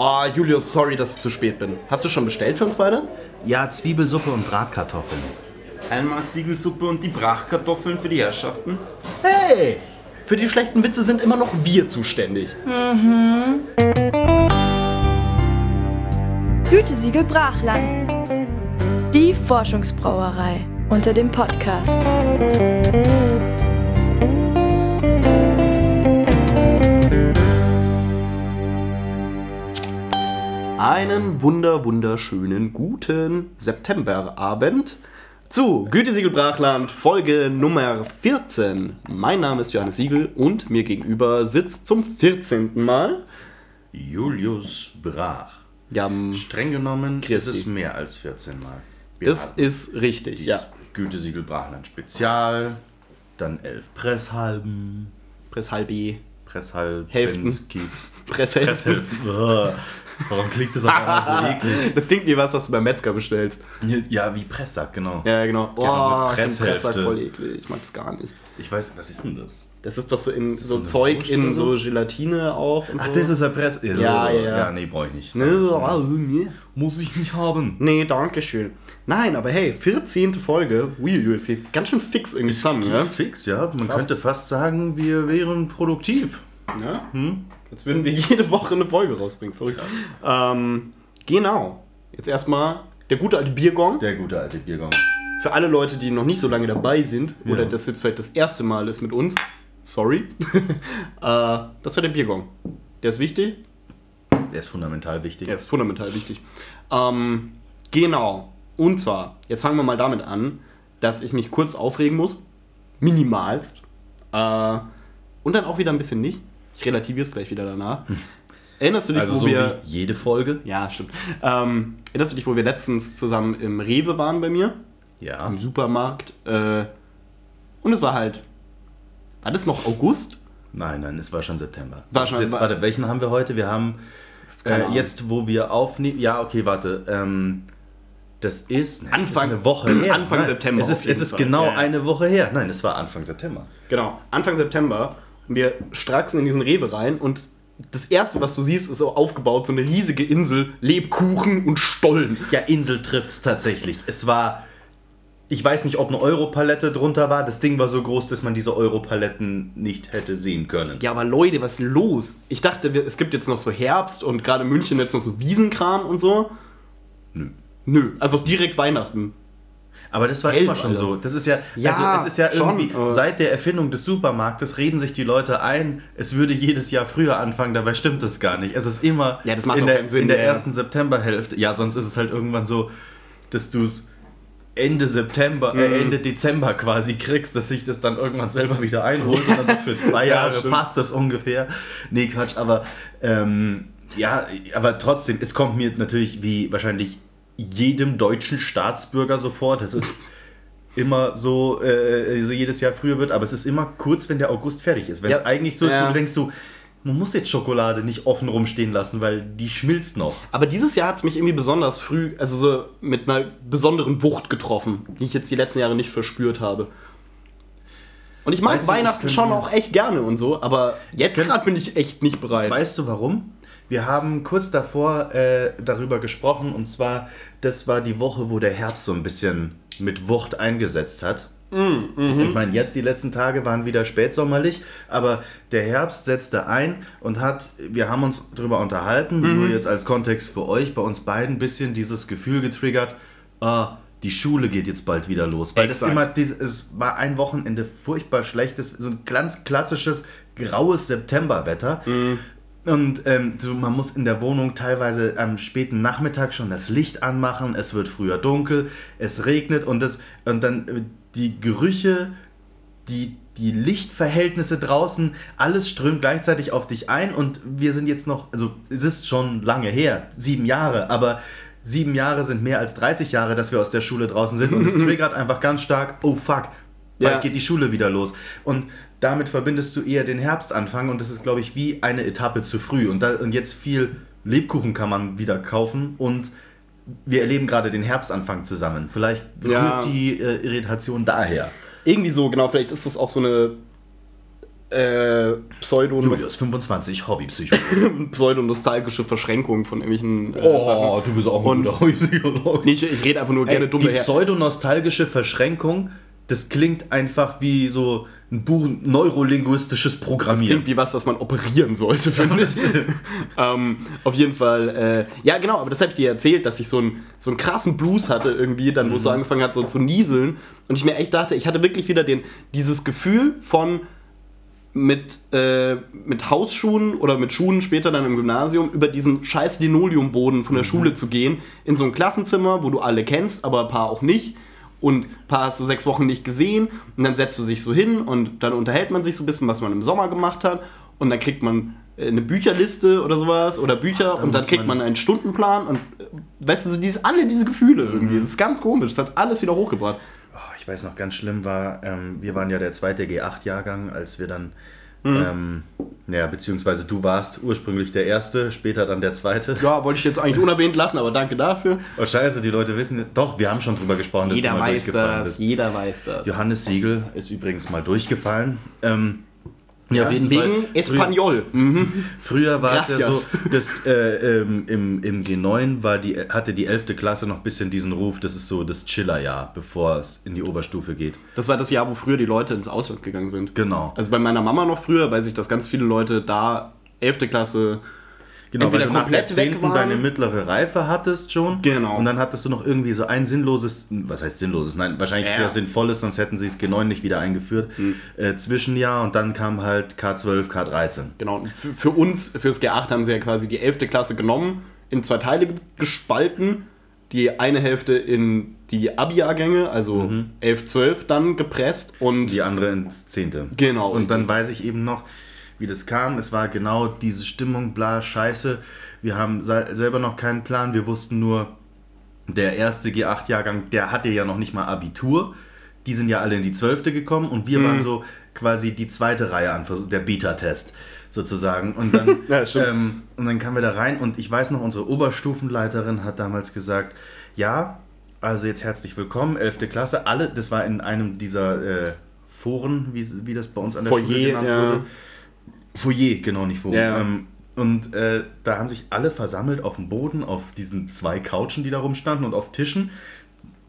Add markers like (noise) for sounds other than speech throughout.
Oh, Julius, sorry, dass ich zu spät bin. Hast du schon bestellt für uns beide? Ja, Zwiebelsuppe und Bratkartoffeln. Einmal Siegelsuppe und die Brachkartoffeln für die Herrschaften. Hey! Für die schlechten Witze sind immer noch wir zuständig. Gütesiegel Brachland. Die Forschungsbrauerei unter dem Podcast. Einen wunder wunderschönen guten Septemberabend zu Gütesiegel Brachland Folge Nummer 14. Mein Name ist Johannes Siegel und mir gegenüber sitzt zum 14. Mal Julius Brach. ja, Streng genommen Christi. ist es mehr als 14 Mal. Wir das ist richtig. Ja, Gütesiegel Brachland Spezial, dann elf Presshalben, Presshalbi, Presshalb, Hälften. Benskis, Presshälften. Presshälften. (laughs) Warum klingt das auf einmal so (laughs) eklig? Das klingt wie was, was du beim Metzger bestellst. Ja, wie Presssack, genau. Ja, genau. Ich find Presssack voll eklig. Ich mag das gar nicht. Ich weiß, was ist denn das? Das ist doch so in so, so Zeug in so? Gelatine auch. Und Ach, so. das ist ein Press... Ja, ja, ja. Ja, nee, brauche ich nicht. Ne, ah, nee. Muss ich nicht haben. Nee, danke schön. Nein, aber hey, 14. Folge. Uiuiui, es geht ganz schön fix irgendwie zusammen, ja? fix, ja. Man Krass. könnte fast sagen, wir wären produktiv. ja? Jetzt würden wir (laughs) jede Woche eine Folge rausbringen. Verrückt. Ähm, genau. Jetzt erstmal der gute alte Biergong. Der gute alte Biergong. Für alle Leute, die noch nicht so lange dabei sind Ja. oder das jetzt vielleicht das erste Mal ist mit uns. Sorry. (laughs) äh, das war der Biergong. Der ist wichtig. Der ist fundamental wichtig. Der ist fundamental wichtig. Ähm, genau. Und zwar, jetzt fangen wir mal damit an, dass ich mich kurz aufregen muss. Minimalst. Äh, und dann auch wieder ein bisschen nicht. Ich relativiere es gleich wieder danach. Erinnerst du dich, also wo so wir. wie jede Folge. Ja, stimmt. Ähm, erinnerst du dich, wo wir letztens zusammen im Rewe waren bei mir? Ja. Im Supermarkt. Äh, und es war halt. War das noch August? Nein, nein, es war schon September. War schon- jetzt, war- warte, welchen haben wir heute? Wir haben äh, jetzt, wo wir aufnehmen. Ja, okay, warte. Ähm, das ist nein, Anfang- ist eine Woche her. Anfang nein, September Es ist, es ist genau Ja, ja. eine Woche her. Nein, es war Anfang September. Genau, Anfang September. Wir straxen in diesen Rewe rein und das erste, was du siehst, ist so aufgebaut, so eine riesige Insel, Lebkuchen und Stollen. Ja, Insel trifft's tatsächlich. Es war. Ich weiß nicht, ob eine Europalette drunter war. Das Ding war so groß, dass man diese Europaletten nicht hätte sehen können. Ja, aber Leute, was ist los? Ich dachte, es gibt jetzt noch so Herbst und gerade in München jetzt noch so Wiesenkram und so. Nö. Nö, einfach direkt Weihnachten. Aber das war Hell, immer schon Alter. so. Das ist ja, Ja, also es ist ja schon, irgendwie, aber- seit der Erfindung des Supermarktes reden sich die Leute ein, es würde jedes Jahr früher anfangen, dabei stimmt das gar nicht. Es ist immer Ja, in, der, Sinn, in der ja, ersten Septemberhälfte. Ja, sonst ist es halt irgendwann so, dass du es Ende September, Mhm. äh, Ende Dezember quasi kriegst, dass sich das dann irgendwann selber wieder einholt und dann so für zwei (laughs) Ja, Jahre stimmt. passt das ungefähr. Nee, Quatsch, aber ähm, ja, aber trotzdem, es kommt mir natürlich wie wahrscheinlich jedem deutschen Staatsbürger so vor, dass (laughs) es immer so, äh, so jedes Jahr früher wird, aber es ist immer kurz, wenn der August fertig ist. Wenn es Ja. eigentlich so ist, Ja. wo du denkst, so, man muss jetzt Schokolade nicht offen rumstehen lassen, weil die schmilzt noch. Aber dieses Jahr hat es mich irgendwie besonders früh, also so mit einer besonderen Wucht getroffen, die ich jetzt die letzten Jahre nicht verspürt habe. Und ich mag Weißt du, ich Weihnachten schon auch echt gerne und so, aber jetzt gerade bin ich echt nicht bereit. Weißt du warum? Wir haben kurz davor äh, darüber gesprochen und zwar, das war die Woche, wo der Herbst so ein bisschen mit Wucht eingesetzt hat. Ich meine, jetzt die letzten Tage waren wieder spätsommerlich, aber der Herbst setzte ein und hat, wir haben uns darüber unterhalten, nur jetzt als Kontext für euch, bei uns beiden ein bisschen dieses Gefühl getriggert, ah, die Schule geht jetzt bald wieder los. Weil das immer, es war ein Wochenende furchtbar schlechtes, so ein ganz klassisches graues Septemberwetter. Und ähm, so, man muss in der Wohnung teilweise am späten Nachmittag schon das Licht anmachen, es wird früher dunkel, es regnet und, das, und dann äh, die Gerüche, die, die Lichtverhältnisse draußen, alles strömt gleichzeitig auf dich ein und wir sind jetzt noch, also es ist schon lange her, sieben Jahre, aber sieben Jahre sind mehr als 30 Jahre, dass wir aus der Schule draußen sind und es (laughs) triggert einfach ganz stark, oh fuck, bald Ja. geht die Schule wieder los. Und damit verbindest du eher den Herbstanfang und das ist, glaube ich, wie eine Etappe zu früh. Und, da, und jetzt viel Lebkuchen kann man wieder kaufen und wir erleben gerade den Herbstanfang zusammen. Vielleicht rührt Ja. die äh, Irritation daher. Irgendwie so, genau, vielleicht ist das auch so eine äh, Pseudo Julius, 25, Hobbypsychologe. (laughs) pseudonostalgische Verschränkung von irgendwelchen äh, Oh, du bist auch Und- ein guter Hobbypsychologe. (laughs) Nee, ich, ich rede einfach nur gerne Ey, dumm die daher. pseudonostalgische Verschränkung, das klingt einfach wie so ein Buch neurolinguistisches Das Programmieren. klingt wie was, was man operieren sollte, finde ich. (laughs) ähm, auf jeden Fall, äh, ja genau, aber das habe ich dir erzählt, dass ich so, einen so einen krassen Blues hatte irgendwie, dann wo es so angefangen hat, so zu nieseln. Und ich mir echt dachte, ich hatte wirklich wieder den, dieses Gefühl von mit, äh, mit Hausschuhen oder mit Schuhen später dann im Gymnasium über diesen scheiß Linoleumboden von der Schule zu gehen, in so ein Klassenzimmer, wo du alle kennst, aber ein paar auch nicht. Und ein paar hast du sechs Wochen nicht gesehen. Und dann setzt du dich so hin und dann unterhält man sich so ein bisschen, was man im Sommer gemacht hat. Und dann kriegt man äh, eine Bücherliste oder sowas oder Bücher. Und dann kriegt man man- einen Stundenplan. Und äh, weißt du, so dieses, alle diese Gefühle irgendwie, das ist ganz komisch, das hat alles wieder hochgebracht. Oh, ich weiß noch, ganz schlimm war, ähm, wir waren ja der zweite G8-Jahrgang, als wir dann, ähm, ja, beziehungsweise du warst ursprünglich der erste, später dann der zweite. Ja, wollte ich jetzt eigentlich (laughs) unerwähnt lassen, aber danke dafür. Oh scheiße, die Leute wissen, doch, wir haben schon drüber gesprochen, dass du mal durchgefallen bist. jeder weiß das. Johannes Siegel ist übrigens mal durchgefallen. Ähm, ja, auf jeden Wegen Fall. Espanol. Mhm. Früher war es ja Gracias. so, dass äh, ähm, im, im G9 war die, hatte die 11. Klasse noch ein bisschen diesen Ruf, das ist so das Chillerjahr, bevor es in die Oberstufe geht. Das war das Jahr, wo früher die Leute ins Ausland gegangen sind. Genau. Also bei meiner Mama noch früher weiß ich, dass ganz viele Leute da 11. Klasse Genau, entweder weil du nach komplett weg Jahrzehnten waren. deine mittlere Reife hattest schon. Genau. Und dann hattest du noch irgendwie so ein sinnloses, was heißt sinnloses? Nein, wahrscheinlich Ja. Sehr sinnvolles, sonst hätten sie es G9 nicht wieder eingeführt. Äh, Zwischenjahr und dann kam halt K12, K13. Genau, für, für uns, fürs G8 haben sie ja quasi die 11. Klasse genommen, in zwei Teile ge- gespalten. Die eine Hälfte in die Abi-Jahrgänge, also 11, 12 dann gepresst und Die andere ins Zehnte. Genau, Und dann weiß ich eben noch, wie das kam. Es war genau diese Stimmung, bla, scheiße. Wir haben sel- selber noch keinen Plan. Wir wussten nur, der erste G8-Jahrgang, der hatte ja noch nicht mal Abitur. Die sind ja alle in die Zwölfte gekommen und wir Mhm. waren so quasi die zweite Reihe an, der Beta-Test sozusagen. Und dann, (laughs) Ja, ähm, und dann kamen wir da rein und ich weiß noch, unsere Oberstufenleiterin hat damals gesagt, ja, also jetzt herzlich willkommen, 11. Klasse, alle, das war in einem dieser äh, Foren, wie, wie das bei uns an der Foyer, Schule genannt ja. wurde. Foyer, genau, nicht Forum. Ja. Ähm, und äh, da haben sich alle versammelt auf dem Boden, auf diesen zwei Couchen, die da rumstanden und auf Tischen.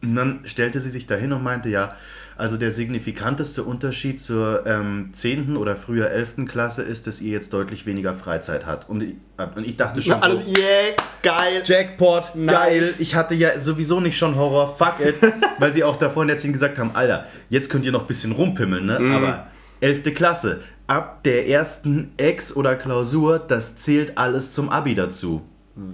Und dann stellte sie sich dahin und meinte, ja, also der signifikanteste Unterschied zur ähm, 10. oder früher 11. Klasse ist, dass ihr jetzt deutlich weniger Freizeit habt. Und ich, und ich dachte schon Na, so, yeah, geil. Jackpot, Nice. geil. Ich hatte ja sowieso nicht schon Horror, fuck it. (laughs) weil sie auch davor in der 10 gesagt haben, Alter, jetzt könnt ihr noch ein bisschen rumpimmeln, ne? Mhm. Aber 11. Klasse, ab der ersten Ex oder Klausur, das zählt alles zum Abi dazu.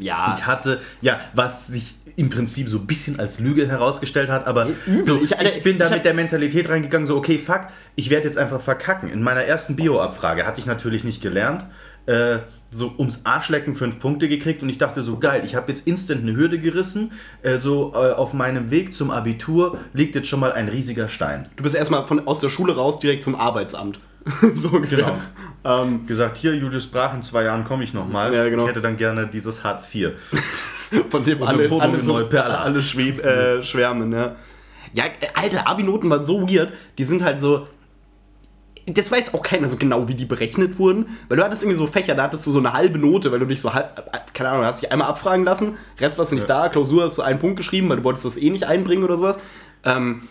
Ja, Ich hatte, ja, was sich im Prinzip so ein bisschen als Lüge herausgestellt hat, aber so, Ich- ich, Alter, bin da ich mit der Mentalität reingegangen, so, okay, fuck, ich werde jetzt einfach verkacken. In meiner ersten Bio-Abfrage hatte ich natürlich nicht gelernt, äh, so ums Arschlecken fünf Punkte gekriegt und ich dachte so, geil, ich habe jetzt instant eine Hürde gerissen, äh, so äh, auf meinem Weg zum Abitur liegt jetzt schon mal ein riesiger Stein. du bist erstmal von, aus der Schule raus direkt zum Arbeitsamt. (laughs) so ungefähr. Genau. Ähm, Gesagt, hier, Julius Brach, in zwei Jahren komme ich nochmal. Ja, genau. Ich hätte dann gerne dieses Hartz IV. (laughs) von dem Und alle, alle, so, alle schweb, äh, schwärmen, ja. Ja, äh, Alter, Abi-Noten waren so weird. Die sind halt so. Das weiß auch keiner so genau, wie die berechnet wurden. Weil du hattest irgendwie so Fächer, da hattest du so eine halbe Note, weil du dich so halb. äh, Keine Ahnung, hast dich einmal abfragen lassen, Rest warst du nicht da, Klausur hast du einen Punkt geschrieben, weil du wolltest das eh nicht einbringen oder sowas. Ähm,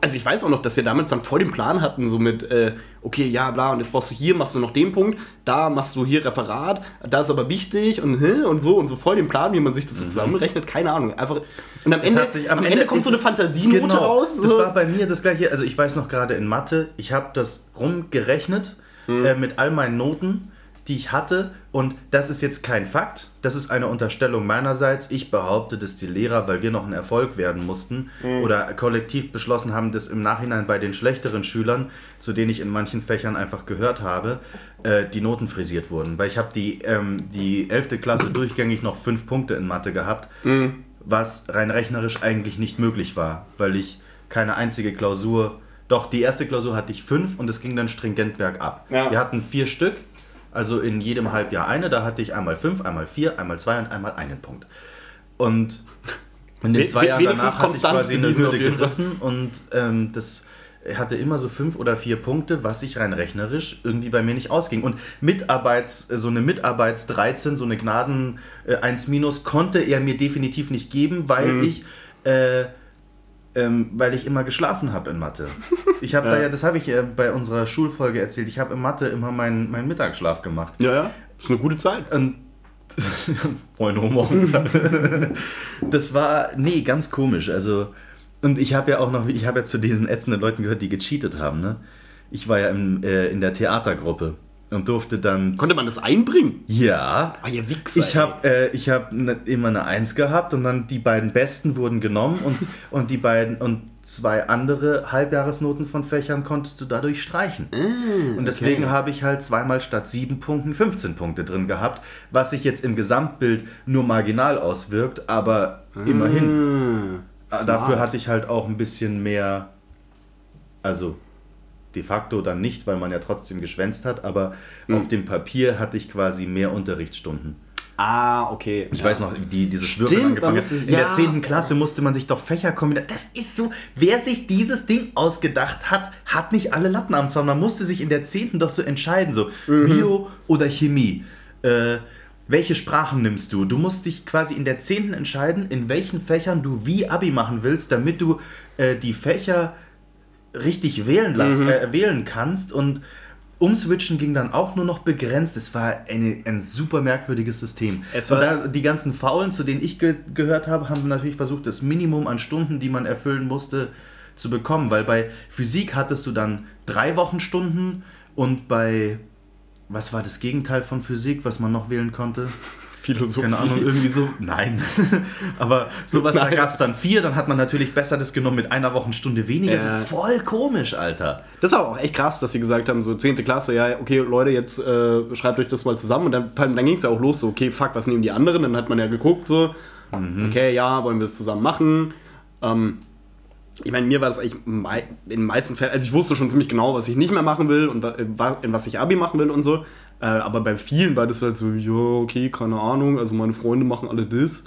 also ich weiß auch noch, dass wir damals dann voll den Plan hatten, so mit, äh, okay, ja, bla, und jetzt brauchst du hier, machst du noch den Punkt, da machst du hier Referat, da ist aber wichtig und und so und so voll den Plan, wie man sich das so zusammenrechnet, keine Ahnung. Einfach. Und am Ende, sich- am Ende, kommt ist so eine Fantasienote genau, raus. Das So. war bei mir das gleiche. Also ich weiß noch gerade in Mathe, ich habe das rumgerechnet Hm. äh, mit all meinen Noten, die ich hatte. Und das ist jetzt kein Fakt. Das ist eine Unterstellung meinerseits. Ich behaupte, dass die Lehrer, weil wir noch ein Erfolg werden mussten Hm. oder kollektiv beschlossen haben, dass im Nachhinein bei den schlechteren Schülern, zu denen ich in manchen Fächern einfach gehört habe, äh, die Noten frisiert wurden. Weil ich habe die, ähm, die 11. Klasse durchgängig noch fünf Punkte in Mathe gehabt was rein rechnerisch eigentlich nicht möglich war, weil ich keine einzige Klausur, doch die erste Klausur hatte ich fünf und es ging dann stringent bergab. Ja. Wir hatten vier Stück, also in jedem Halbjahr eine, da hatte ich einmal fünf, einmal vier, einmal zwei und einmal einen Punkt. Und in den We- zwei we- Jahren danach hatte ich quasi eine Hürde gerissen und ähm, das hatte immer so fünf oder vier Punkte, was sich rein rechnerisch irgendwie bei mir nicht ausging. Und Mitarbeits, so eine Mitarbeits 13, so eine Gnaden äh, 1 minus, konnte er mir definitiv nicht geben, weil ich. Äh, ähm, weil ich immer geschlafen habe in Mathe. Ich habe Ja. (laughs) da ja, das habe ich äh, bei unserer Schulfolge erzählt, ich habe in Mathe immer meinen, meinen Mittagsschlaf gemacht. Ja, ja. Ist eine gute Zeit. Und 9 Uhr morgens. das war, nee, ganz komisch. Also, und ich habe ja auch noch, ich habe ja zu diesen ätzenden Leuten gehört, die gecheatet haben. Ne? Ich war ja im, äh, in der Theatergruppe und durfte dann. Konnte man das einbringen? Ja. Ah, ihr Wichser. Ich habe äh, ich hab ne, immer eine Eins gehabt und dann die beiden besten wurden genommen und, (laughs) und die beiden und zwei andere Halbjahresnoten von Fächern konntest du dadurch streichen. und deswegen okay. habe ich halt zweimal statt sieben Punkten 15 Punkte drin gehabt, was sich jetzt im Gesamtbild nur marginal auswirkt, aber immerhin. Hm, Ah, Dafür hatte ich halt auch ein bisschen mehr, also de facto dann nicht, weil man ja trotzdem geschwänzt hat, aber auf dem Papier hatte ich quasi mehr Unterrichtsstunden. Ah, okay. Ich ja. weiß noch, wie dieses Stimmt, Würfeln angefangen hat. In der ja. 10. Klasse musste man sich doch Fächer kombinieren. Das ist so, wer sich dieses Ding ausgedacht hat, hat nicht alle Latten am Zaun. Man musste sich in der 10. doch so entscheiden, so Mhm. Bio oder Chemie. Äh, welche Sprachen nimmst du? Du musst dich quasi in der 10. entscheiden, in welchen Fächern du wie Abi machen willst, damit du äh, die Fächer richtig wählen, lass, Mhm. äh, wählen kannst und umswitchen ging dann auch nur noch begrenzt. Es war eine, ein super merkwürdiges System. Es war- da, die ganzen Faulen, zu denen ich ge gehört habe, haben natürlich versucht, das Minimum an Stunden, die man erfüllen musste, zu bekommen. Weil bei Physik hattest du dann drei Wochenstunden und bei, was war das Gegenteil von Physik, was man noch wählen konnte? Philosophie. Keine Ahnung, irgendwie so. Nein. (laughs) Aber sowas, da Nein. gab es dann vier, dann hat man natürlich besser das genommen mit einer Wochenstunde weniger. Ja. So voll komisch, Alter. Das war auch echt krass, dass sie gesagt haben, so 10. Klasse, ja, okay, Leute, jetzt äh, schreibt euch das mal zusammen. Und dann, dann ging es ja auch los, so, okay, fuck, was nehmen die anderen? Dann hat man ja geguckt, so, okay, ja, wollen wir das zusammen machen? Ähm, ich meine, mir war das eigentlich in den meisten Fällen, also ich wusste schon ziemlich genau, was ich nicht mehr machen will und in was ich Abi machen will und so. Äh, aber bei vielen war das halt so, ja, okay, keine Ahnung, also meine Freunde machen alle das.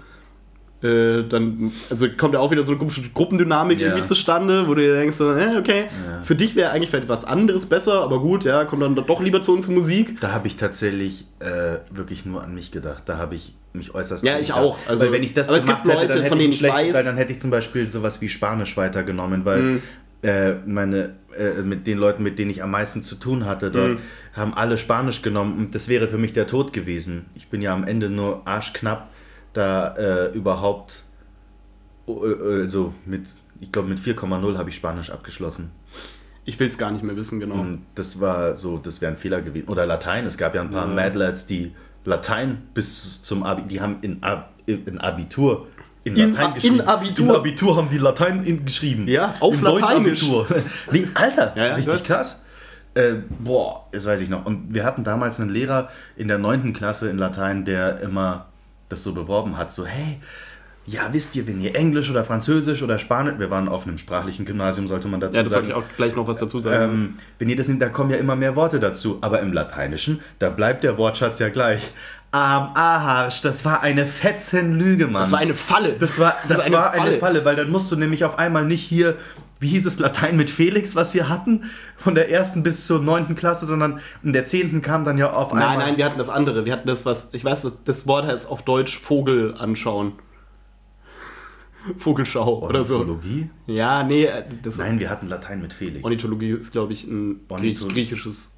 Äh, dann, also kommt ja auch wieder so eine komische Gruppendynamik Ja. irgendwie zustande, wo du dir denkst, so, äh, okay, für dich wäre eigentlich vielleicht was anderes besser, aber gut, ja, komm dann doch lieber zu uns Musik. Da habe ich tatsächlich äh, wirklich nur an mich gedacht. Da habe ich mich äußerst. Ja, ich auch. Also- weil wenn ich das gemacht gibt hätte, Leute, dann hätte von ich denen einen ich schlecht, weiß- weil dann hätte ich zum Beispiel sowas wie Spanisch weitergenommen, weil äh, meine äh, mit den Leuten, mit denen ich am meisten zu tun hatte, dort Mhm. haben alle Spanisch genommen und das wäre für mich der Tod gewesen. Ich bin ja am Ende nur arschknapp da äh, überhaupt äh, äh, so mit, ich glaube mit 4,0 habe ich Spanisch abgeschlossen. Ich will es gar nicht mehr wissen, genau. Und das war so, das wäre ein Fehler gewesen. Oder Latein, es gab ja ein paar Mad Lads, die Latein bis zum Abi, die haben in, Ab, in Abitur in In Latein A- geschrieben. in Abitur? In Abitur haben die Latein in, geschrieben. Ja, auf Im Lateinisch. (laughs) Nee, Alter, Ja, ja, ich richtig krass. Äh, boah, das weiß ich noch. Und wir hatten damals einen Lehrer in der 9. Klasse in Latein, der immer das so beworben hat, so, hey, ja, wisst ihr, wenn ihr Englisch oder Französisch oder Spanisch, wir waren auf einem sprachlichen Gymnasium, sollte man dazu ja, das sagen. wollte ich auch gleich noch was dazu sagen. Ähm, wenn ihr das nimmt, da kommen ja immer mehr Worte dazu. Aber im Lateinischen, da bleibt der Wortschatz ja gleich. Am Arsch, das war eine Fetzenlüge, Mann. das war eine Falle. das war, das eine war eine Falle. Falle, weil dann musst du nämlich auf einmal nicht hier, wie hieß es, Latein mit Felix, was wir hatten, von der ersten bis zur neunten Klasse, sondern in der zehnten kam dann ja auf einmal. Nein, nein, wir hatten das andere. Wir hatten das, was, ich weiß, das Wort heißt auf Deutsch Vogel anschauen. Vogelschau oder so. Ornithologie? Ja, nee, äh, das Nein, wir hatten Latein mit Felix. Ornithologie ist, glaube ich, ein Griech, Ornitholo- griechisches,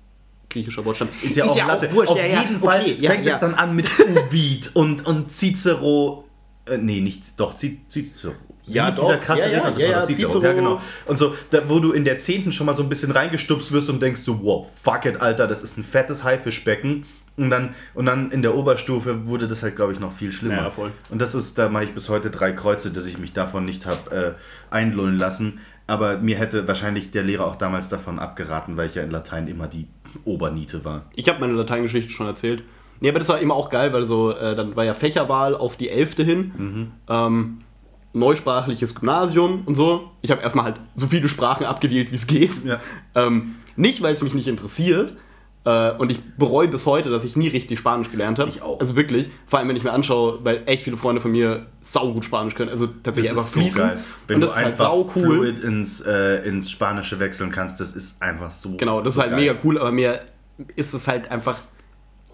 griechischer Wortstamm. Ist ja auch Latte. wurscht, Auf ja, ja, jeden Fall okay, ja, fängt ja. es dann an mit Ovid und, und Cicero. Äh, nee, nicht, doch, Ci- Cicero. Ja, doch. dieser krasse Ja, ja, Redner? Das ja, war ja, Cicero. Cicero. Ja, genau. Und so, da, wo du in der 10. schon mal so ein bisschen reingestupst wirst und denkst so, wow, fuck it, Alter, das ist ein fettes Haifischbecken. Und dann, und dann in der Oberstufe wurde das halt, glaube ich, noch viel schlimmer. Ja, voll. Und das ist, da mache ich bis heute drei Kreuze, dass ich mich davon nicht habe äh, einlullen lassen. Aber mir hätte wahrscheinlich der Lehrer auch damals davon abgeraten, weil ich ja in Latein immer die Oberniete war. Ich habe meine Lateingeschichte schon erzählt. Nee, aber das war immer auch geil, weil so, äh, dann war ja Fächerwahl auf die 11. hin. Mhm. Ähm, neusprachliches Gymnasium und so. Ich habe erstmal halt so viele Sprachen abgewählt, wie es geht. Ja. Ähm, nicht, weil es mich nicht interessiert, Äh, und ich bereue bis heute, dass ich nie richtig Spanisch gelernt habe. Ich auch. Also wirklich, vor allem wenn ich mir anschaue, weil echt viele Freunde von mir saugut Spanisch können. Also tatsächlich Das einfach so fließen. geil. Wenn und du das ist halt einfach sau cool. fluid ins, äh, ins Spanische wechseln kannst, das ist einfach so Genau, das so ist halt geil. mega cool, aber mir ist es halt einfach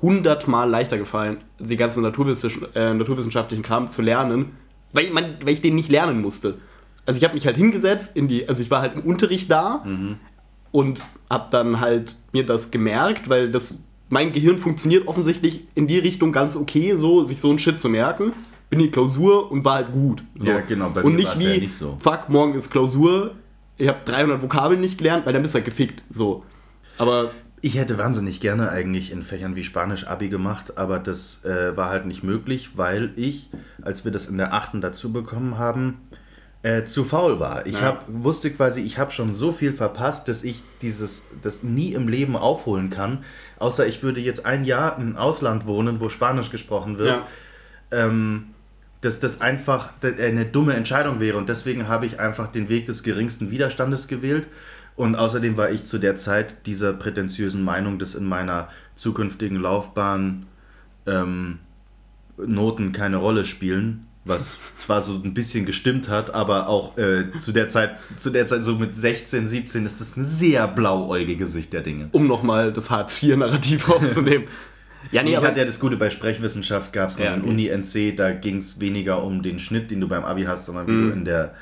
hundertmal leichter gefallen, die ganzen naturwissenschaftlichen, äh, naturwissenschaftlichen Kram zu lernen, weil, man, weil ich den nicht lernen musste. Also ich habe mich halt hingesetzt in die, also ich war halt im Unterricht da Mhm. Und habe dann halt mir das gemerkt, weil das mein Gehirn funktioniert offensichtlich in die Richtung ganz okay, so sich so einen Shit zu merken. Bin in die Klausur und war halt gut. So. Ja, genau, bei und nicht wie, ja nicht so. fuck, morgen ist Klausur, ich habe 300 Vokabeln nicht gelernt, weil dann bist du halt gefickt. So. Aber Ich hätte wahnsinnig gerne eigentlich in Fächern wie Spanisch Abi gemacht, aber das äh, war halt nicht möglich, weil ich, als wir das in der achten dazu bekommen haben, äh, zu faul war. Ich Ja. hab, wusste quasi, ich habe schon so viel verpasst, dass ich dieses das nie im Leben aufholen kann. Außer ich würde jetzt ein Jahr im Ausland wohnen, wo Spanisch gesprochen wird. ja. ähm, dass das einfach eine dumme Entscheidung wäre. Und deswegen habe ich einfach den Weg des geringsten Widerstandes gewählt. Und außerdem war ich zu der Zeit dieser prätentiösen Meinung, dass in meiner zukünftigen Laufbahn ähm, Noten keine Rolle spielen. Was zwar so ein bisschen gestimmt hat, aber auch äh, zu der Zeit, zu der Zeit so mit 16, 17 ist das eine sehr blauäugige Sicht der Dinge. um nochmal das Hartz-IV-Narrativ (laughs) aufzunehmen. ja, nee, ich aber hatte ja das Gute bei Sprechwissenschaft gab es noch Ja, okay. Uni-NC, da ging es weniger um den Schnitt, den du beim Abi hast, sondern wie Mhm. du in der,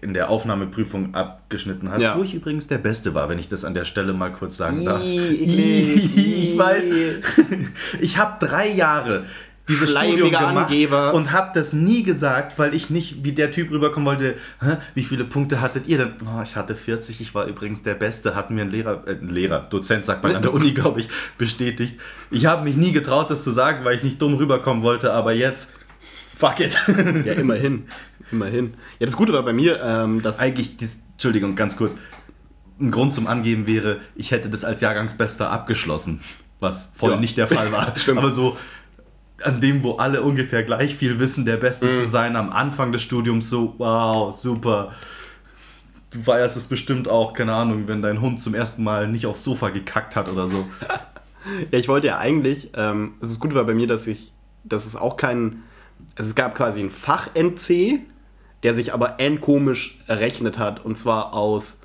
in der Aufnahmeprüfung abgeschnitten hast, Ja. wo ich übrigens der Beste war, wenn ich das an der Stelle mal kurz sagen darf. (laughs) Ich weiß, (laughs) ich habe drei Jahre dieses Studium gemacht Angeber. und habe das nie gesagt, weil ich nicht wie der Typ rüberkommen wollte, Hä, wie viele Punkte hattet ihr denn? Oh, ich hatte 40, ich war übrigens der Beste, hat mir ein Lehrer, äh, ein Lehrer, Dozent sagt man an der Uni, glaube ich, bestätigt. Ich habe mich nie getraut, das zu sagen, weil ich nicht dumm rüberkommen wollte, aber jetzt, fuck it. ja, immerhin. Immerhin. Ja, das Gute war bei mir, ähm, dass. Eigentlich, dies, Entschuldigung, ganz kurz, ein Grund zum Angeben wäre, ich hätte das als Jahrgangsbester abgeschlossen, was voll Ja. nicht der Fall war. (laughs) Stimmt. Aber so an dem, wo alle ungefähr gleich viel wissen, der Beste Mhm. zu sein, am Anfang des Studiums so, wow, super. Du feierst es bestimmt auch, keine Ahnung, wenn dein Hund zum ersten Mal nicht aufs Sofa gekackt hat oder so. (laughs) Ja, ich wollte ja eigentlich, ähm, also das Gute war bei mir, dass ich, dass es auch kein, also es gab quasi ein Fach-NC, der sich aber endkomisch errechnet hat und zwar aus,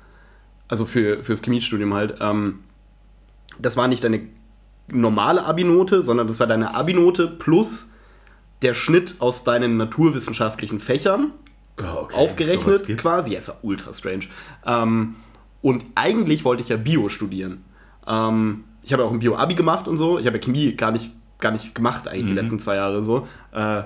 also für, fürs Chemiestudium halt, ähm, das war nicht deine normale Abi-Note, sondern das war deine Abi-Note plus der Schnitt aus deinen naturwissenschaftlichen Fächern sowas aufgerechnet gibt's? quasi. Ja, es war ultra strange. Ähm, und eigentlich wollte ich ja Bio studieren. Ähm, ich habe ja auch ein Bio-Abi gemacht und so. Ich habe ja Chemie gar nicht, gar nicht gemacht, eigentlich die letzten zwei Jahre so. Äh,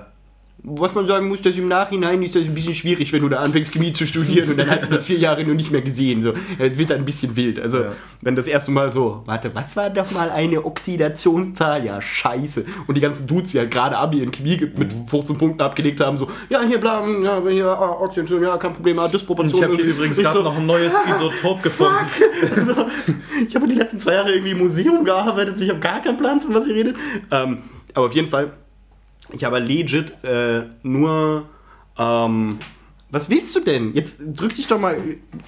was man sagen muss, dass im Nachhinein ist das ein bisschen schwierig, wenn du da anfängst, Chemie zu studieren und dann hast du das vier Jahre nur nicht mehr gesehen. So. Es wird dann ein bisschen wild. Also, Ja. wenn das erste Mal so, warte, was war doch mal eine Oxidationszahl? Ja, scheiße. Und die ganzen Dudes, die halt gerade Abi in Chemie mit 15 Punkten abgelegt haben, so, ja, hier, bla, ja, hier, ah, Oxidation, ja, kein Problem, ah, Disproportion. Ich habe hier übrigens gerade so, noch ein neues Isotop gefunden. also, (laughs) ich habe die letzten zwei Jahre irgendwie im Museum gearbeitet, ich habe gar keinen Plan, von was ihr redet. Ähm, aber auf jeden Fall, ich habe legit äh, nur. Ähm, was willst du denn? Jetzt drück dich doch mal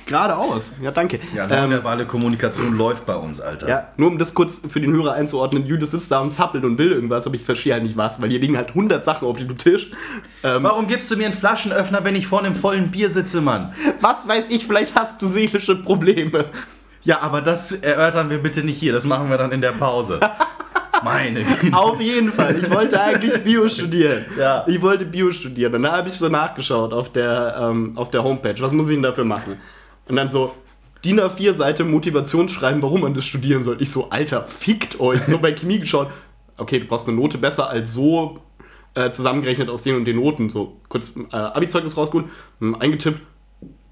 geradeaus. Ja, danke. Ja, ähm, nonverbale Kommunikation läuft bei uns, Alter. ja, nur um das kurz für den Hörer einzuordnen, Judas sitzt da und zappelt und will irgendwas, aber ich verstehe halt nicht was, weil hier liegen halt 100 Sachen auf dem Tisch. Ähm, Warum gibst du mir einen Flaschenöffner, wenn ich vor einem vollen Bier sitze, Mann? was weiß ich, vielleicht hast du seelische Probleme. Ja, aber das erörtern wir bitte nicht hier. Das machen wir dann in der Pause. (laughs) Meine Güte. Auf jeden Fall. Ich wollte eigentlich (laughs) Bio studieren. Ja. Ich wollte Bio studieren. Und dann habe ich so nachgeschaut auf der, ähm, auf der Homepage. Was muss ich denn dafür machen? Und dann so DIN A4-Seite Motivationsschreiben, warum man das studieren soll. Ich so, Alter, fickt euch. So bei Chemie geschaut. Okay, du brauchst eine Note besser als so äh, zusammengerechnet aus den und den Noten. So kurz äh, Abi-Zeugnis rausgeholt, hm, eingetippt.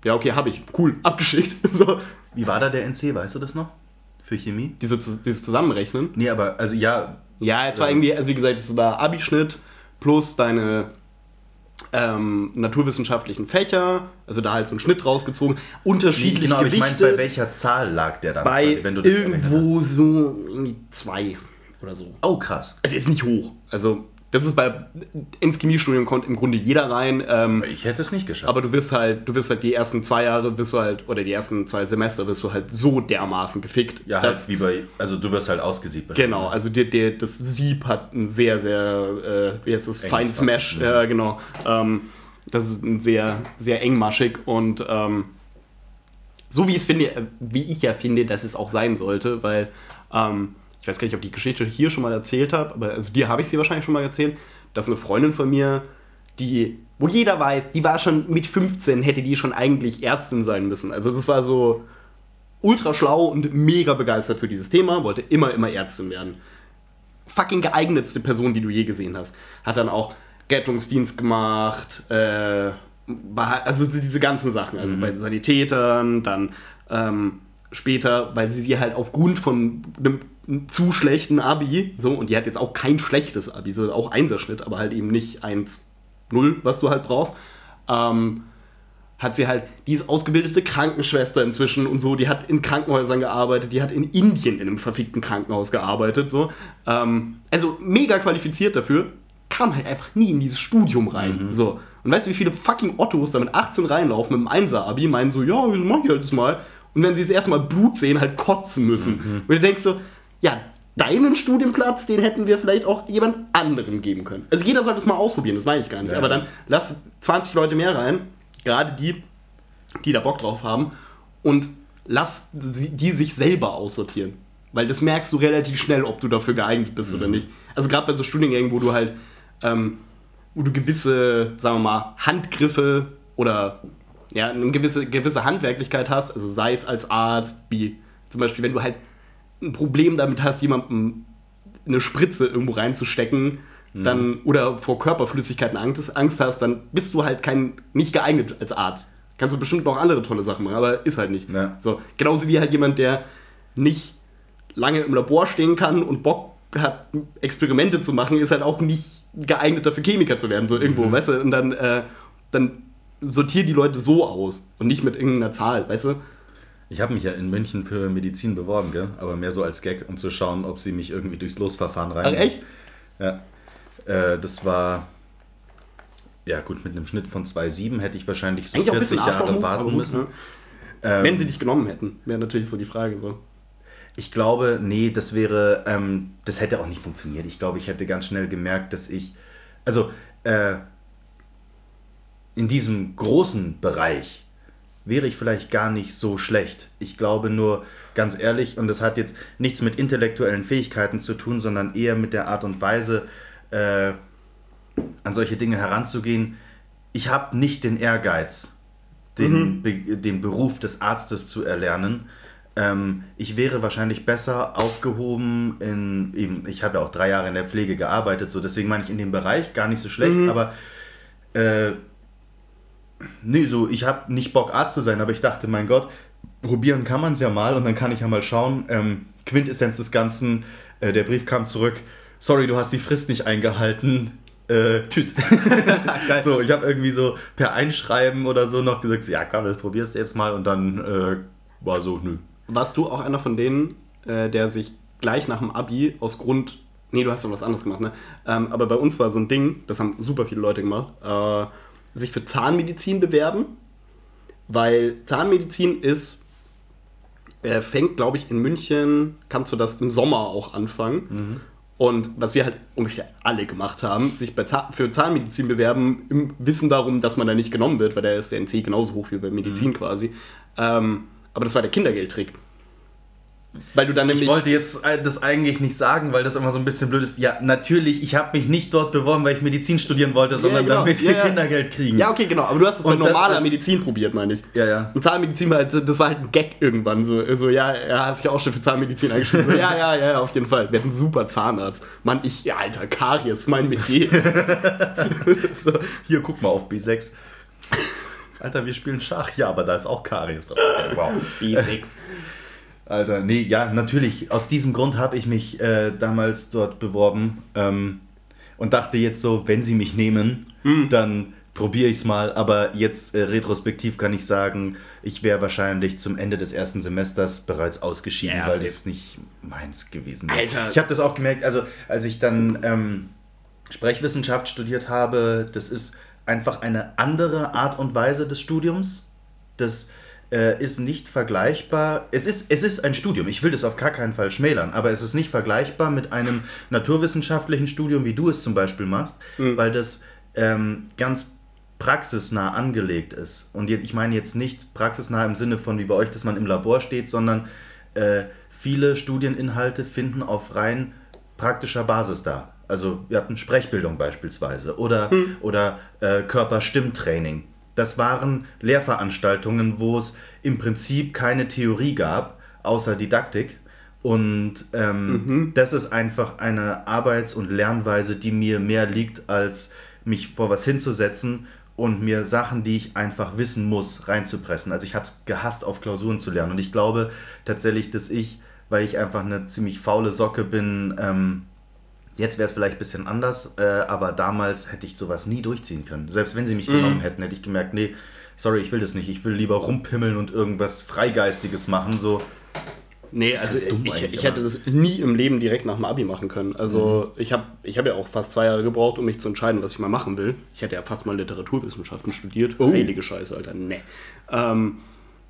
Ja, okay, habe ich. Cool, abgeschickt. (laughs) So, Wie war da der NC, weißt du das noch? Für Chemie? diese, dieses Zusammenrechnen. Nee, aber, also ja, Ja, es war irgendwie, also wie gesagt, es war Abischnitt plus deine ähm, naturwissenschaftlichen Fächer, also da halt so einen Schnitt rausgezogen, unterschiedliche genau, aber ich meine, bei welcher Zahl lag der dann? bei quasi, wenn du das irgendwo so irgendwie zwei oder so. Oh, krass. Es ist nicht hoch. Also Das ist bei ins Chemiestudium kommt im Grunde jeder rein. Ähm, Ich hätte es nicht geschafft. aber du wirst halt, du wirst halt die ersten zwei Jahre bist du halt, oder die ersten zwei Semester wirst du halt so dermaßen gefickt. ja, dass- halt wie bei, also du wirst halt ausgesiebt. Genau, also die, die, das Sieb hat ein sehr, sehr, äh, wie heißt das, Fein Smash, ja, genau. Ähm, das ist ein sehr, sehr engmaschig und ähm, so wie ich es finde, äh, wie ich ja finde, dass es auch sein sollte, weil ähm, ich weiß gar nicht, ob ich die Geschichte hier schon mal erzählt habe, aber also dir habe ich sie wahrscheinlich schon mal erzählt, dass eine Freundin von mir, die, wo jeder weiß, die war schon mit 15, hätte die schon eigentlich Ärztin sein müssen. Also das war so ultra schlau und mega begeistert für dieses Thema, wollte immer, immer Ärztin werden. Fucking geeignetste Person, die du je gesehen hast. Hat dann auch Rettungsdienst gemacht, äh, also diese ganzen Sachen, also bei Sanitätern, dann ähm, später, weil sie sie halt aufgrund von einem zu schlechten Abi, so, und die hat jetzt auch kein schlechtes Abi, so auch Einserschnitt, aber halt eben nicht 1-0, was du halt brauchst, ähm, hat sie halt, die ist ausgebildete Krankenschwester inzwischen und so, die hat in Krankenhäusern gearbeitet, die hat in Indien in einem verfickten Krankenhaus gearbeitet, so. Ähm, also mega qualifiziert dafür, kam halt einfach nie in dieses Studium rein, so. Und weißt du, wie viele fucking Ottos da mit 18 reinlaufen mit dem Einser-Abi, meinen so, ja, mach ich halt das mal? Und wenn sie das erste Mal Blut sehen, halt kotzen müssen. Und du denkst so, ja, deinen Studienplatz, den hätten wir vielleicht auch jemand anderem geben können. Also jeder sollte es mal ausprobieren, das meine ich gar nicht. Ja. Aber dann lass 20 Leute mehr rein, gerade die, die da Bock drauf haben, und lass die sich selber aussortieren. Weil das merkst du relativ schnell, ob du dafür geeignet bist Mhm. oder nicht. Also gerade bei so Studiengängen, wo du halt, ähm, wo du gewisse, sagen wir mal, Handgriffe oder ja, eine gewisse, gewisse Handwerklichkeit hast, also sei es als Arzt, wie zum Beispiel, wenn du halt ein Problem damit hast, jemandem eine Spritze irgendwo reinzustecken, dann oder vor Körperflüssigkeiten Angst, Angst hast, dann bist du halt kein nicht geeignet als Arzt. Kannst du bestimmt noch andere tolle Sachen machen, aber ist halt nicht. Ja. So, genauso wie halt jemand, der nicht lange im Labor stehen kann und Bock hat, Experimente zu machen, ist halt auch nicht geeignet dafür, Chemiker zu werden, so irgendwo, weißt du? Und dann, äh, dann sortier die Leute so aus und nicht mit irgendeiner Zahl, weißt du? Ich habe mich ja in München für Medizin beworben, gell? aber mehr so als Gag, um zu schauen, ob sie mich irgendwie durchs Losverfahren rein. Ach, echt? Ja. Äh, das war. Ja, gut, mit einem Schnitt von 2,7 hätte ich wahrscheinlich so Eigentlich auch ein 40 bisschen Jahre warten gut, müssen. ne? Ähm, Wenn sie dich genommen hätten, wäre natürlich so die Frage so. Ich glaube, nee, das wäre, ähm, das hätte auch nicht funktioniert. Ich glaube, ich hätte ganz schnell gemerkt, dass ich, also äh, in diesem großen Bereich wäre ich vielleicht gar nicht so schlecht. Ich glaube nur, ganz ehrlich, und das hat jetzt nichts mit intellektuellen Fähigkeiten zu tun, sondern eher mit der Art und Weise, äh, an solche Dinge heranzugehen. Ich habe nicht den Ehrgeiz, den, Be den Beruf des Arztes zu erlernen. Ähm, ich wäre wahrscheinlich besser aufgehoben in eben, ich habe ja auch drei Jahre in der Pflege gearbeitet, so deswegen meine ich in dem Bereich gar nicht so schlecht, aber äh, nee, so ich habe nicht Bock Arzt zu sein, aber ich dachte, mein Gott, probieren kann man es ja mal und dann kann ich ja mal schauen. Ähm, Quintessenz des Ganzen, äh, der Brief kam zurück, sorry, du hast die Frist nicht eingehalten. Äh, tschüss. (laughs) (laughs) so, ich habe irgendwie so per Einschreiben oder so noch gesagt, ja komm, das probierst du jetzt mal und dann äh, war so, nö. Warst du auch einer von denen, äh, der sich gleich nach dem Abi aus Grund. Nee, du hast doch was anderes gemacht, ne? Ähm, aber bei uns war so ein Ding, das haben super viele Leute gemacht, äh, sich für Zahnmedizin bewerben, weil Zahnmedizin ist, äh, fängt, glaube ich, in München, kannst du das im Sommer auch anfangen. Und was wir halt ungefähr alle gemacht haben, sich Zahn, für Zahnmedizin bewerben, im Wissen darum, dass man da nicht genommen wird, weil da ist der NC genauso hoch wie bei Medizin quasi. Ähm, aber das war der Kindergeldtrick. Weil du dann nämlich. Ich wollte jetzt äh, das eigentlich nicht sagen, weil das immer so ein bisschen blöd ist. Ja, natürlich, ich habe mich nicht dort beworben, weil ich Medizin studieren wollte, sondern genau. damit Ja, wir ja. Kindergeld kriegen. ja, okay, genau, aber du hast es das normaler Medizin probiert, meine ich. ja. ja. Und Zahnmedizin war halt, das war halt ein Gag irgendwann. So, so ja, er hat sich auch schon für Zahnmedizin eingeschrieben. So, ja, ja, ja, auf jeden Fall. Wir hatten einen super Zahnarzt. Mann, ich, ja, Alter, Karies, mein Metier. (laughs) so, Hier, guck mal auf B6. Alter, wir spielen Schach. Ja, aber da ist auch Karies dabei. Wow. B6. Alter, nee, ja, natürlich. Aus diesem Grund habe ich mich äh, damals dort beworben ähm, und dachte jetzt so, wenn sie mich nehmen, Hm. dann probiere ich es mal. Aber jetzt äh, retrospektiv kann ich sagen, ich wäre wahrscheinlich zum Ende des ersten Semesters bereits ausgeschieden, Ja, weil das nicht meins gewesen wäre. Alter. Ich habe das auch gemerkt, also als ich dann ähm, Sprechwissenschaft studiert habe, das ist einfach eine andere Art und Weise des Studiums. Das äh, ist nicht vergleichbar. Es ist, es ist ein Studium, ich will das auf gar keinen Fall schmälern, aber es ist nicht vergleichbar mit einem naturwissenschaftlichen Studium, wie du es zum Beispiel machst, weil das ähm, ganz praxisnah angelegt ist. Und ich meine jetzt nicht praxisnah im Sinne von wie bei euch, dass man im Labor steht, sondern äh, viele Studieninhalte finden auf rein praktischer Basis da. Also wir hatten Sprechbildung beispielsweise oder, oder äh, Körperstimmtraining. Das waren Lehrveranstaltungen, wo es im Prinzip keine Theorie gab, außer Didaktik. Und ähm, das ist einfach eine Arbeits- und Lernweise, die mir mehr liegt, als mich vor was hinzusetzen und mir Sachen, die ich einfach wissen muss, reinzupressen. Also ich habe es gehasst, auf Klausuren zu lernen. Und ich glaube tatsächlich, dass ich, weil ich einfach eine ziemlich faule Socke bin, ähm, Jetzt wäre es vielleicht ein bisschen anders, äh, aber damals hätte ich sowas nie durchziehen können. Selbst wenn sie mich genommen hätten, hätte ich gemerkt, nee, sorry, ich will das nicht. Ich will lieber rumpimmeln und irgendwas Freigeistiges machen. So, Nee, also ich, ich hätte das nie im Leben direkt nach dem Abi machen können. Also ich habe ich hab ja auch fast zwei Jahre gebraucht, um mich zu entscheiden, was ich mal machen will. Ich hätte ja fast mal Literaturwissenschaften studiert. Heilige Scheiße, Alter. Nee. Ähm,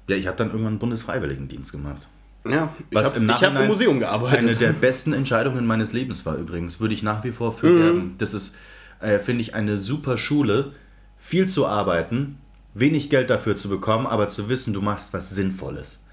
ja, ich habe dann irgendwann einen Bundesfreiwilligendienst gemacht. Ja, ich Was habe im hab Nachhinein im Museum gearbeitet. Eine der besten Entscheidungen meines Lebens war übrigens, würde ich nach wie vor Mhm. für werben. Das ist, äh, finde ich, eine super Schule, viel zu arbeiten, wenig Geld dafür zu bekommen, aber zu wissen, du machst was Sinnvolles.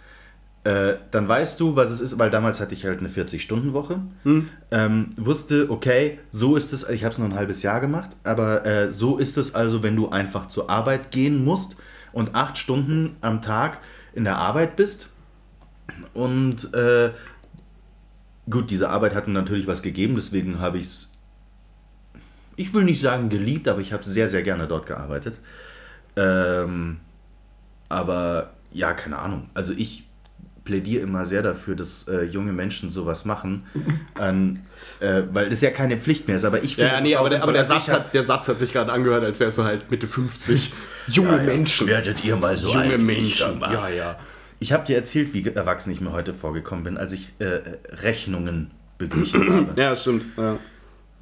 Äh, dann weißt du, was es ist, weil damals hatte ich halt eine 40-Stunden-Woche. Hm. Ähm, wusste, okay, so ist es, ich habe es nur ein halbes Jahr gemacht, aber äh, so ist es also, wenn du einfach zur Arbeit gehen musst und acht Stunden am Tag in der Arbeit bist. Und äh, gut, diese Arbeit hat mir natürlich was gegeben, deswegen habe ich es, ich will nicht sagen geliebt, aber ich habe sehr, sehr gerne dort gearbeitet. Ähm, aber ja, keine Ahnung. Also ich plädiere immer sehr dafür, dass äh, junge Menschen sowas machen, (laughs) an, äh, weil das ja keine Pflicht mehr ist. Aber ich finde, ja, nee, aber der, aber der. Satz hat, der Satz hat sich gerade angehört, als wärst du halt Mitte 50. (laughs) Junge Ja, ja. Menschen. Werdet ihr mal so Junge alt Menschen. Ja, ja. Ich habe dir erzählt, wie erwachsen ich mir heute vorgekommen bin, als ich äh, Rechnungen beglichen habe. (clears throat) Ja, stimmt. Ja.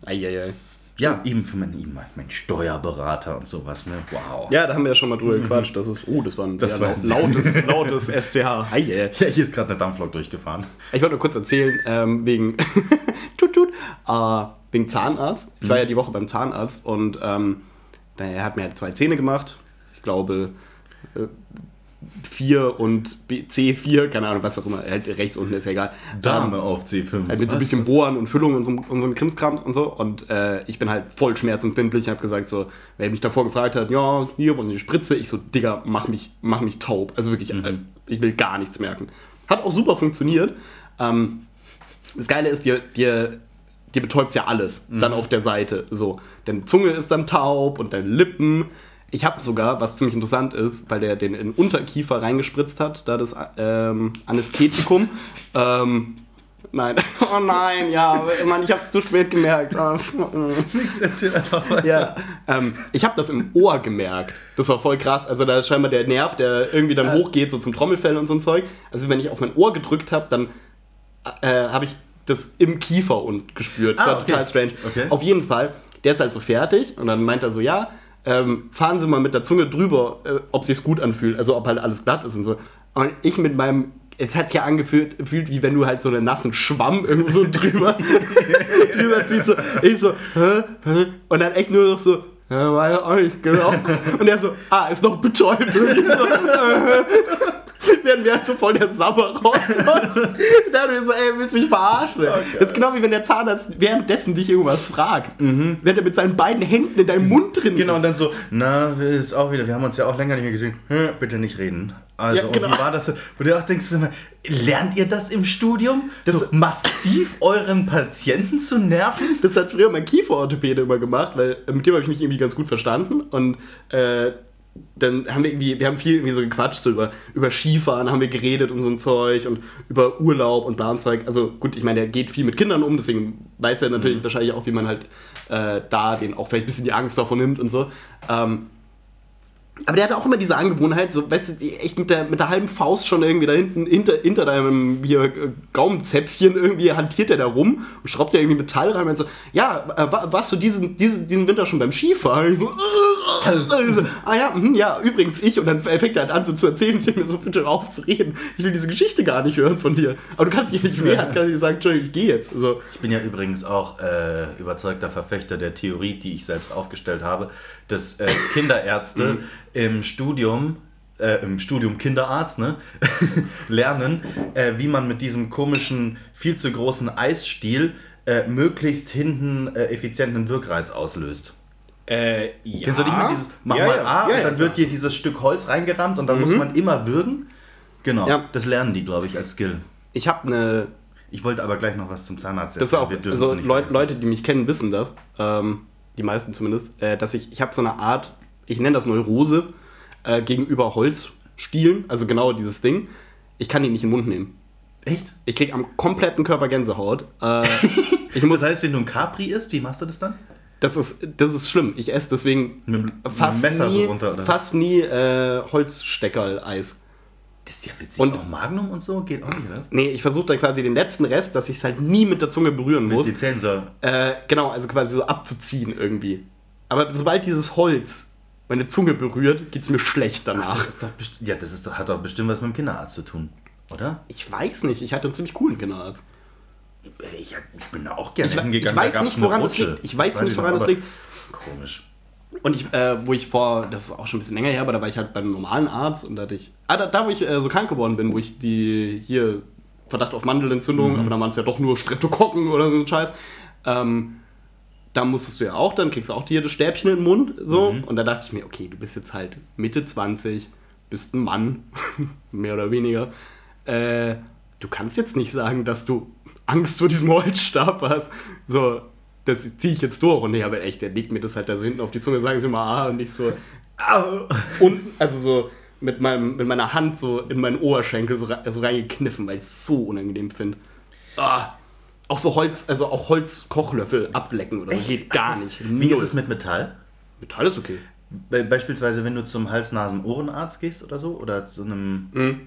Eieiei. Ja, eben für meinen, eben mein Steuerberater und sowas, ne? Wow. Ja, da haben wir ja schon mal drüber gequatscht. Das ist, oh, das war ein Das sehr war ein lautes, lautes (laughs) SCH. Yeah. Ja, hier ist gerade eine Dampflok durchgefahren. Ich wollte nur kurz erzählen, ähm, wegen, (laughs) tut, tut, äh, wegen Zahnarzt. Ich war ja die Woche beim Zahnarzt und ähm, er hat mir halt zwei Zähne gemacht. Ich glaube, äh, 4 und B, C4, keine Ahnung, was auch immer. Halt rechts unten ist ja egal. Dame Ähm, auf C5. Halt mit so ein bisschen Bohren und Füllung und so, und so einem Krimskrams und so. Und äh, ich bin halt voll schmerzempfindlich. Ich habe gesagt, so, wer mich davor gefragt hat, ja, hier wollen Sie eine Spritze? Ich so, Digga, mach mich, mach mich taub. Also wirklich, äh, ich will gar nichts merken. Hat auch super funktioniert. Ähm, das Geile ist, dir, dir, dir betäubt ja alles dann auf der Seite. So, deine Zunge ist dann taub und deine Lippen. Ich habe sogar, was ziemlich interessant ist, weil der den in den Unterkiefer reingespritzt hat, da das ähm, Anästhetikum. (laughs) ähm, nein, (laughs) oh nein, ja, Mann, ich habe es zu spät gemerkt. Ah, (laughs) Nix, erzähl einfach weiter. ja, ähm, ich habe das im Ohr gemerkt. Das war voll krass. Also da ist scheinbar der Nerv, der irgendwie dann hochgeht, so zum Trommelfell und so ein Zeug. Also wenn ich auf mein Ohr gedrückt habe, dann äh, habe ich das im Kiefer und gespürt. Das Ah, war okay. total strange. Okay. Auf jeden Fall, der ist halt so fertig und dann meint er so, ja, ähm, fahren Sie mal mit der Zunge drüber, äh, ob sich's gut anfühlt, also ob halt alles glatt ist und so. Und ich mit meinem, es hat sich ja angefühlt, gefühlt, wie wenn du halt so einen nassen Schwamm irgendwo so drüber, (laughs) drüber ziehst. So, ich so, hä, hä? Und dann echt nur noch so, ja, war ja auch nicht genau. Und er so, ah, ist doch betäubt. Und ich so, äh, (laughs) werden wir halt so voll der Sabber raus. Und (laughs) dann wir so, ey, willst du mich verarschen? Das ist genau wie wenn der Zahnarzt währenddessen dich irgendwas fragt. Wenn er mit seinen beiden Händen in deinem Mund drin Genau, und ist. dann so, na, ist auch wieder, wir haben uns ja auch länger nicht mehr gesehen. Hm, bitte nicht reden. Also, Ja, genau. und wie war das? so? Wo du auch denkst, lernt ihr das im Studium? Das- so massiv euren Patienten zu nerven? Das hat früher mein Kieferorthopäde immer gemacht, weil äh, mit dem habe ich mich irgendwie ganz gut verstanden. Und äh, dann haben wir irgendwie, wir haben viel irgendwie so gequatscht, so über, über Skifahren haben wir geredet und so ein Zeug und über Urlaub und bla und Zeug. Also gut, ich meine, der geht viel mit Kindern um, deswegen weiß er natürlich wahrscheinlich auch, wie man halt äh, da den auch vielleicht ein bisschen die Angst davon nimmt und so. Ähm, Aber der hatte auch immer diese Angewohnheit, so, weißt du, die echt mit der, mit der halben Faust schon irgendwie da hinten, hinter, hinter deinem hier, äh, Gaumenzäpfchen irgendwie hantiert er da rum und schraubt ja irgendwie Metall rein und so, ja, äh, wa- warst du diesen, diesen, diesen Winter schon beim Skifahren? Ich so, äh, so, ah ja, mhm, ja, übrigens ich. Und dann fängt er halt an so zu erzählen, ich denke mir so, bitte hör auf zu reden. Ich will diese Geschichte gar nicht hören von dir. Aber du kannst dich nicht wehren, kannst nicht sagen, Entschuldigung, ich gehe jetzt. Also, Ich bin ja übrigens auch äh, überzeugter Verfechter der Theorie, die ich selbst aufgestellt habe, dass äh, Kinderärzte im Studium, äh, im Studium Kinderarzt, ne, (laughs) lernen, äh, wie man mit diesem komischen, viel zu großen Eisstiel äh, möglichst hinten äh, effizienten Wirkreiz auslöst. äh, ja. Kennst du nicht mehr dieses, mach ja, mal ja, A ja, und dann ja, wird dir dieses Stück Holz reingerammt und dann muss man immer würgen? Genau, Ja. das lernen die, glaube ich, als Skill. Ich habe eine Ich wollte aber gleich noch was zum Zahnarzt Das ist auch, also Leut. Leute, die mich kennen, wissen das, ähm, die meisten zumindest, äh, dass ich, ich habe so eine Art, ich nenne das Neurose, äh, gegenüber Holzstielen, also genau dieses Ding. Ich kann die nicht in den Mund nehmen. Echt? Ich krieg am kompletten Körper Gänsehaut. Äh, (laughs) ich muss, Das heißt, wenn du ein Capri isst, wie machst du das dann? das, ist, das ist schlimm. Ich esse deswegen Mit fast mit nie, so runter, fast nie äh, Holzsteckerl-Eis. Das ist ja witzig. Und- auch Magnum und so geht auch nicht, oder? Nee, ich versuche dann quasi den letzten Rest, dass ich es halt nie mit der Zunge berühren muss. Die Zähne so. Äh, genau, also quasi so abzuziehen irgendwie. Aber sobald dieses Holz meine Zunge berührt, geht es mir schlecht danach. Das ist doch ja, das ist doch, hat doch bestimmt was mit dem Kinderarzt zu tun, oder? Ich weiß nicht, ich hatte einen ziemlich coolen Kinderarzt. Ich, ich bin da auch gerne Ich, hingegangen. ich da weiß nicht, woran es liegt. Ich weiß Das nicht, ich woran es liegt. Komisch. Und ich, äh, wo ich vor, das ist auch schon ein bisschen länger her, aber da war ich halt beim normalen Arzt und da hatte ich, ah, da, da wo ich äh, so krank geworden bin, wo ich die hier Verdacht auf Mandelentzündung, aber dann waren es ja doch nur Streptokokken oder so ein Scheiß. Ähm, da musstest du ja auch, dann kriegst du auch hier das Stäbchen in den Mund, so. Und da dachte ich mir, okay, du bist jetzt halt Mitte 20, bist ein Mann, (laughs) mehr oder weniger. Äh, du kannst jetzt nicht sagen, dass du Angst vor diesem Holzstab hast. So, das ziehe ich jetzt durch. Und ich habe echt, der legt mir das halt da so hinten auf die Zunge, sagen sie mal, ah, und ich so, Au. und also so mit, meinem, mit meiner Hand so in meinen Oberschenkel so, re- so reingekniffen, weil ich es so unangenehm finde. Ah, auch so Holz, also auch Holzkochlöffel ablecken oder so, geht gar nicht. Wie Null. ist es mit Metall? Metall ist okay. Be beispielsweise, wenn du zum Hals-Nasen-Ohrenarzt gehst oder so, oder zu einem, Mhm.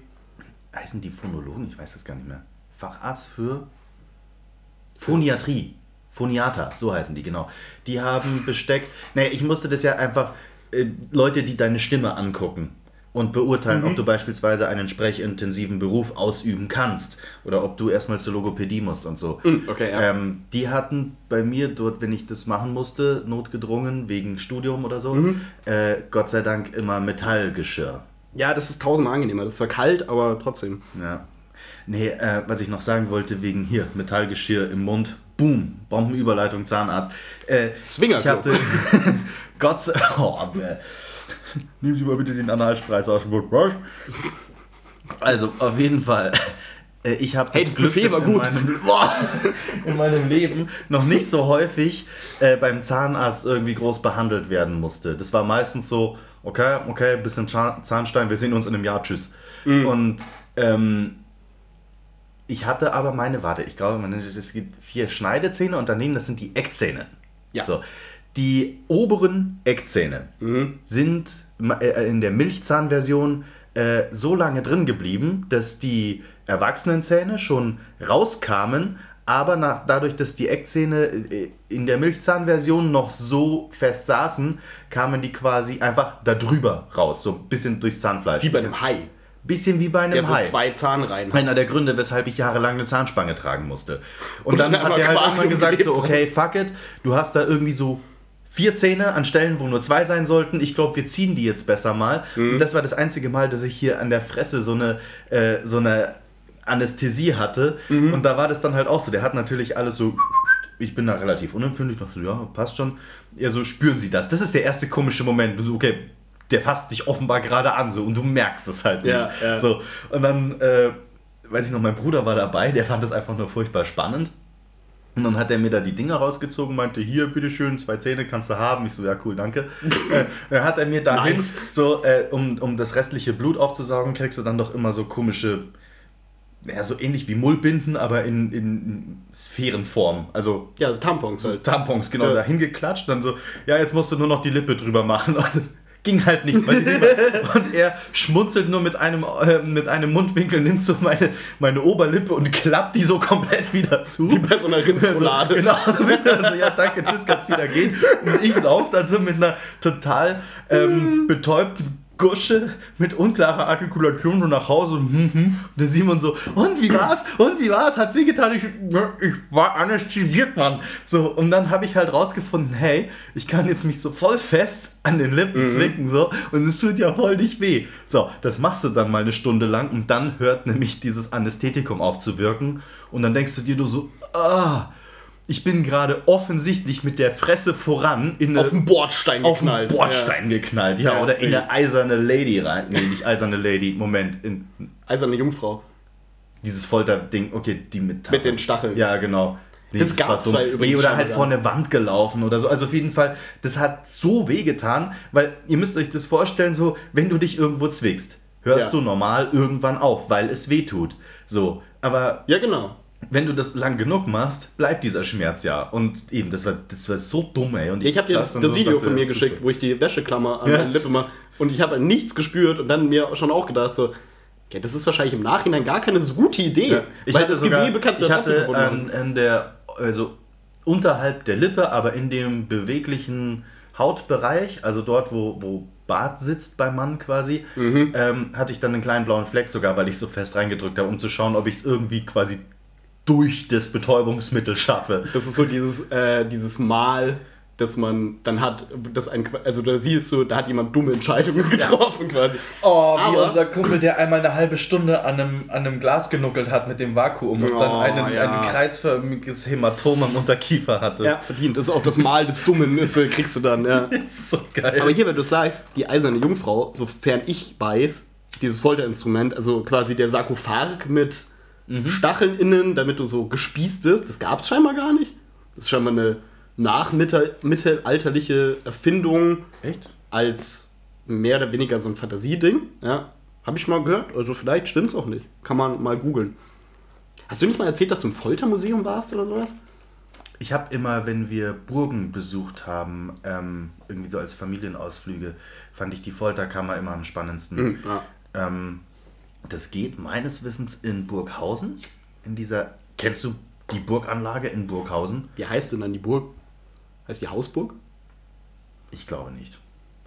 heißen die Phonologen? Ich weiß das gar nicht mehr. Facharzt für Phoniatrie. Phoniater, so heißen die, genau. Die haben Besteck. Nee, ich musste das ja einfach, äh, Leute, die deine Stimme angucken und beurteilen, Mhm. ob du beispielsweise einen sprechintensiven Beruf ausüben kannst oder ob du erstmal zur Logopädie musst und so. Mhm, okay, ja. ähm, die hatten bei mir dort, wenn ich das machen musste, notgedrungen wegen Studium oder so, Mhm. äh, Gott sei Dank immer Metallgeschirr. Ja, das ist tausendmal angenehmer. Das ist zwar kalt, aber trotzdem. Ja. Nee, äh, was ich noch sagen wollte, wegen hier, Metallgeschirr im Mund, boom, Bombenüberleitung, Zahnarzt. Äh, Swingerklo. Ich hatte, (laughs) Gott sei oh, äh, (laughs) Nehmen Sie mal bitte den Analspreiz aus dem Mund, was? Also, auf jeden Fall. äh, Ich habe Hey, das Buffet war in gut. Meinem, boah, in meinem Leben noch nicht so häufig äh, beim Zahnarzt irgendwie groß behandelt werden musste. Das war meistens so, okay, okay, bisschen Zahn- Zahnstein, wir sehen uns in einem Jahr, tschüss. Mhm. Und ähm, ich hatte aber meine, warte, ich glaube, man nennt es gibt vier Schneidezähne und daneben, das sind die Eckzähne. Ja. So. Die oberen Eckzähne sind äh, in der Milchzahnversion äh, so lange drin geblieben, dass die Erwachsenenzähne schon rauskamen, aber nach, dadurch, dass die Eckzähne äh, in der Milchzahnversion noch so fest saßen, kamen die quasi einfach da drüber raus, so ein bisschen durchs Zahnfleisch. Wie bei einem Hai. bisschen wie bei einem Der so Hai. zwei Zahnreihen. Einer der Gründe, weshalb ich jahrelang eine Zahnspange tragen musste. Und, Und dann dann hat er halt irgendwann gesagt, so, okay, fuck it, du hast da irgendwie so vier Zähne an Stellen, wo nur zwei sein sollten. Ich glaube, wir ziehen die jetzt besser mal. Und das war das einzige Mal, dass ich hier an der Fresse so eine, äh, so eine Anästhesie hatte. Und da war das dann halt auch so. Der hat natürlich alles so. Ich bin da relativ unempfindlich, dachte so, ja, passt schon. Ja, so spüren Sie das. Das ist der erste komische Moment. So, okay, der fasst dich offenbar gerade an, so, und du merkst es halt nicht. Ja, ja. So, und dann, äh, weiß ich noch, mein Bruder war dabei, der fand das einfach nur furchtbar spannend. Und dann hat er mir da die Dinger rausgezogen, meinte, hier, bitteschön, zwei Zähne kannst du haben. Ich so, ja, cool, danke. (laughs) äh, dann hat er mir da Nice. so, äh, um, um das restliche Blut aufzusaugen, kriegst du dann doch immer so komische, ja, so ähnlich wie Mullbinden, aber in, in Sphärenform. Also Ja, Tampons halt. Tampons, genau, Ja. da hingeklatscht, dann so, ja, jetzt musst du nur noch die Lippe drüber machen. (laughs) Ging halt nicht. (laughs) Und er schmunzelt nur mit einem, äh, mit einem Mundwinkel, nimmt so meine, meine Oberlippe und klappt die so komplett wieder zu. Wie bei so einer (laughs) Rindsroulade. genau. (laughs) Also, ja, danke, tschüss, kannst wieder gehen. Und ich laufe dann so mit einer total ähm, betäubten Gusche mit unklarer Artikulation nur nach Hause und, hm, hm. und der Simon so, und wie war's? Und wie war's? Hat's wehgetan? Ich, ich war anästhesiert, Mann. So, und dann habe ich halt rausgefunden, hey, ich kann jetzt mich so voll fest an den Lippen zwicken, so, und es tut ja voll nicht weh. So, das machst du dann mal eine Stunde lang und dann hört nämlich dieses Anästhetikum auf zu wirken und dann denkst du dir nur so, ah, ich bin gerade offensichtlich mit der Fresse voran in eine, Auf den Bordstein auf geknallt. Bordstein geknallt, ja, Ja, oder in eine eiserne Lady rein. Nee, nicht eiserne Lady, Moment, in Ja. Eiserne Jungfrau. dieses Folterding, okay, die mit Mit den Stacheln. Ja, genau. Nee, Das war gab's dumm. ja übrigens Nee, oder halt vor eine Wand gelaufen oder so. Also auf jeden Fall, das hat so wehgetan, weil ihr müsst euch das vorstellen, so, wenn du dich irgendwo zwickst, hörst Ja. du normal irgendwann auf, weil es weh tut. So, aber Ja, genau. Wenn du das lang genug machst, bleibt dieser Schmerz ja. Und eben, das war, das war so dumm, ey. Und Ich habe dir das, das Video dachte, von mir geschickt, wo ich die Wäscheklammer an Ja. meine Lippe mache. Und ich habe nichts gespürt und dann mir schon auch gedacht, so, ja, das ist wahrscheinlich im Nachhinein gar keine so gute Idee. Ja, ich weil hatte das sogar, Gewebe kannst du ich hatte an, an der, also unterhalb der Lippe, aber in dem beweglichen Hautbereich, also dort, wo, wo Bart sitzt beim Mann quasi, Mhm. ähm, hatte ich dann einen kleinen blauen Fleck sogar, weil ich so fest reingedrückt habe, um zu schauen, ob ich es irgendwie quasi durch das Betäubungsmittel schaffe. Das ist so dieses, äh, dieses Mal, das man dann hat, das ein, also da siehst du, da hat jemand dumme Entscheidungen (laughs) getroffen quasi. Oh, wie Aber- unser Kumpel, der einmal eine halbe Stunde an einem, an einem Glas genuckelt hat mit dem Vakuum und dann Oh, einen, ja. ein kreisförmiges Hämatom am Unterkiefer hatte. Ja, verdient. Das ist auch das Mal des Dummen, ist, äh, kriegst du dann, ja. (laughs) ist so geil. Aber hier, wenn du sagst, die eiserne Jungfrau, sofern ich weiß, dieses Folterinstrument, also quasi der Sarkophag mit Mhm. Stacheln innen, damit du so gespießt wirst, das gab es scheinbar gar nicht. Das ist scheinbar eine nachmittelalterliche Erfindung Echt? als mehr oder weniger so ein Fantasieding. Ja, habe ich mal gehört. Also vielleicht stimmt es auch nicht. Kann man mal googeln. Hast du nicht mal erzählt, dass du im Foltermuseum warst oder sowas? Ich habe immer, wenn wir Burgen besucht haben, ähm, irgendwie so als Familienausflüge, fand ich die Folterkammer immer am spannendsten. Ja. Ähm, das geht meines Wissens in Burghausen. In dieser. Kennst du die Burganlage in Burghausen? Wie heißt denn dann die Burg? Heißt die Hausburg? Ich glaube nicht.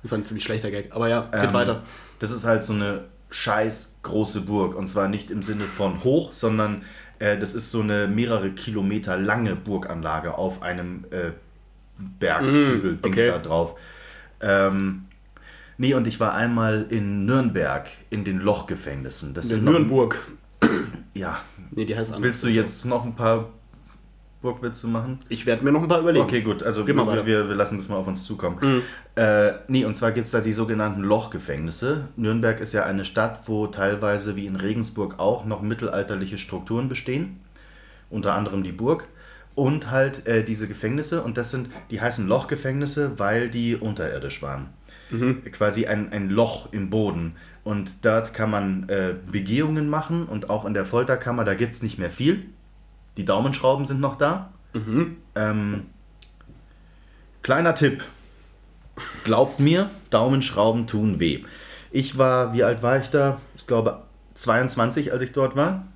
Das war ein ziemlich schlechter Gag. Aber ja, geht Ähm, weiter. Das ist halt so eine scheiß große Burg. Und zwar nicht im Sinne von hoch, sondern äh, das ist so eine mehrere Kilometer lange Burganlage auf einem äh, Berghügel Dings okay. da drauf. Ähm, nee, und ich war einmal in Nürnberg in den Lochgefängnissen. Das In Nürnberg. (clears throat) Ja. Nee, die heißt anders. Willst du jetzt noch ein paar Burgwitze machen? Ich werde mir noch ein paar überlegen. Okay, gut, also wir. Mhm. wir, wir lassen das mal auf uns zukommen. Äh, nee, und zwar gibt es da die sogenannten Lochgefängnisse. Nürnberg ist ja eine Stadt, wo teilweise wie in Regensburg auch noch mittelalterliche Strukturen bestehen. Unter anderem die Burg. Und halt äh, diese Gefängnisse. Und das sind, die heißen Lochgefängnisse, weil die unterirdisch waren. Mhm. Quasi ein, ein Loch im Boden. Und dort kann man äh, Begehungen machen. Und auch in der Folterkammer, da gibt es nicht mehr viel. Die Daumenschrauben sind noch da. Ähm, kleiner Tipp. Glaubt mir, Daumenschrauben tun weh. Ich war, wie alt war ich da? Ich glaube 22, als ich dort war.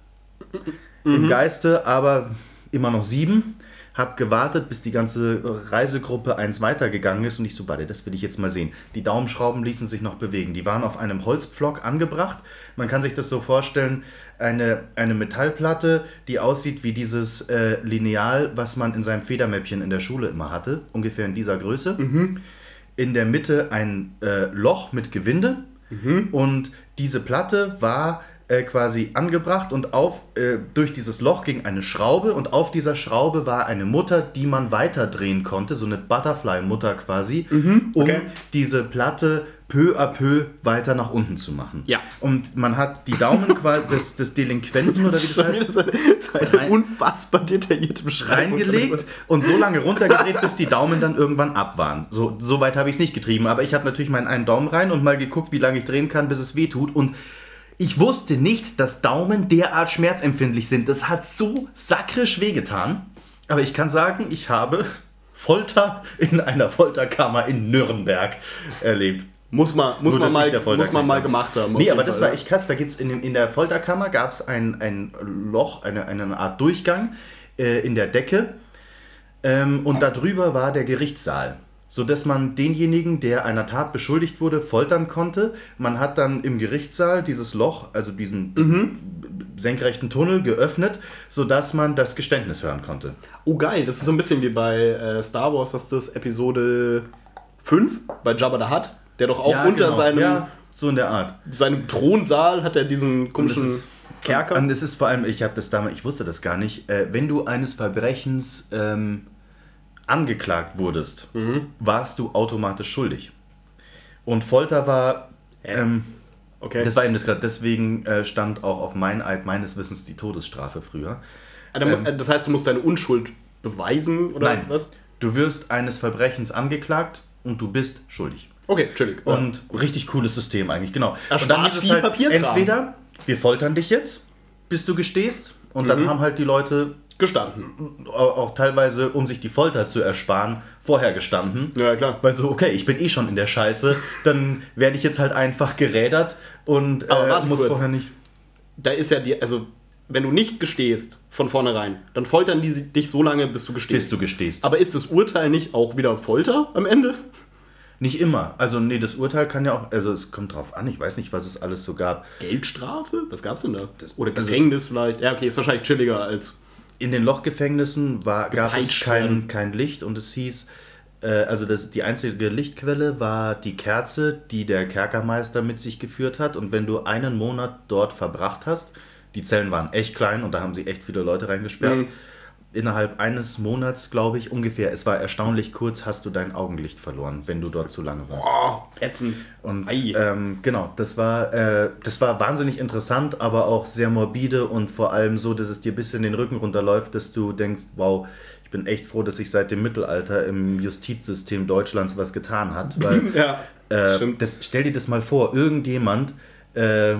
Im Geiste, aber immer noch sieben. Hab gewartet, bis die ganze Reisegruppe eins weitergegangen ist und ich so, warte, das will ich jetzt mal sehen. Die Daumenschrauben ließen sich noch bewegen. Die waren auf einem Holzpflock angebracht. Man kann sich das so vorstellen, eine, eine Metallplatte, die aussieht wie dieses äh, Lineal, was man in seinem Federmäppchen in der Schule immer hatte. Ungefähr in dieser Größe. In der Mitte ein äh, Loch mit Gewinde. Und diese Platte war äh, quasi angebracht und auf, äh, durch dieses Loch ging eine Schraube und auf dieser Schraube war eine Mutter, die man weiterdrehen konnte, so eine Butterfly-Mutter quasi, um okay. diese Platte peu à peu weiter nach unten zu machen. Ja. Und man hat die Daumen quasi (laughs) des, des Delinquenten oder wie das heißt, das ist eine Rein- unfassbar detaillierte Beschreibung. reingelegt und so lange runtergedreht, bis die Daumen dann irgendwann ab waren. So, so weit habe ich es nicht getrieben, aber ich habe natürlich meinen einen Daumen rein und mal geguckt, wie lange ich drehen kann, bis es weh tut. Und ich wusste nicht, dass Daumen derart schmerzempfindlich sind. Das hat so sakrisch wehgetan. Aber ich kann sagen, ich habe Folter in einer Folterkammer in Nürnberg erlebt. Muss man, muss Nur, man, mal, muss man mal gemacht haben. Nee, aber das Fall, war echt krass. Da gibt es in, dem- in der Folterkammer gab es ein, ein Loch, eine, eine Art Durchgang äh, in der Decke. Ähm, und darüber war der Gerichtssaal. Sodass man denjenigen, der einer Tat beschuldigt wurde, foltern konnte. Man hat dann im Gerichtssaal dieses Loch, also diesen senkrechten Tunnel, geöffnet, sodass man das Geständnis hören konnte. Oh geil, das ist so ein bisschen wie bei äh, Star Wars, was das, Episode 5, bei Jabba the Hutt, der doch auch unter genau. seinem, Ja, so in der Art. seinem Thronsaal hat er diesen komischen Kerker. Und es ist vor allem, ich habe das damals, ich wusste das gar nicht, äh, wenn du eines Verbrechens ähm, angeklagt wurdest, Mhm. warst du automatisch schuldig. Und Folter war, ähm, okay. das war eben das gerade, deswegen äh, stand auch auf mein Eid meines Wissens die Todesstrafe früher. Ah, dann- äh, das heißt, du musst deine Unschuld beweisen, oder Nein, was? du wirst eines Verbrechens angeklagt und du bist schuldig. Okay, chillig. Und richtig cooles System eigentlich, genau. Erspart und dann viel halt, Papierkram. entweder wir foltern dich jetzt, bis du gestehst, und Mhm. dann haben halt die Leute gestanden. auch, teilweise, um sich die Folter zu ersparen, vorher gestanden. Ja, klar. Weil so, okay, ich bin eh schon in der Scheiße, dann werde ich jetzt halt einfach gerädert und Aber äh, warte muss kurz. vorher nicht. Da ist ja die, also, wenn du nicht gestehst von vornherein, dann foltern die dich so lange, bis du gestehst. Bis du gestehst. Aber ist das Urteil nicht auch wieder Folter am Ende? Nicht immer. Also, nee, das Urteil kann ja auch, also es kommt drauf an, ich weiß nicht, was es alles so gab. Geldstrafe? Was gab's denn da? Oder also- Gefängnis vielleicht? Ja, okay, ist wahrscheinlich chilliger als. In den Lochgefängnissen war, gab es kein, kein Licht und es hieß, äh, also das, die einzige Lichtquelle war die Kerze, die der Kerkermeister mit sich geführt hat. Und wenn du einen Monat dort verbracht hast, die Zellen waren echt klein und da haben sie echt viele Leute reingesperrt. Mhm. Innerhalb eines Monats, glaube ich, ungefähr, es war erstaunlich kurz, hast du dein Augenlicht verloren, wenn du dort zu lange warst. Oh, ätzend. Und ähm, genau, das war, äh, das war wahnsinnig interessant, aber auch sehr morbide und vor allem so, dass es dir bis in den Rücken runterläuft, dass du denkst, wow, ich bin echt froh, dass sich seit dem Mittelalter im Justizsystem Deutschlands was getan hat. Weil, (laughs) Ja, äh, stimmt. das, stell dir das mal vor, irgendjemand äh,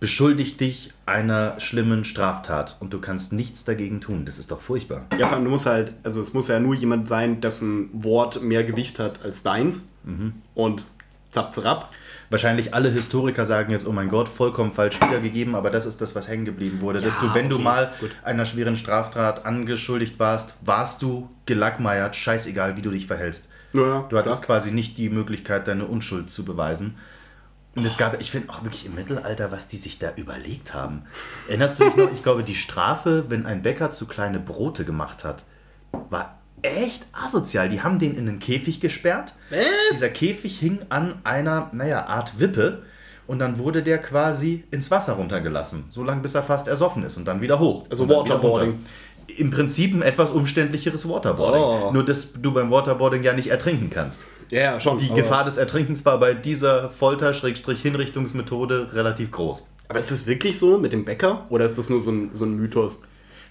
beschuldigt dich einer schlimmen Straftat und du kannst nichts dagegen tun. Das ist doch furchtbar. Ja, vor allem, du musst halt, also es muss ja nur jemand sein, dessen Wort mehr Gewicht hat als deins. Mhm. Und zapp, zapp. Wahrscheinlich alle Historiker sagen jetzt, oh mein Gott, vollkommen falsch wiedergegeben, aber das ist das, was hängen geblieben wurde. dass Ja, du, wenn du okay, mal gut. einer schweren Straftat angeschuldigt warst, warst du gelackmeiert, scheißegal, wie du dich verhältst. Ja, Du hattest quasi nicht die Möglichkeit, deine Unschuld zu beweisen. Und es gab, ich finde auch wirklich im Mittelalter, was die sich da überlegt haben. Erinnerst du dich noch? Ich glaube, die Strafe, wenn ein Bäcker zu kleine Brote gemacht hat, war echt asozial. Die haben den in einen Käfig gesperrt. Was? Dieser Käfig hing an einer, naja, Art Wippe. Und dann wurde der quasi ins Wasser runtergelassen. So lange, bis er fast ersoffen ist und dann wieder hoch. Also Waterboarding. Im Prinzip ein etwas umständlicheres Waterboarding. Oh. Nur, dass du beim Waterboarding ja nicht ertrinken kannst. Ja, ja, schon. Die Gefahr des Ertrinkens war bei dieser Folter-Hinrichtungsmethode relativ groß. Aber ist das wirklich so mit dem Bäcker? Oder ist das nur so ein, so ein Mythos?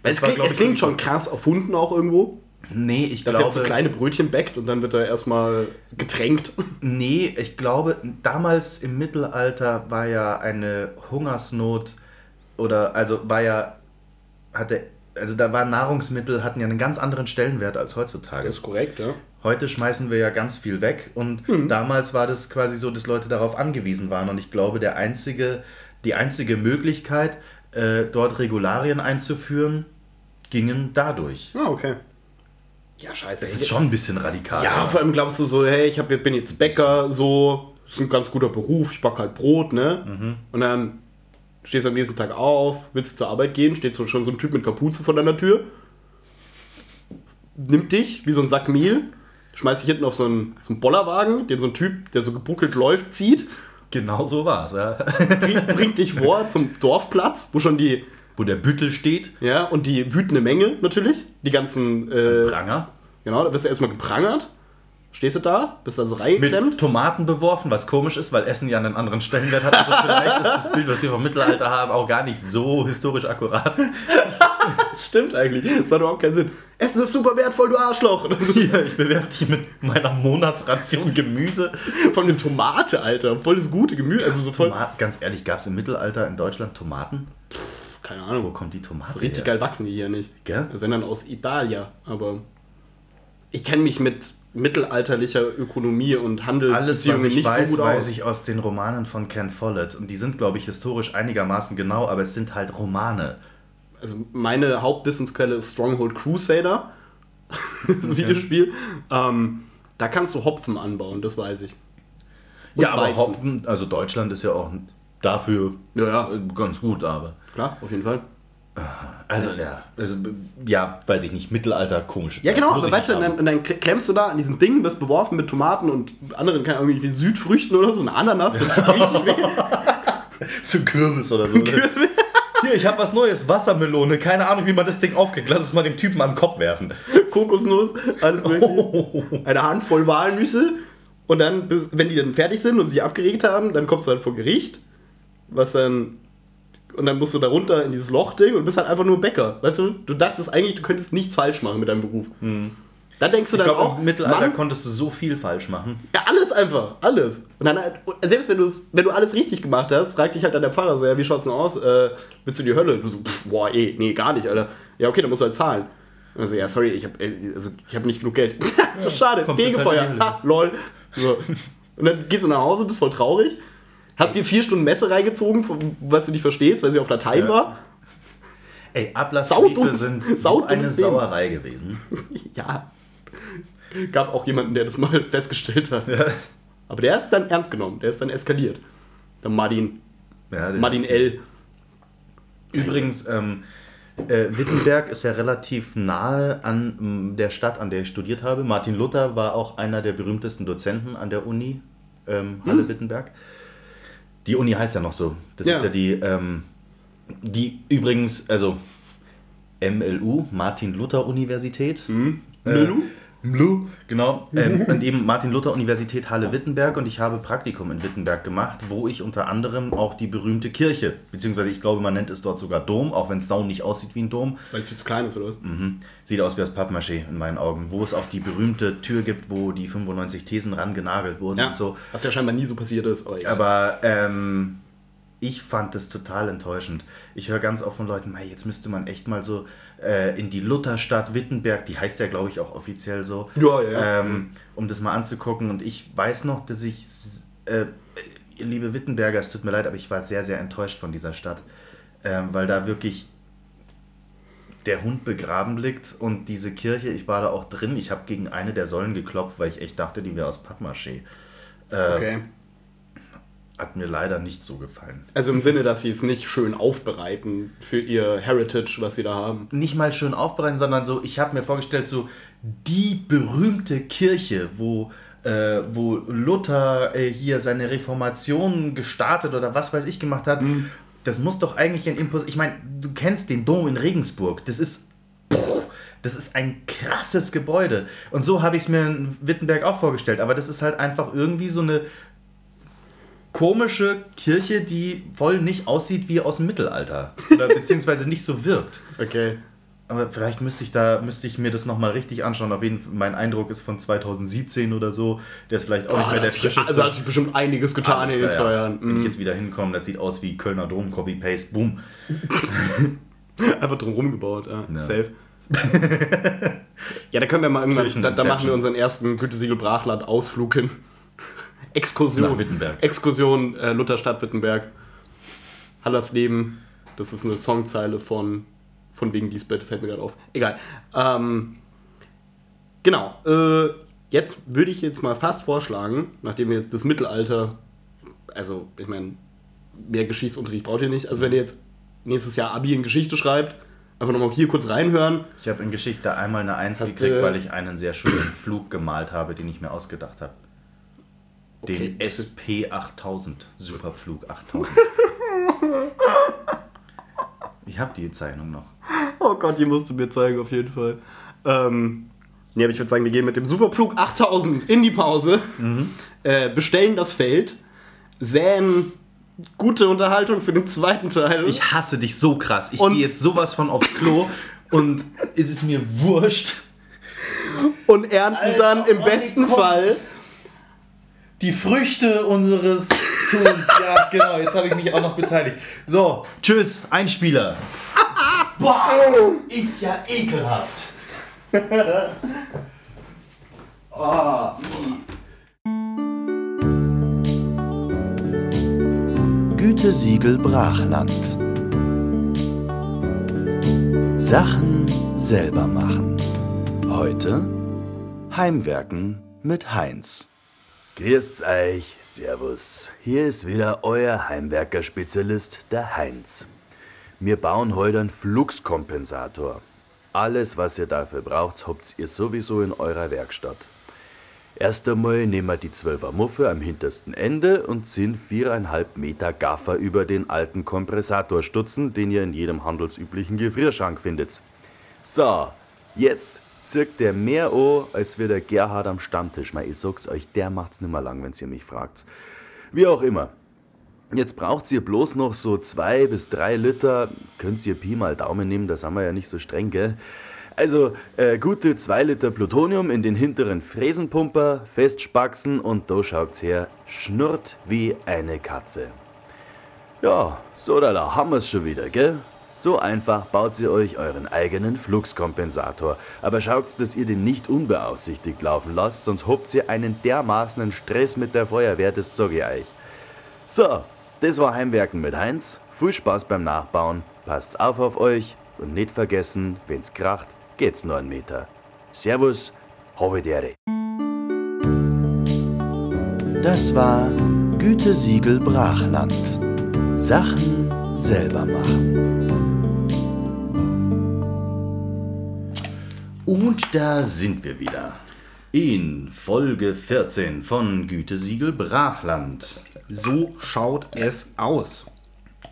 Das Es war, klingt, es klingt schon krass erfunden auch irgendwo. Nee, ich Dass er glaube, jetzt so kleine Brötchen bäckt und dann wird er erstmal getränkt. nee, ich glaube, damals im Mittelalter war ja eine Hungersnot oder also war ja hatte also da waren Nahrungsmittel hatten ja einen ganz anderen Stellenwert als heutzutage. ist korrekt, ja. Heute schmeißen wir ja ganz viel weg und damals war das quasi so, dass Leute darauf angewiesen waren und ich glaube, der einzige, die einzige Möglichkeit, äh, dort Regularien einzuführen, gingen dadurch. Ah, okay. Ja, scheiße. Das ist schon ein bisschen radikal. Ja, vor allem glaubst du so, hey, ich hab, bin jetzt Bäcker, so, das ist ein ganz guter Beruf, ich back halt Brot, ne? Mhm. Und dann stehst du am nächsten Tag auf, willst zur Arbeit gehen, steht so schon so ein Typ mit Kapuze vor deiner Tür, nimmt dich wie so ein Sack Mehl, schmeißt dich hinten auf so einen, so einen Bollerwagen, den so ein Typ, der so gebuckelt läuft, zieht, Genau so war es, ja. bringt, bringt dich vor zum Dorfplatz, wo schon die, Wo der Büttel steht, ja, und die wütende Menge natürlich, die ganzen, äh, Pranger, genau, da wirst du erstmal geprangert, stehst du da, bist da so mit reingeklemmt. Tomaten beworfen, was komisch ist, weil Essen ja einen anderen Stellenwert hat. Also vielleicht ist das Bild, was wir vom Mittelalter haben, auch gar nicht so historisch akkurat. (laughs) Das stimmt eigentlich. Das macht überhaupt keinen Sinn. Essen ist super wertvoll, du Arschloch. (laughs) Hier, ich bewerfe dich mit meiner Monatsration Gemüse. Von einem Tomate, Alter. Voll das gute Gemüse. Also so voll. Tomaten, ganz ehrlich, gab es im Mittelalter in Deutschland Tomaten? Keine Wo Ahnung. kommt die Tomate So richtig her? geil wachsen die hier nicht. Gell? Also wenn dann aus Italia. Aber ich kenne mich mit mittelalterlicher Ökonomie und Alles, was Handelsbeziehungen ich nicht weiß, so gut weiß aus. ich aus den Romanen von Ken Follett. Und die sind, glaube ich, historisch einigermaßen genau, aber es sind halt Romane. Also meine Hauptwissensquelle ist Stronghold Crusader, (laughs) das Videospiel. Ähm, da kannst du Hopfen anbauen, das weiß ich. Und ja, aber Weizen. Hopfen, also Deutschland ist ja auch dafür Ja, ja, äh, ganz gut, aber. klar, auf jeden Fall. Also, ja, also, ja, weiß ich nicht, Mittelalter, komische Ja, Zeit. genau, Muss aber ich weißt du, und dann, und dann klemmst du da an diesem Ding, bist beworfen mit Tomaten und anderen, keine Ahnung, irgendwie Südfrüchten oder so, eine Ananas, das tut richtig (laughs) weh. so Kürbis oder so. ne? Hier, ich habe was Neues, Wassermelone. Keine Ahnung, wie man das Ding aufkriegt. Lass es mal dem Typen an den Kopf werfen. Kokosnuss, alles (laughs) mögliche. Eine Handvoll Walnüsse. Und dann, bis, wenn die dann fertig sind und sie abgeregt haben, dann kommst du halt vor Gericht, was dann. Und dann musst du da runter in dieses Lochding und bist halt einfach nur Bäcker. Weißt du, du dachtest eigentlich, du könntest nichts falsch machen mit deinem Beruf. Da denkst du Ich dann glaube, auch, im Mittelalter Mann, konntest du so viel falsch machen. ja, alles einfach, alles. Und dann, halt- selbst wenn, wenn du alles richtig gemacht hast, fragt dich halt dann der Pfarrer so, ja, wie schaut's denn aus? Äh, willst du die Hölle? Du so, pff, boah, eh, nee, gar nicht, Alter. Ja, okay, dann musst du halt zahlen. Also, ja, sorry, ich habe also, ich hab nicht genug Geld. (laughs) schade, halt Fegefeuer, in Hölle. ha, lol. So. Und dann gehst du nach Hause, bist voll traurig, hast dir vier Stunden Messe reingezogen, was du nicht verstehst, weil sie auf Latein Ja. war. Ey, Ablassbriefe sind so eine. Sauerei gewesen. (laughs) Ja. Gab auch jemanden, der das mal (laughs) festgestellt hat. Aber der ist dann ernst genommen, der ist dann eskaliert. Der Martin, Ja, den- Martin L. Übrigens, ähm, äh, Wittenberg ist ja relativ nahe an der Stadt, an der ich studiert habe. Martin Luther war auch einer der berühmtesten Dozenten an der Uni ähm, Halle-Wittenberg. Die Uni heißt ja noch so. Das Ja. ist ja die, ähm, die übrigens, also MLU, Martin Luther Universität. Mlu, genau. Ähm, und eben Martin Luther Universität Halle-Wittenberg und ich habe Praktikum in Wittenberg gemacht, wo ich unter anderem auch die berühmte Kirche, beziehungsweise ich glaube, man nennt es dort sogar Dom, auch wenn es sau nicht aussieht wie ein Dom. Weil es viel zu klein ist, oder was? Mhm. Sieht aus wie das Pappmaché in meinen Augen, wo es auch die berühmte Tür gibt, wo die 95 Thesen rangenagelt wurden Ja, und so. was ja scheinbar nie so passiert ist. Aber, egal. Aber ähm, ich fand das total enttäuschend. Ich höre ganz oft von Leuten, "Mei, jetzt müsste man echt mal so äh, in die Lutherstadt Wittenberg, die heißt ja, glaube ich, auch offiziell so, Ja, ja. Ähm, um das mal anzugucken. Und ich weiß noch, dass ich, äh, liebe Wittenberger, es tut mir leid, aber ich war sehr, sehr enttäuscht von dieser Stadt, ähm, weil da wirklich der Hund begraben liegt und diese Kirche, ich war da auch drin, ich habe gegen eine der Säulen geklopft, weil ich echt dachte, die wäre aus Pappmaché. Äh, okay. Hat mir leider nicht so gefallen. Also im Sinne, dass sie es nicht schön aufbereiten für ihr Heritage, was sie da haben. Nicht mal schön aufbereiten, sondern so, ich habe mir vorgestellt, so die berühmte Kirche, wo, äh, wo Luther äh, hier seine Reformation gestartet oder was weiß ich gemacht hat, das muss doch eigentlich ein Impuls. Ich meine, du kennst den Dom in Regensburg, das ist. pff, Das ist ein krasses Gebäude. Und so habe ich es mir in Wittenberg auch vorgestellt. Aber das ist halt einfach irgendwie so eine komische Kirche, die voll nicht aussieht wie aus dem Mittelalter. Oder (laughs) beziehungsweise nicht so wirkt. Okay. Aber vielleicht müsste ich da müsste ich mir das nochmal richtig anschauen. Auf jeden Fall, mein Eindruck ist von 2017 oder so. Der ist vielleicht auch nicht Ah, mehr der frischeste. also hat sich bestimmt einiges getan Alles, in den zwei ja. Jahren. Wenn ich Mhm. jetzt wieder hinkomme, das sieht aus wie Kölner Dom, Copy-Paste, boom. (laughs) Einfach drum rumgebaut, ja. Ja. Safe. (laughs) ja, da können wir mal irgendwann, da, da machen wir unseren ersten Gütesiegel Brachland-Ausflug hin. Exkursion. Nach Wittenberg. Exkursion äh, Lutherstadt Wittenberg. Hallersleben. Das ist eine Songzeile von, von wegen Lisbeth, fällt mir gerade auf. Egal. Ähm, genau. Äh, jetzt würde ich jetzt mal fast vorschlagen, nachdem wir jetzt das Mittelalter, also ich meine, mehr Geschichtsunterricht braucht ihr nicht. Also wenn ihr jetzt nächstes Jahr Abi in Geschichte schreibt, einfach nochmal hier kurz reinhören. Ich habe in Geschichte einmal eine Eins gekriegt, weil ich einen sehr schönen Flug gemalt habe, den ich mir ausgedacht habe. Den Okay. SP 8000, Superflug 8000. (laughs) ich habe die Zeichnung noch. Oh Gott, die musst du mir zeigen, auf jeden Fall. Ähm, nee, aber ich würde sagen, wir gehen mit dem Superflug 8000 in die Pause, äh, bestellen das Feld, säen gute Unterhaltung für den zweiten Teil. Ich hasse dich so krass. Ich gehe jetzt sowas von aufs Klo und es ist mir wurscht. und ernten Alter, dann im oh, besten. Fall. Die Früchte unseres Tuns. Ja, genau. Jetzt habe ich mich auch noch beteiligt. So, tschüss, Einspieler. (laughs) Wow, ist ja ekelhaft. (laughs) Gütesiegel Brachland. Sachen selber machen. Heute Heimwerken mit Heinz. Grüßt euch, Servus. Hier ist wieder euer Heimwerker-Spezialist, der Heinz. Wir bauen heute einen Fluxkompensator. Alles, was ihr dafür braucht, habt ihr sowieso in eurer Werkstatt. Erst einmal nehmen wir die 12er Muffe am hintersten Ende und ziehen 4,5 Meter Gaffer über den alten Kompressatorstutzen, den ihr in jedem handelsüblichen Gefrierschrank findet. So, jetzt zirkt der mehr an, als wir der Gerhard am Stammtisch. Mal, ich sag's euch, der macht's nimmer lang, wenn's ihr mich fragt. Wie auch immer. Jetzt braucht ihr bloß noch so zwei bis drei Liter. Könnt ihr Pi mal Daumen nehmen, da sind wir ja nicht so streng, gell? Also äh, gute zwei Liter Plutonium in den hinteren Fräsenpumper, festspaxen und da schaut's her, schnurrt wie eine Katze. Ja, so da, da haben wir's schon wieder, gell? So einfach baut ihr euch euren eigenen Fluxkompensator. Aber schaut, dass ihr den nicht unbeaufsichtigt laufen lasst, sonst habt ihr einen dermaßenen Stress mit der Feuerwehr, das sag ich euch. So, das war Heimwerken mit Heinz. Viel Spaß beim Nachbauen. Passt auf auf euch und nicht vergessen, wenn's kracht, geht's nur einen Meter. Servus, habe dere. Das war Gütesiegel Brachland. Sachen selber machen. Und da sind wir wieder. In Folge 14 von Gütesiegel Brachland. So schaut es aus.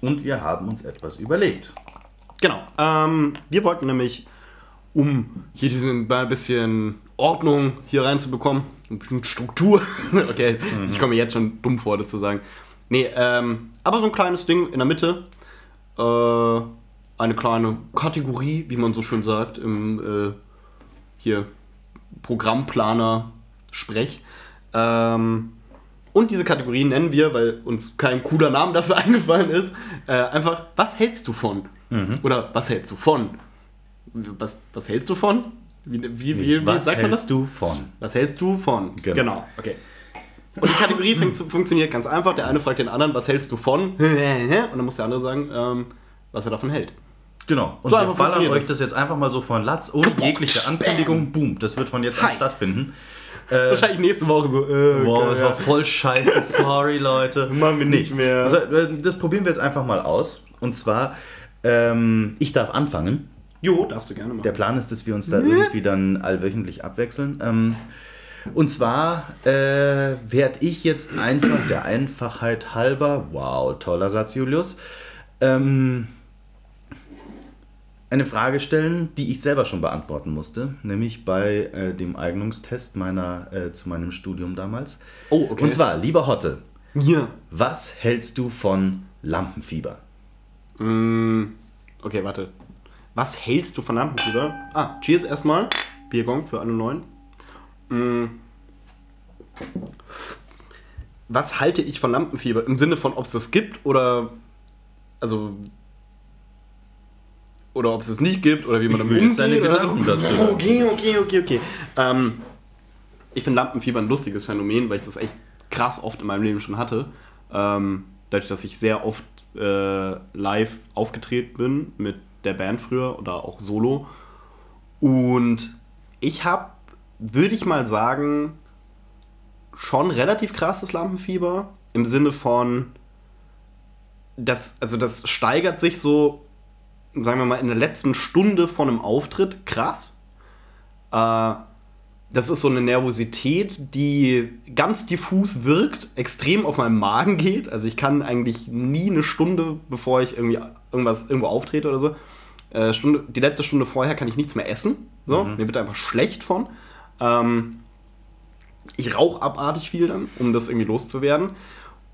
Und wir haben uns etwas überlegt. Genau. Ähm, wir wollten nämlich, um hier diesen ein bisschen Ordnung hier reinzubekommen, ein bisschen Struktur. (laughs) okay, ich komme mir jetzt schon dumm vor, das zu sagen. Nee, ähm, aber so ein kleines Ding in der Mitte. Äh, eine kleine Kategorie, wie man so schön sagt, im äh, hier Programmplaner Sprech. Ähm, und diese Kategorie nennen wir, weil uns kein cooler Name dafür (laughs) eingefallen ist, äh, einfach, was hältst du von? Oder was hältst du von? Was, was hältst du von? Wie, wie, wie, Was sagt man das? hältst du von? Was hältst du von? Genau. okay. Und die Kategorie fun (clears throat) funktioniert ganz einfach. Der eine fragt den anderen, was hältst du von? (laughs) Und dann muss der andere sagen, ähm, was er davon hält. Genau. Und So wir ballern euch das jetzt einfach mal so von Latz, ohne jegliche Ankündigung. Boom, das wird von jetzt an Hi. stattfinden. Wahrscheinlich nächste Woche so. Äh, Wow, okay, das ja. war voll scheiße. Sorry, Leute. (laughs) Machen wir nicht mehr. Also, äh, das probieren wir jetzt einfach mal aus. Und zwar, ähm, ich darf anfangen. Jo, darfst du gerne machen. Der Plan ist, dass wir uns da irgendwie dann allwöchentlich abwechseln. Ähm, und zwar äh, werde ich jetzt einfach der Einfachheit halber, wow, toller Satz, Julius, ähm, eine Frage stellen, die ich selber schon beantworten musste, nämlich bei äh, dem Eignungstest meiner, äh, zu meinem Studium damals. Oh, okay. Und zwar, lieber Hotte, Hier. was hältst du von Lampenfieber? Mm, okay, warte. Was hältst du von Lampenfieber? Ah, cheers erstmal. Biergong für alle Neuen. Mm. Was halte ich von Lampenfieber? Im Sinne von, ob es das gibt oder. Also. Oder ob es es nicht gibt oder wie man damit deine oder- Gedanken dazu. Okay, okay, okay, okay. Ähm, ich finde Lampenfieber ein lustiges Phänomen, weil ich das echt krass oft in meinem Leben schon hatte. Ähm, dadurch, dass ich sehr oft äh, live aufgetreten bin mit der Band früher oder auch solo. Und ich habe, würde ich mal sagen, schon relativ krasses Lampenfieber im Sinne von, das, also das steigert sich so, sagen wir mal, in der letzten Stunde von einem Auftritt krass. Äh, das ist so eine Nervosität, die ganz diffus wirkt, extrem auf meinen Magen geht. Also ich kann eigentlich nie eine Stunde, bevor ich irgendwie irgendwas irgendwo auftrete oder so, äh, Stunde, die letzte Stunde vorher kann ich nichts mehr essen. So, mir wird einfach schlecht von. Ähm, ich rauche abartig viel dann, um das irgendwie loszuwerden.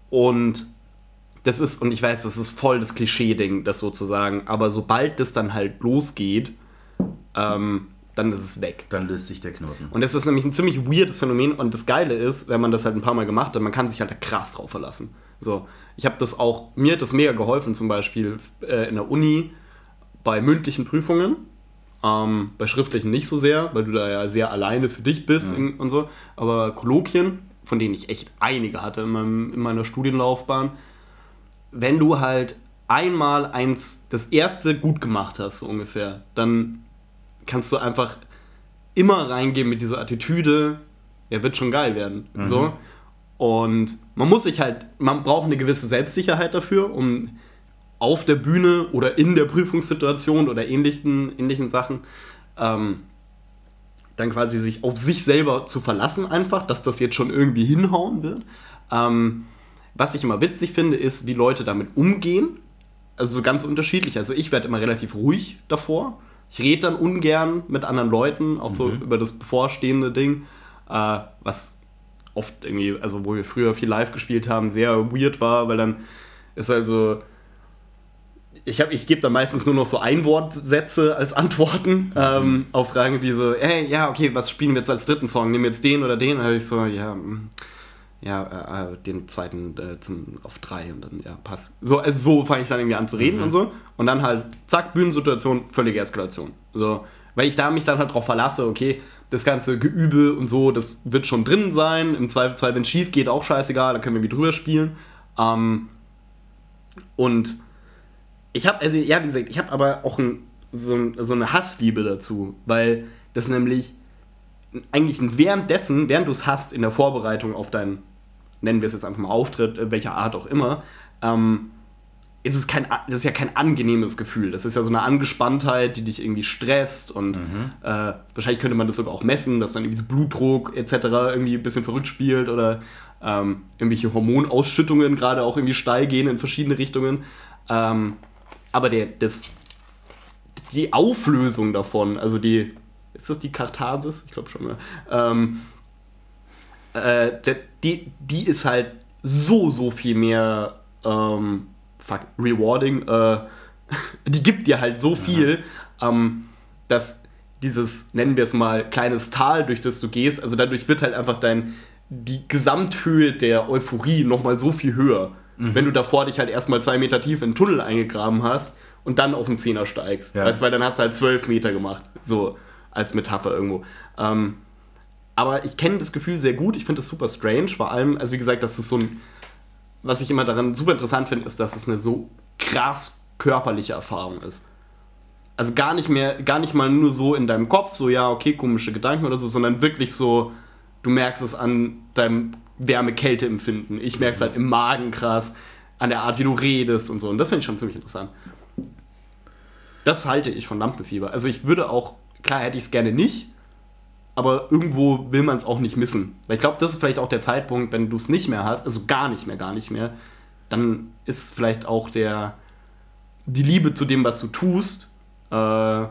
Und das ist, und ich weiß, das ist voll das Klischee-Ding, das sozusagen, aber sobald das dann halt losgeht, ähm, dann ist es weg. Dann löst sich der Knoten. Und das ist nämlich ein ziemlich weirdes Phänomen. Und das Geile ist, wenn man das halt ein paar Mal gemacht hat, man kann sich halt da krass drauf verlassen. So, ich habe das auch, mir hat das mega geholfen, zum Beispiel äh, in der Uni bei mündlichen Prüfungen. Ähm, bei schriftlichen nicht so sehr, weil du da ja sehr alleine für dich bist in, und so. Aber Kolloquien, von denen ich echt einige hatte in, meinem, in meiner Studienlaufbahn, wenn du halt einmal eins, das erste gut gemacht hast, so ungefähr, dann kannst du einfach immer reingehen mit dieser Attitüde, er wird schon geil werden. So. Und man muss sich halt, man braucht eine gewisse Selbstsicherheit dafür, um auf der Bühne oder in der Prüfungssituation oder ähnlichen, ähnlichen Sachen ähm, dann quasi sich auf sich selber zu verlassen, einfach, dass das jetzt schon irgendwie hinhauen wird. Ähm, was ich immer witzig finde, ist, wie Leute damit umgehen. Also so ganz unterschiedlich. Also ich werde immer relativ ruhig davor. Ich rede dann ungern mit anderen Leuten, auch so über das bevorstehende Ding, äh, was oft irgendwie, also wo wir früher viel live gespielt haben, sehr weird war, weil dann ist also ich, hab- ich gebe da meistens nur noch so Einwortsätze als Antworten ähm, auf Fragen wie so, hey, ja, okay, was spielen wir jetzt als dritten Song? Nehmen wir jetzt den oder den? Dann hab ich so, ja, mm, ja, äh, äh, den zweiten äh, zum, auf drei und dann, ja, passt. So, also so fange ich dann irgendwie an zu reden und so. Und dann halt, zack, Bühnensituation, völlige Eskalation. So, weil ich da mich dann halt drauf verlasse, okay, das ganze Geübe und so, das wird schon drin sein. Im Zweifelsfall, wenn es schief geht, auch scheißegal, dann können wir wie drüber spielen. Ähm, und ich habe, also ja, wie gesagt, ich habe aber auch ein, so, ein, so eine Hassliebe dazu, weil das nämlich eigentlich währenddessen, während du es hast in der Vorbereitung auf deinen, nennen wir es jetzt einfach mal Auftritt, äh, welcher Art auch immer, ähm, ist es kein, das ist ja kein angenehmes Gefühl. Das ist ja so eine Angespanntheit, die dich irgendwie stresst und äh, wahrscheinlich könnte man das sogar auch messen, dass dann irgendwie Blutdruck etc. irgendwie ein bisschen verrückt spielt oder ähm, irgendwelche Hormonausschüttungen gerade auch irgendwie steil gehen in verschiedene Richtungen. Ähm, aber der, das, die Auflösung davon, also die, ist das die Katharsis? Ich glaube schon, ja. Ähm, äh, die, die ist halt so, so viel mehr ähm, fuck, rewarding. Äh, (laughs) die gibt dir halt so viel, ähm, dass dieses, nennen wir es mal, kleines Tal, durch das du gehst, also dadurch wird halt einfach dein, die Gesamthöhe der Euphorie nochmal so viel höher. Wenn du davor dich halt erstmal zwei Meter tief in den Tunnel eingegraben hast und dann auf den Zehner steigst. Ja. Weißt du, weil dann hast du halt zwölf Meter gemacht. So als Metapher irgendwo. Ähm, aber ich kenne das Gefühl sehr gut. Ich finde das super strange. Vor allem, also wie gesagt, das ist so ein. Was ich immer daran super interessant finde, ist, dass es eine so krass körperliche Erfahrung ist. Also gar nicht mehr, gar nicht mal nur so in deinem Kopf, so ja, okay, komische Gedanken oder so, sondern wirklich so, du merkst es an deinem Wärme-Kälte-Empfinden. Ich merke es halt im Magen krass, an der Art, wie du redest und so. Und das finde ich schon ziemlich interessant. Das halte ich von Lampenfieber. Also ich würde auch, klar hätte ich es gerne nicht, aber irgendwo will man es auch nicht missen. Weil ich glaube, das ist vielleicht auch der Zeitpunkt, wenn du es nicht mehr hast, also gar nicht mehr, gar nicht mehr, dann ist vielleicht auch der, die Liebe zu dem, was du tust, äh,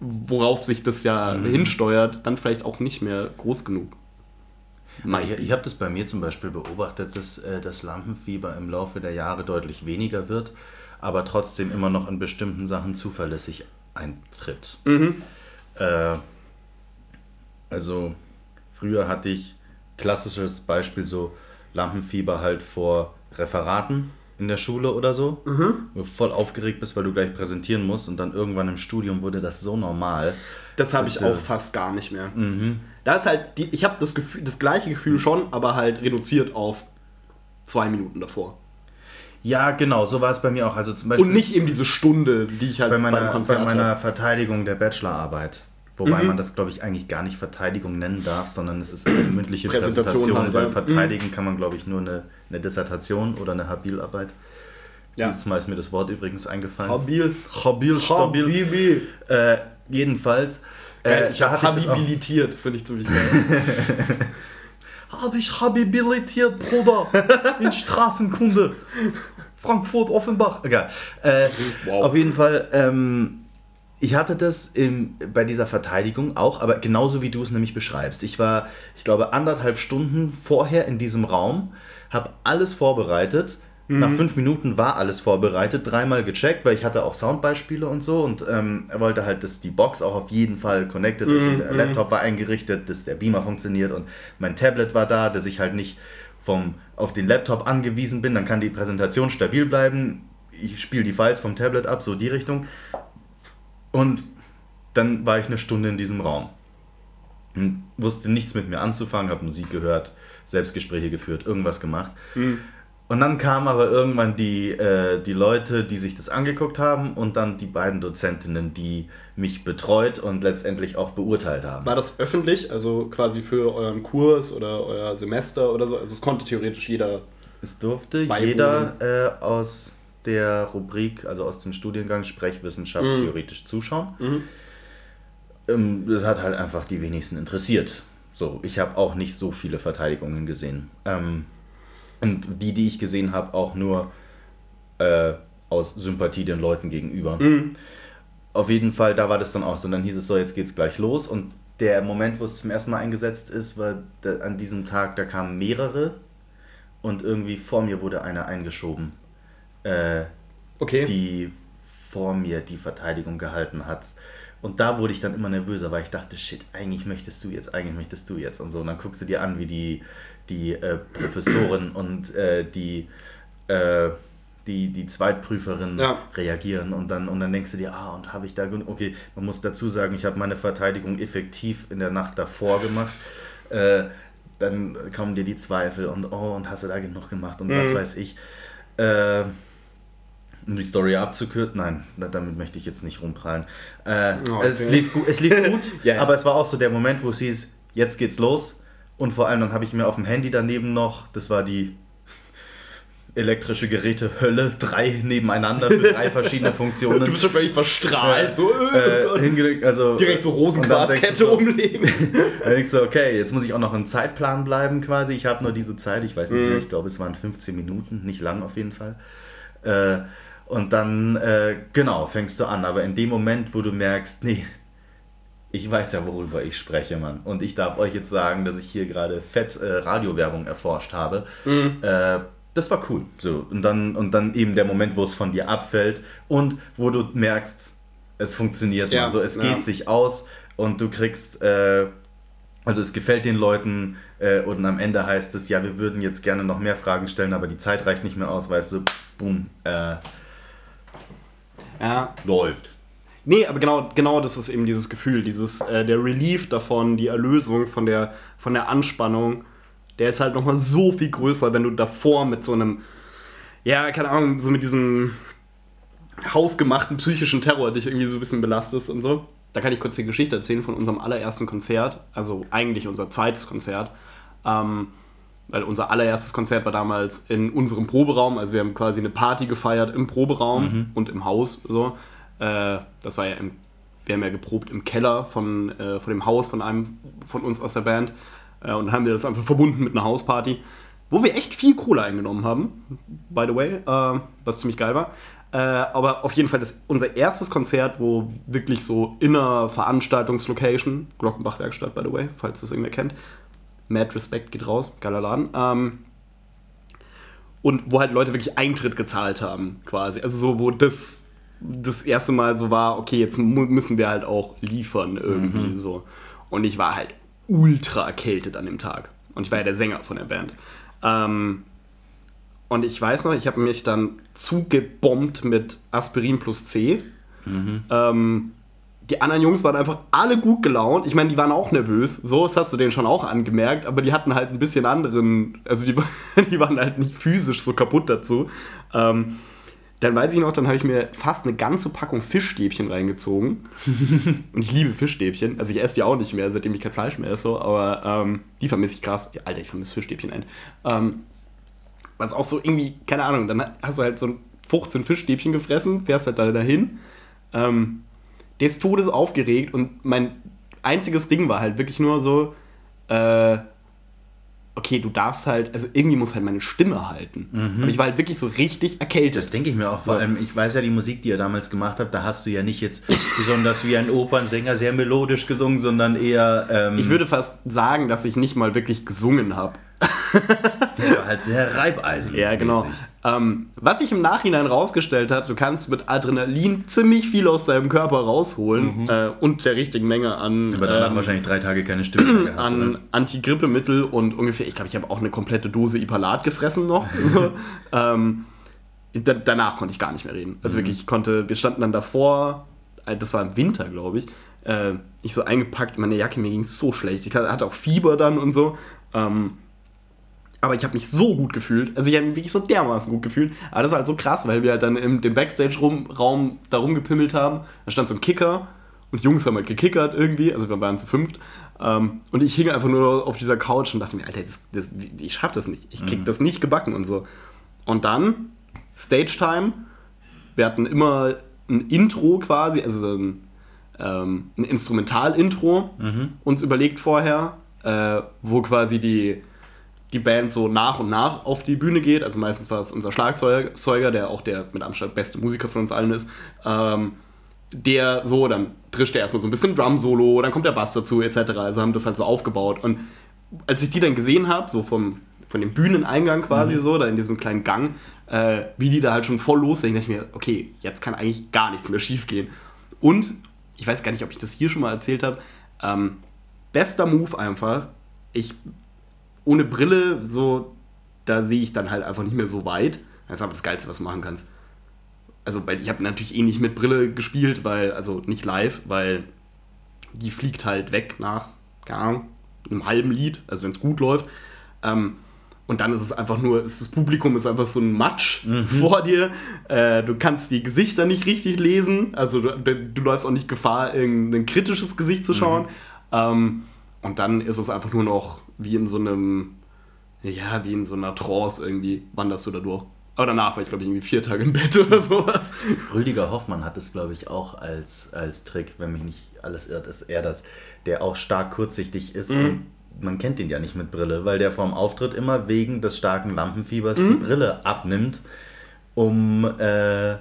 worauf sich das ja hinsteuert, dann vielleicht auch nicht mehr groß genug. Ich, ich habe das bei mir zum Beispiel beobachtet, dass äh, das Lampenfieber im Laufe der Jahre deutlich weniger wird, aber trotzdem immer noch in bestimmten Sachen zuverlässig eintritt. Äh, also früher hatte ich klassisches Beispiel so Lampenfieber halt vor Referaten in der Schule oder so, wo du voll aufgeregt bist, weil du gleich präsentieren musst und dann irgendwann im Studium wurde das so normal. Das habe ich auch fast gar nicht mehr. Da ist halt, die, ich habe das, Gefühl, das gleiche Gefühl schon, aber halt reduziert auf zwei Minuten davor. Ja, genau, so war es bei mir auch. Also zum Beispiel Und nicht eben diese Stunde, die ich halt bei meiner, bei meiner. Verteidigung der Bachelorarbeit. Wobei man das, glaube ich, eigentlich gar nicht Verteidigung nennen darf, sondern es ist eine (clears throat) mündliche Präsentation Präsentation, weil verteidigen kann man, glaube ich, nur eine, eine Dissertation oder eine Habilarbeit. Ja. Dieses Mal ist mir das Wort übrigens eingefallen. Habil. Habil, stabil. Habibi. Äh, jedenfalls. Äh, ich habe ich das habilitiert, das finde ich ziemlich geil. (laughs) Habe ich habilitiert, Bruder, in Straßenkunde. Frankfurt, Offenbach. Egal. Äh, Wow. Auf jeden Fall, ähm, ich hatte das im, bei dieser Verteidigung auch, aber genauso wie du es nämlich beschreibst. Ich war, ich glaube, anderthalb Stunden vorher in diesem Raum, habe alles vorbereitet. Nach fünf Minuten war alles vorbereitet, dreimal gecheckt, weil ich hatte auch Soundbeispiele und so und ähm, er wollte halt, dass die Box auch auf jeden Fall connected ist und der Laptop war eingerichtet, dass der Beamer funktioniert und mein Tablet war da, dass ich halt nicht vom, auf den Laptop angewiesen bin, dann kann die Präsentation stabil bleiben. Ich spiele die Files vom Tablet ab, so die Richtung. Und dann war ich eine Stunde in diesem Raum. Und wusste nichts mit mir anzufangen, habe Musik gehört, Selbstgespräche geführt, irgendwas gemacht. Und dann kamen aber irgendwann die, äh, die Leute, die sich das angeguckt haben und dann die beiden Dozentinnen, die mich betreut und letztendlich auch beurteilt haben. War das öffentlich, also quasi für euren Kurs oder euer Semester oder so? Also es konnte theoretisch jeder. Es durfte jeder äh, aus der Rubrik, also aus dem Studiengang Sprechwissenschaft Mhm. theoretisch zuschauen. Ähm, das hat halt einfach die wenigsten interessiert. So, ich habe auch nicht so viele Verteidigungen gesehen. Ähm, und die, die ich gesehen habe, auch nur äh, aus Sympathie den Leuten gegenüber. Auf jeden Fall, da war das dann auch so. Und dann hieß es so, jetzt geht's gleich los. Und der Moment, wo es zum ersten Mal eingesetzt ist, war an diesem Tag, da kamen mehrere. Und irgendwie vor mir wurde einer eingeschoben, äh, Okay. die vor mir die Verteidigung gehalten hat. Und da wurde ich dann immer nervöser, weil ich dachte, shit, eigentlich möchtest du jetzt, eigentlich möchtest du jetzt und so. Und dann guckst du dir an, wie die, die äh, Professoren und äh, die, äh, die, die Zweitprüferin Ja. reagieren und dann, und dann denkst du dir, ah, und habe ich da genug, okay, man muss dazu sagen, ich habe meine Verteidigung effektiv in der Nacht davor gemacht. Äh, dann kommen dir die Zweifel und oh, und hast du da genug gemacht und was weiß ich. Äh, um die Story abzukürzen, nein, da- damit möchte ich jetzt nicht rumprallen. Äh, Oh, es, okay. lief, es lief gut, Ja, (laughs) ja. aber es war auch so der Moment, wo es hieß, jetzt geht's los. Und vor allem dann habe ich mir auf dem Handy daneben noch, das war die elektrische Geräte Hölle, drei nebeneinander für drei verschiedene (laughs) Funktionen. Du bist schon völlig verstrahlt. so, äh, hingelegt, also direkt so Rosenquarzkette so, umlegen. (laughs) Dann denkst du, okay, jetzt muss ich auch noch im Zeitplan bleiben quasi. Ich habe nur diese Zeit, ich weiß nicht Mhm. mehr, ich glaube es waren 15 Minuten, nicht lang auf jeden Fall. Äh, und dann, äh, genau, fängst du an. Aber in dem Moment, wo du merkst, nee, ich weiß ja, worüber ich spreche, Mann. Und ich darf euch jetzt sagen, dass ich hier gerade fett äh, Radiowerbung erforscht habe. Äh, das war cool. So, und, dann, und dann eben der Moment, wo es von dir abfällt und wo du merkst, es funktioniert. Ja, Mann. So, es ja. geht sich aus und du kriegst, äh, also es gefällt den Leuten äh, und am Ende heißt es, ja, wir würden jetzt gerne noch mehr Fragen stellen, aber die Zeit reicht nicht mehr aus, weißt du, boom, äh, Ja, läuft. Nee, aber genau, genau das ist eben dieses Gefühl, dieses, äh, der Relief davon, die Erlösung von der, von der Anspannung, der ist halt nochmal so viel größer, wenn du davor mit so einem, ja, keine Ahnung, so mit diesem hausgemachten psychischen Terror dich irgendwie so ein bisschen belastest und so. Da kann ich kurz die Geschichte erzählen von unserem allerersten Konzert, also eigentlich unser zweites Konzert. Ähm, weil unser allererstes Konzert war damals in unserem Proberaum, also wir haben quasi eine Party gefeiert im Proberaum und im Haus so. Äh, das war ja im, wir haben ja geprobt im Keller von, äh, von dem Haus von einem von uns aus der Band äh, und dann haben wir das einfach verbunden mit einer Hausparty, wo wir echt viel Kohle eingenommen haben, by the way, äh, was ziemlich geil war. Äh, aber auf jeden Fall das, unser erstes Konzert, wo wirklich so inner Veranstaltungslocation, Glockenbach-Werkstatt, by the way, falls das irgendwer kennt, Mad Respect geht raus, geiler Laden. Ähm, und wo halt Leute wirklich Eintritt gezahlt haben, quasi. Also so, wo das das erste Mal so war, okay, jetzt müssen wir halt auch liefern irgendwie so. Und ich war halt ultra erkältet an dem Tag. Und ich war ja der Sänger von der Band. Ähm, und ich weiß noch, ich habe mich dann zugebombt mit Aspirin plus C. Ähm, die anderen Jungs waren einfach alle gut gelaunt. Ich meine, die waren auch nervös. So, das hast du denen schon auch angemerkt. Aber die hatten halt ein bisschen anderen. Also, die, (laughs) die waren halt nicht physisch so kaputt dazu. Ähm, dann weiß ich noch, dann habe ich mir fast eine ganze Packung Fischstäbchen reingezogen. (laughs) Und ich liebe Fischstäbchen. Also, ich esse die auch nicht mehr, seitdem ich kein Fleisch mehr esse. Aber ähm, die vermisse ich krass. Ja, Alter, ich vermisse Fischstäbchen ein. Ähm, was auch so irgendwie, keine Ahnung, dann hast du halt so ein 15 Fischstäbchen gefressen, fährst halt da dahin. Ähm, der ist todes aufgeregt und mein einziges Ding war halt wirklich nur so, äh, okay, du darfst halt, also irgendwie muss halt meine Stimme halten. Und ich war halt wirklich so richtig erkältet. Das denke ich mir auch. Vor allem, ich weiß ja, die Musik, die ihr damals gemacht habt, da hast du ja nicht jetzt besonders wie ein Opernsänger sehr melodisch gesungen, sondern eher. Ähm, ich würde fast sagen, dass ich nicht mal wirklich gesungen habe. (laughs) das war halt sehr Reibeisen. Ja, genau. Ähm, was sich im Nachhinein rausgestellt hat, du kannst mit Adrenalin ziemlich viel aus deinem Körper rausholen äh, und der richtigen Menge an, Aber danach ähm, wahrscheinlich drei Tage keine Stimme mehr gehabt. an oder? Antigrippemittel und ungefähr, ich glaube, ich habe auch eine komplette Dose Ipalat gefressen noch. (laughs) Ähm, da, danach konnte ich gar nicht mehr reden. Also wirklich, ich konnte, wir standen dann davor, äh, das war im Winter, glaube ich, äh, ich so eingepackt in meine Jacke, mir ging es so schlecht. Ich hatte auch Fieber dann und so. Ähm, aber ich habe mich so gut gefühlt. Also ich habe mich wirklich so dermaßen gut gefühlt. Aber das war halt so krass, weil wir halt dann im dem Backstage-Raum da rumgepimmelt haben. Da stand so ein Kicker und die Jungs haben halt gekickert irgendwie. Also wir waren zu fünft. Ähm, und ich hing einfach nur auf dieser Couch und dachte mir, Alter, das, das, ich schaff das nicht. Ich krieg Mhm. das nicht gebacken und so. Und dann Stage-Time. Wir hatten immer ein Intro quasi, also so ein, ähm, ein Instrumental-Intro uns überlegt vorher, äh, wo quasi die, die Band so nach und nach auf die Bühne geht. Also meistens war es unser Schlagzeuger, der auch der mit Abstand beste Musiker von uns allen ist. Ähm, der so, dann drischt er erstmal so ein bisschen Drum-Solo, dann kommt der Bass dazu, etc. Also haben das halt so aufgebaut. Und als ich die dann gesehen habe, so vom, von dem Bühneneingang quasi so, da in diesem kleinen Gang, äh, wie die da halt schon voll loslegen, dachte ich mir, okay, jetzt kann eigentlich gar nichts mehr schief gehen. Und, ich weiß gar nicht, ob ich das hier schon mal erzählt habe, ähm, bester Move einfach, ich ohne Brille, so, da sehe ich dann halt einfach nicht mehr so weit. Das ist aber das Geilste, was du machen kannst. Also, weil ich habe natürlich eh nicht mit Brille gespielt, weil, also nicht live, weil die fliegt halt weg nach, keine Ahnung, einem halben Lied, also wenn es gut läuft. Ähm, und dann ist es einfach nur, ist das Publikum ist einfach so ein Matsch vor dir. Äh, du kannst die Gesichter nicht richtig lesen. Also du, du läufst auch nicht Gefahr, irgendein kritisches Gesicht zu schauen. Ähm, und dann ist es einfach nur noch wie in so einem, ja, wie in so einer Trance irgendwie, wanderst du da durch. Aber danach war ich, glaube ich, irgendwie vier Tage im Bett oder sowas. Rüdiger Hoffmann hat es, glaube ich, auch als, als Trick, wenn mich nicht alles irrt, ist er das, der auch stark kurzsichtig ist und man kennt ihn ja nicht mit Brille, weil der vorm Auftritt immer wegen des starken Lampenfiebers die Brille abnimmt, um äh,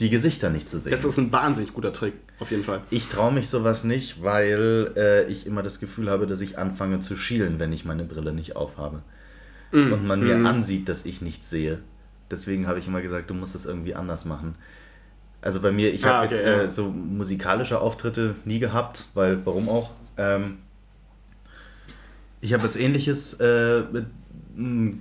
die Gesichter nicht zu sehen. Das ist ein wahnsinnig guter Trick, auf jeden Fall. ich traue mich sowas nicht, weil äh, ich immer das Gefühl habe, dass ich anfange zu schielen, wenn ich meine Brille nicht aufhabe. Und man mir ansieht, dass ich nichts sehe. Deswegen habe ich immer gesagt, du musst es irgendwie anders machen. Also bei mir, ich Ah, habe okay, jetzt ja. äh, so musikalische Auftritte nie gehabt, weil warum auch? Ähm, ich habe was ähnliches äh, mh,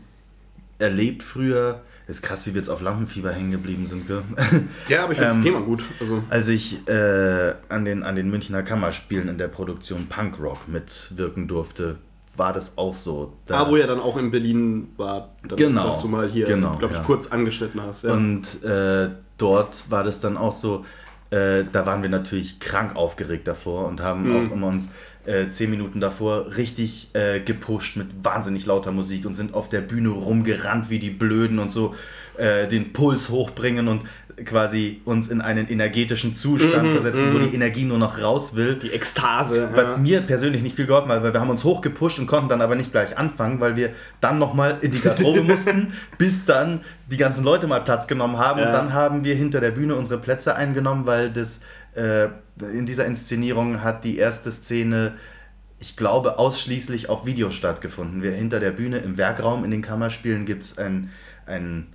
erlebt früher. Ist krass, wie wir jetzt auf Lampenfieber hängen geblieben sind, gell? (laughs) Ja, aber ich finde Ähm, das Thema gut. Also, Als ich äh, an, den, an den Münchner Kammerspielen in der Produktion Punkrock mitwirken durfte, war das auch so. Da, ah, wo ja dann auch in Berlin war, dann, Genau, was du mal hier, genau, glaube ich, ja. kurz angeschnitten hast. Ja. Und äh, dort war das dann auch so, äh, da waren wir natürlich krank aufgeregt davor und haben Mhm. auch immer uns äh, zehn Minuten davor richtig äh, gepusht mit wahnsinnig lauter Musik und sind auf der Bühne rumgerannt wie die Blöden und so äh, den Puls hochbringen und quasi uns in einen energetischen Zustand versetzen, wo die Energie nur noch raus will. Mhm, die Ekstase. Was ja. mir persönlich nicht viel geholfen hat, weil wir haben uns hochgepusht und konnten dann aber nicht gleich anfangen, weil wir dann nochmal in die Garderobe (laughs) mussten, bis dann die ganzen Leute mal Platz genommen haben. Ja. Und dann haben wir hinter der Bühne unsere Plätze eingenommen, weil das äh, in dieser Inszenierung hat die erste Szene, ich glaube, ausschließlich auf Video stattgefunden. Wir hinter der Bühne im Werkraum in den Kammerspielen gibt es ein, ein,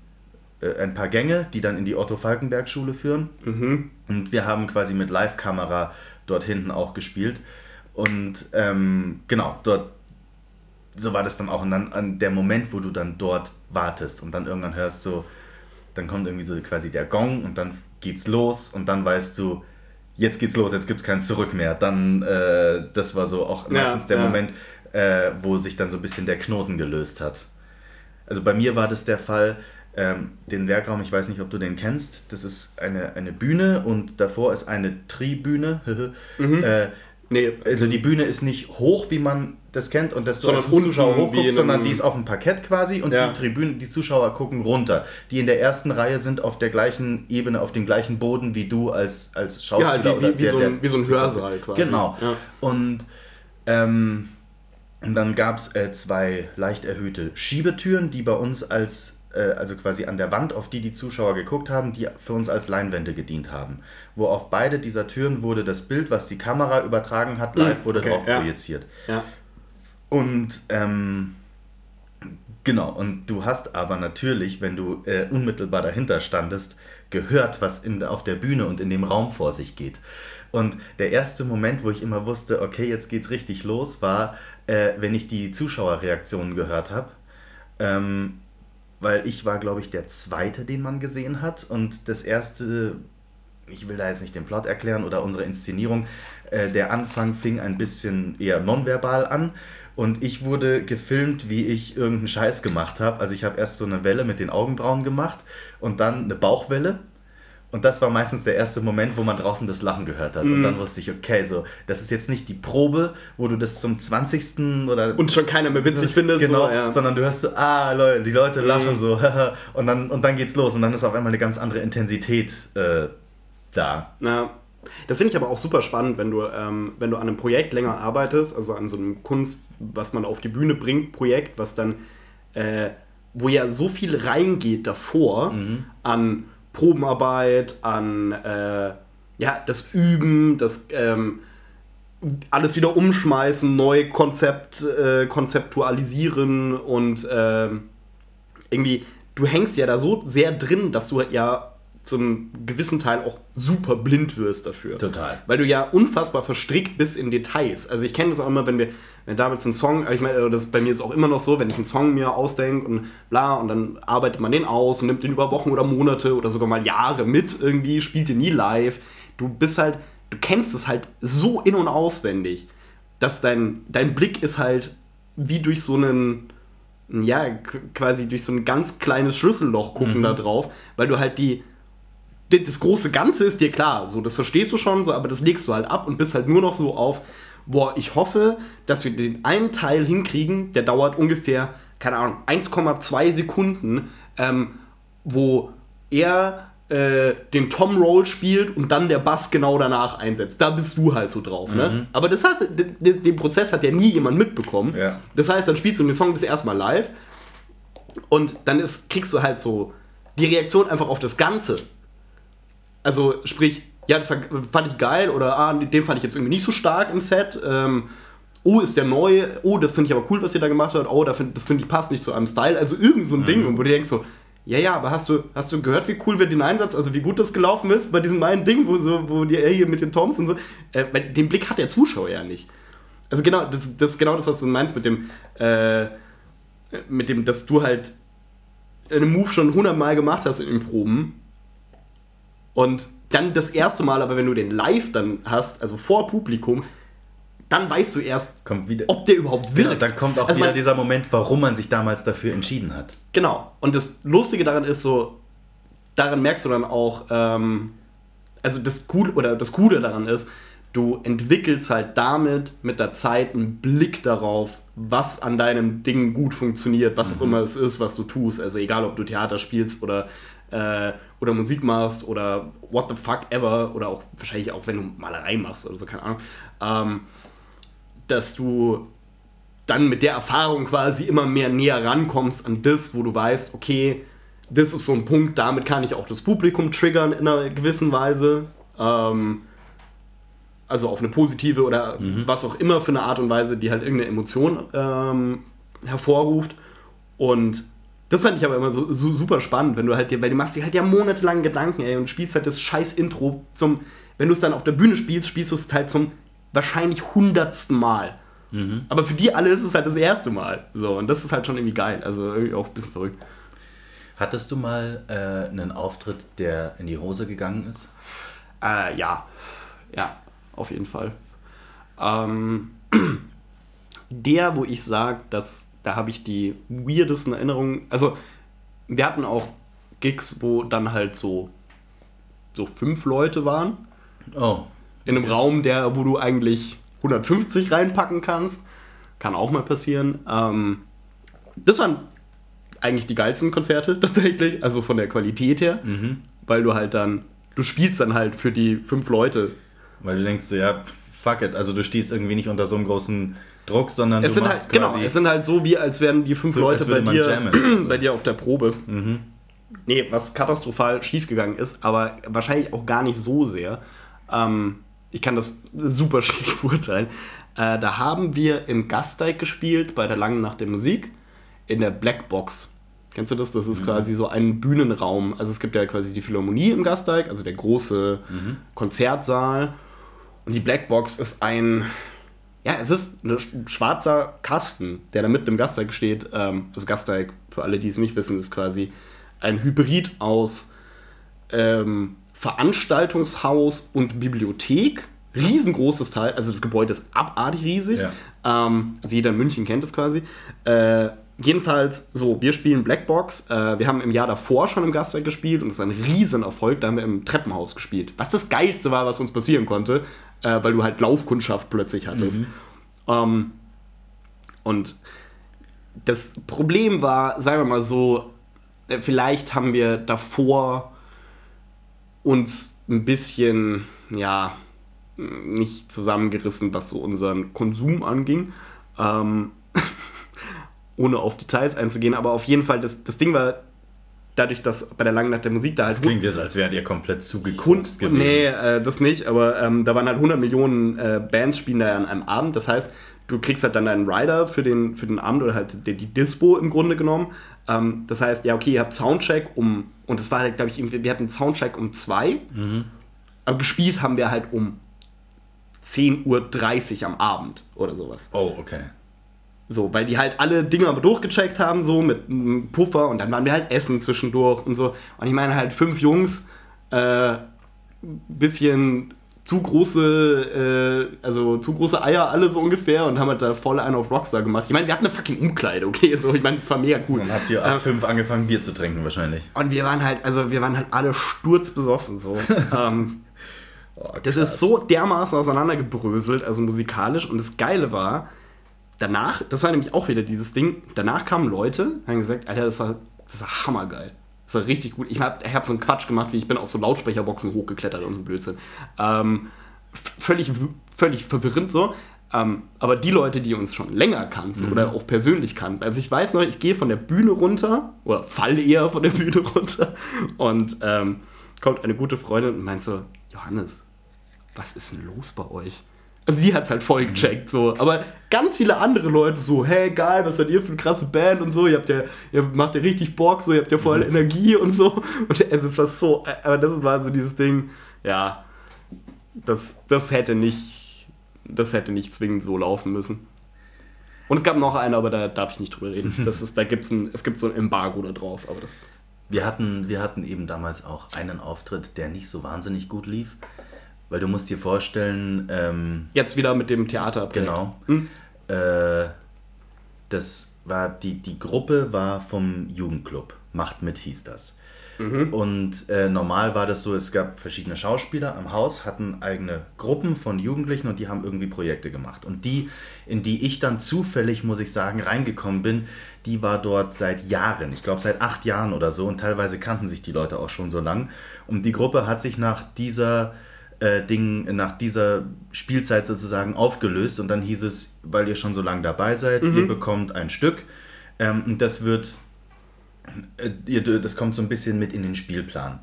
äh, ein paar Gänge, die dann in die Otto-Falkenberg-Schule führen. Und wir haben quasi mit Live-Kamera dort hinten auch gespielt. Und ähm, genau, dort, so war das dann auch. Und dann an der Moment, wo du dann dort wartest und dann irgendwann hörst so, dann kommt irgendwie so quasi der Gong und dann geht's los und dann weißt du, jetzt geht's los, jetzt gibt's kein Zurück mehr. Dann, äh, das war so auch Ja, meistens der ja. Moment, äh, wo sich dann so ein bisschen der Knoten gelöst hat. Also bei mir war das der Fall, ähm, den Werkraum, ich weiß nicht, ob du den kennst, das ist eine, eine Bühne und davor ist eine Tribüne. (laughs) äh, Nee, also die Bühne ist nicht hoch, wie man das kennt und dass du Sondern als Zuschauer hochguckst, sondern die ist auf dem Parkett quasi und Ja. die Tribüne, die Zuschauer gucken runter. Die in der ersten Reihe sind auf der gleichen Ebene, auf dem gleichen Boden wie du als, als Schauspieler. Ja, halt wie- wie- wie so ein- wie so ein Hörsaal quasi. Genau. Ja. Und ähm, und dann gab es äh, zwei leicht erhöhte Schiebetüren, die bei uns als, äh, also quasi an der Wand, auf die die Zuschauer geguckt haben, die für uns als Leinwände gedient haben. Wo auf beide dieser Türen wurde das Bild, was die Kamera übertragen hat, live wurde okay, drauf ja. projiziert. ja. Und ähm, genau, und du hast aber natürlich, wenn du äh, unmittelbar dahinter standest, gehört, was in, auf der Bühne und in dem Raum vor sich geht. Und der erste Moment, wo ich immer wusste, okay, jetzt geht's richtig los, war, äh, wenn ich die Zuschauerreaktionen gehört habe. Ähm, weil ich war, glaube ich, der zweite, den man gesehen hat. Und das erste ich will da jetzt nicht den Plot erklären oder unsere Inszenierung. Äh, der Anfang fing ein bisschen eher nonverbal an. Und ich wurde gefilmt, wie ich irgendeinen Scheiß gemacht habe. Also ich habe erst so eine Welle mit den Augenbrauen gemacht und dann eine Bauchwelle. Und das war meistens der erste Moment, wo man draußen das Lachen gehört hat. Und dann wusste ich, okay, so, das ist jetzt nicht die Probe, wo du das zum 20. oder. Und schon keiner mehr witzig (laughs) findet. Genau, so, ja. sondern du hörst so, ah, Leute, die Leute lachen so, (laughs) und dann, und dann geht's los. Und dann ist auf einmal eine ganz andere Intensität äh, da. Ja. Das finde ich aber auch super spannend, wenn du, ähm, wenn du an einem Projekt länger arbeitest, also an so einem Kunst, was man auf die Bühne bringt, Projekt, was dann, äh, wo ja so viel reingeht davor an Probenarbeit, an äh, ja, das Üben, das ähm, alles wieder umschmeißen, neu Konzept, äh, konzeptualisieren und ähm, irgendwie, du hängst ja da so sehr drin, dass du ja zum gewissen Teil auch super blind wirst dafür. Total. Weil du ja unfassbar verstrickt bist in Details. Also ich kenne das auch immer, wenn wir, wenn damals ein Song, ich meine, das ist bei mir jetzt auch immer noch so, wenn ich einen Song mir ausdenke und bla, und dann arbeitet man den aus und nimmt den über Wochen oder Monate oder sogar mal Jahre mit irgendwie, spielt den nie live. Du bist halt, du kennst es halt so in- und auswendig, dass dein, dein Blick ist halt wie durch so einen, ja, quasi durch so ein ganz kleines Schlüsselloch gucken da drauf, weil du halt die- das große Ganze ist dir klar, so das verstehst du schon, so, aber das legst du halt ab und bist halt nur noch so auf, boah, ich hoffe, dass wir den einen Teil hinkriegen, der dauert ungefähr, keine Ahnung, 1,2 Sekunden, ähm, wo er äh, den Tom Roll spielt und dann der Bass genau danach einsetzt. Da bist du halt so drauf, ne? Aber das hat, den, den Prozess hat ja nie jemand mitbekommen. Ja. Das heißt, dann spielst du den Song das erste Mal live und dann ist, kriegst du halt so die Reaktion einfach auf das Ganze. Also sprich, ja, das fand ich geil oder ah, den fand ich jetzt irgendwie nicht so stark im Set. Ähm, oh, ist der neu? Oh, das finde ich aber cool, was ihr da gemacht habt. Oh, da find, das finde ich passt nicht zu einem Style. Also irgend so ein Ding, und wo du denkst so, ja, ja, aber hast du, hast du gehört, wie cool wir den Einsatz, also wie gut das gelaufen ist bei diesem einen Ding, wo, so, wo die er hier mit den Toms und so, äh, weil den Blick hat der Zuschauer ja nicht. Also genau, das, das ist genau das, was du meinst mit dem, äh, mit dem, dass du halt einen Move schon hundertmal gemacht hast in den Proben und dann das erste Mal, aber wenn du den live dann hast, also vor Publikum, dann weißt du erst, wieder. ob der überhaupt wirkt. Genau, dann kommt auch Also wieder man- dieser Moment, warum man sich damals dafür entschieden hat. Genau. Und das Lustige daran ist so, daran merkst du dann auch, ähm, also das Coole oder das Coole daran ist, du entwickelst halt damit mit der Zeit einen Blick darauf, was an deinem Ding gut funktioniert, was auch immer es ist, was du tust. Also egal, ob du Theater spielst oder, äh, oder Musik machst oder what the fuck ever oder auch wahrscheinlich auch, wenn du Malerei machst oder so, keine Ahnung. Ähm, dass du dann mit der Erfahrung quasi immer mehr näher rankommst an das, wo du weißt, okay, das ist so ein Punkt, damit kann ich auch das Publikum triggern in einer gewissen Weise. Ähm, also auf eine positive oder was auch immer für eine Art und Weise, die halt irgendeine Emotion ähm, hervorruft. Und das fand ich aber immer so, so super spannend, wenn du halt dir, weil du machst dir halt ja monatelang Gedanken, ey, und spielst halt das scheiß Intro zum, wenn du es dann auf der Bühne spielst, spielst du es halt zum wahrscheinlich hundertsten Mal. Aber für die alle ist es halt das erste Mal. So, und das ist halt schon irgendwie geil. Also irgendwie auch ein bisschen verrückt. Hattest du mal äh, einen Auftritt, der in die Hose gegangen ist? Äh, ja. Ja, auf jeden Fall. Ähm, (clears throat) der, wo ich sage, dass da habe ich die weirdesten Erinnerungen. Also, wir hatten auch Gigs, wo dann halt so, so fünf Leute waren. Oh. In einem Raum, der, wo du eigentlich 150 reinpacken kannst. Kann auch mal passieren. Ähm, das waren eigentlich die geilsten Konzerte (laughs) tatsächlich, also von der Qualität her, weil du halt dann, du spielst dann halt für die fünf Leute. Weil du denkst so, ja, fuck it. Also du stehst irgendwie nicht unter so einem großen Druck, sondern Es du sind halt, genau, es sind halt so, wie als wären die fünf So, Leute bei dir, jammen, also. (clears throat) bei dir auf der Probe. Nee, was katastrophal schiefgegangen ist, aber wahrscheinlich auch gar nicht so sehr. Ähm, ich kann das super (laughs) schwierig beurteilen. Äh, da haben wir im Gasteig gespielt, bei der Langen Nacht der Musik, in der Blackbox. Kennst du das? Das ist quasi so ein Bühnenraum. Also es gibt ja quasi die Philharmonie im Gasteig, also der große Konzertsaal. Und die Blackbox ist ein, ja, es ist ein schwarzer Kasten, der da mitten im Gasteig steht. Ähm, also Gasteig, für alle, die es nicht wissen, ist quasi ein Hybrid aus ähm, Veranstaltungshaus und Bibliothek. Riesengroßes Teil, also das Gebäude ist abartig riesig. Ja. Ähm, also jeder in München kennt es quasi. Äh, jedenfalls, so, wir spielen Blackbox. Äh, wir haben im Jahr davor schon im Gastwerk gespielt und es war ein Riesenerfolg. Da haben wir im Treppenhaus gespielt. Was das Geilste war, was uns passieren konnte, äh, weil du halt Laufkundschaft plötzlich hattest. Ähm, und das Problem war, sagen wir mal so, äh, vielleicht haben wir davor uns ein bisschen, ja, nicht zusammengerissen, was so unseren Konsum anging. Ähm, (laughs) ohne auf Details einzugehen, aber auf jeden Fall, das, das Ding war, dadurch, dass bei der langen Nacht der Musik da Das halt klingt jetzt, als wärt ihr komplett Hund, zugekokst gewesen. nee, äh, das nicht, aber ähm, da waren halt 100 Millionen äh, Bands spielen da ja an einem Abend. Das heißt, du kriegst halt dann deinen Rider für den, für den Abend oder halt die, die Dispo im Grunde genommen. Ähm, das heißt, ja, okay, ihr habt Soundcheck um, und das war halt, glaube ich, wir hatten Soundcheck um zwei, aber gespielt haben wir halt um 10.30 Uhr am Abend oder sowas. Oh, okay. So, weil die halt alle Dinger durchgecheckt haben, so mit einem Puffer und dann waren wir halt essen zwischendurch und so. Und ich meine halt fünf Jungs, äh, bisschen zu große, äh, also zu große Eier alle so ungefähr und haben halt da voll einen auf Rockstar gemacht. Ich meine, wir hatten eine fucking Umkleide, okay, so, ich meine, das war mega cool. Dann habt ihr ab fünf angefangen, Bier zu trinken wahrscheinlich. Und wir waren halt, also wir waren halt alle sturzbesoffen so. (laughs) ähm, das ist so dermaßen auseinandergebröselt, also musikalisch. Und das Geile war, danach, das war nämlich auch wieder dieses Ding, danach kamen Leute, haben gesagt, Alter, das war, das war hammergeil. Das war richtig gut. Ich habe hab so einen Quatsch gemacht, wie ich bin auf so Lautsprecherboxen hochgeklettert und so ein Blödsinn. Ähm, völlig, völlig verwirrend so. Ähm, aber die Leute, die uns schon länger kannten oder auch persönlich kannten, also ich weiß noch, ich gehe von der Bühne runter oder falle eher von der Bühne (laughs) runter und ähm, kommt eine gute Freundin und meint so, Johannes, was ist denn los bei euch? Also die hat es halt voll gecheckt, so. Aber ganz viele andere Leute so, hey, geil, was seid ihr für eine krasse Band und so. Ihr habt ja, ihr macht ja richtig Bock, so, ihr habt ja voll Energie und so. (laughs) Und es war so, aber das war so dieses Ding, ja, das, das hätte nicht, das hätte nicht zwingend so laufen müssen. Und es gab noch eine, aber da darf ich nicht drüber reden. (laughs) Das ist, da gibt's ein, es gibt so ein Embargo da drauf, aber das. Wir hatten, wir hatten eben damals auch einen Auftritt, der nicht so wahnsinnig gut lief. Weil du musst dir vorstellen, ähm, Jetzt wieder mit dem Theater. genau, Hm? äh, das war, die, die Gruppe war vom Jugendclub. Macht mit hieß das. Und äh, normal war das so, es gab verschiedene Schauspieler am Haus, hatten eigene Gruppen von Jugendlichen und die haben irgendwie Projekte gemacht. Und die, in die ich dann zufällig, muss ich sagen, reingekommen bin, die war dort seit Jahren, ich glaube seit acht Jahren oder so und teilweise kannten sich die Leute auch schon so lang. Und die Gruppe hat sich nach dieser äh, Ding, nach dieser Spielzeit sozusagen aufgelöst und dann hieß es, weil ihr schon so lange dabei seid, ihr bekommt ein Stück ähm, und das wird äh, ihr- das kommt so ein bisschen mit in den Spielplan.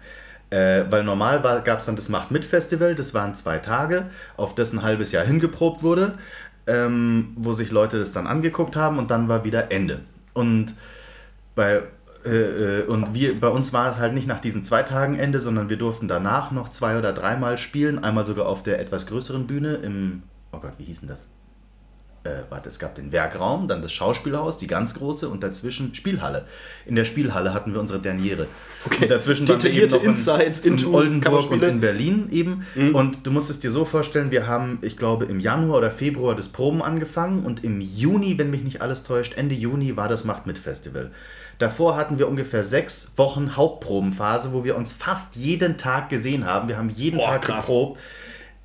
Äh, weil normal gab es dann das Macht mit Festival, das waren zwei Tage, auf das ein halbes Jahr hingeprobt wurde, ähm, wo sich Leute das dann angeguckt haben und dann war wieder Ende. Und bei, äh, äh, und wir, bei uns war es halt nicht nach diesen zwei Tagen Ende, sondern wir durften danach noch zwei oder dreimal spielen, einmal sogar auf der etwas größeren Bühne im, oh Gott, wie hieß denn das? äh, warte, es gab den Werkraum, dann das Schauspielhaus, die ganz große und dazwischen Spielhalle. In der Spielhalle hatten wir unsere Derniere. Okay. Und dazwischen waren wir eben Detaillierte noch in- Insights in into Oldenburg und in Berlin eben. Und du musst es dir so vorstellen, wir haben, ich glaube, im Januar oder Februar das Proben angefangen und im Juni, wenn mich nicht alles täuscht, Ende Juni war das Macht mit Festival. Davor hatten wir ungefähr sechs Wochen Hauptprobenphase, wo wir uns fast jeden Tag gesehen haben. Wir haben jeden Boah, Tag krass. geprobt.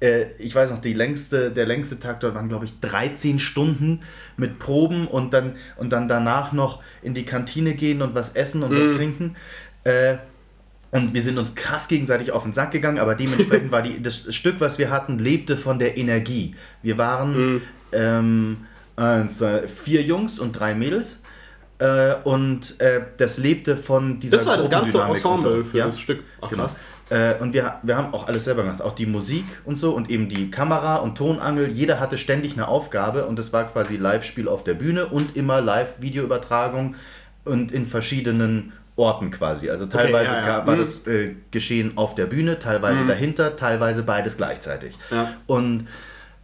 Äh, ich weiß noch, die längste, der längste Tag dort waren, glaube ich, 13 Stunden mit Proben und dann, und dann danach noch in die Kantine gehen und was essen und was trinken. Äh, und wir sind uns krass gegenseitig auf den Sack gegangen, aber dementsprechend (laughs) war die, das Stück, was wir hatten, lebte von der Energie. Wir waren ähm, eins, zwei, vier Jungs und drei Mädels. Äh, und äh, das lebte von dieser Das war das ganze Ensemble für das Stück. Ach, genau. krass. Äh, und wir, wir haben auch alles selber gemacht, auch die Musik und so und eben die Kamera und Tonangel. Jeder hatte ständig eine Aufgabe und das war quasi Live-Spiel auf der Bühne und immer Live-Videoübertragung und in verschiedenen Orten quasi. Also teilweise ja, ja. ga- war Mhm. das äh, Geschehen auf der Bühne, teilweise dahinter, teilweise beides gleichzeitig. Ja. Und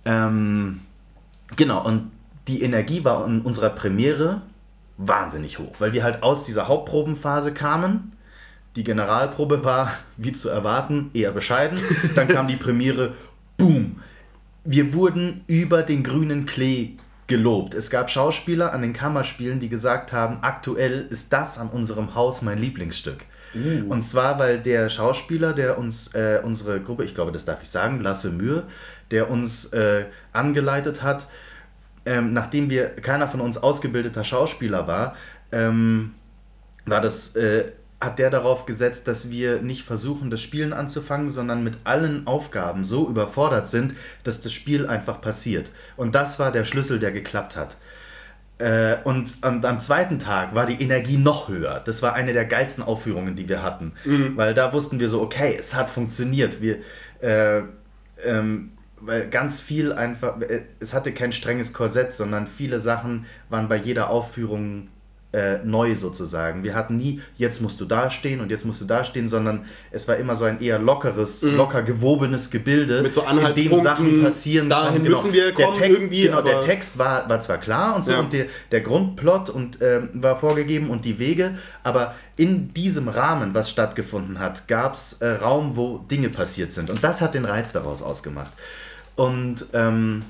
ähm, genau, und die Energie war in unserer Premiere wahnsinnig hoch, weil wir halt aus dieser Hauptprobenphase kamen, Die Generalprobe war, wie zu erwarten, eher bescheiden. Dann kam die Premiere, boom. Wir wurden über den grünen Klee gelobt. Es gab Schauspieler an den Kammerspielen, die gesagt haben, aktuell ist das an unserem Haus mein Lieblingsstück. Und zwar, weil der Schauspieler, der uns äh, unsere Gruppe, ich glaube, das darf ich sagen, Lasse Mühe, der uns äh, angeleitet hat, ähm, nachdem wir keiner von uns ausgebildeter Schauspieler war, ähm, war das, äh, hat der darauf gesetzt, dass wir nicht versuchen, das Spielen anzufangen, sondern mit allen Aufgaben so überfordert sind, dass das Spiel einfach passiert. Und das war der Schlüssel, der geklappt hat. Äh, und, und am zweiten Tag war die Energie noch höher. Das war eine der geilsten Aufführungen, die wir hatten. Weil da wussten wir so, okay, es hat funktioniert. Wir, äh, ähm, weil ganz viel einfach, äh, es hatte kein strenges Korsett, sondern viele Sachen waren bei jeder Aufführung äh, neu sozusagen. Wir hatten nie, jetzt musst du da stehen und jetzt musst du da stehen, sondern es war immer so ein eher lockeres, locker gewobenes Gebilde, Mhm. Mit so in dem Sachen passieren. dahin konnten. müssen wir der kommen Text, irgendwie, Genau, der Text war, war zwar klar und so Ja. und der, der Grundplot und, ähm, war vorgegeben und die Wege, aber in diesem Rahmen, was stattgefunden hat, gab es äh, Raum, wo Dinge passiert sind. Und das hat den Reiz daraus ausgemacht. Und ähm,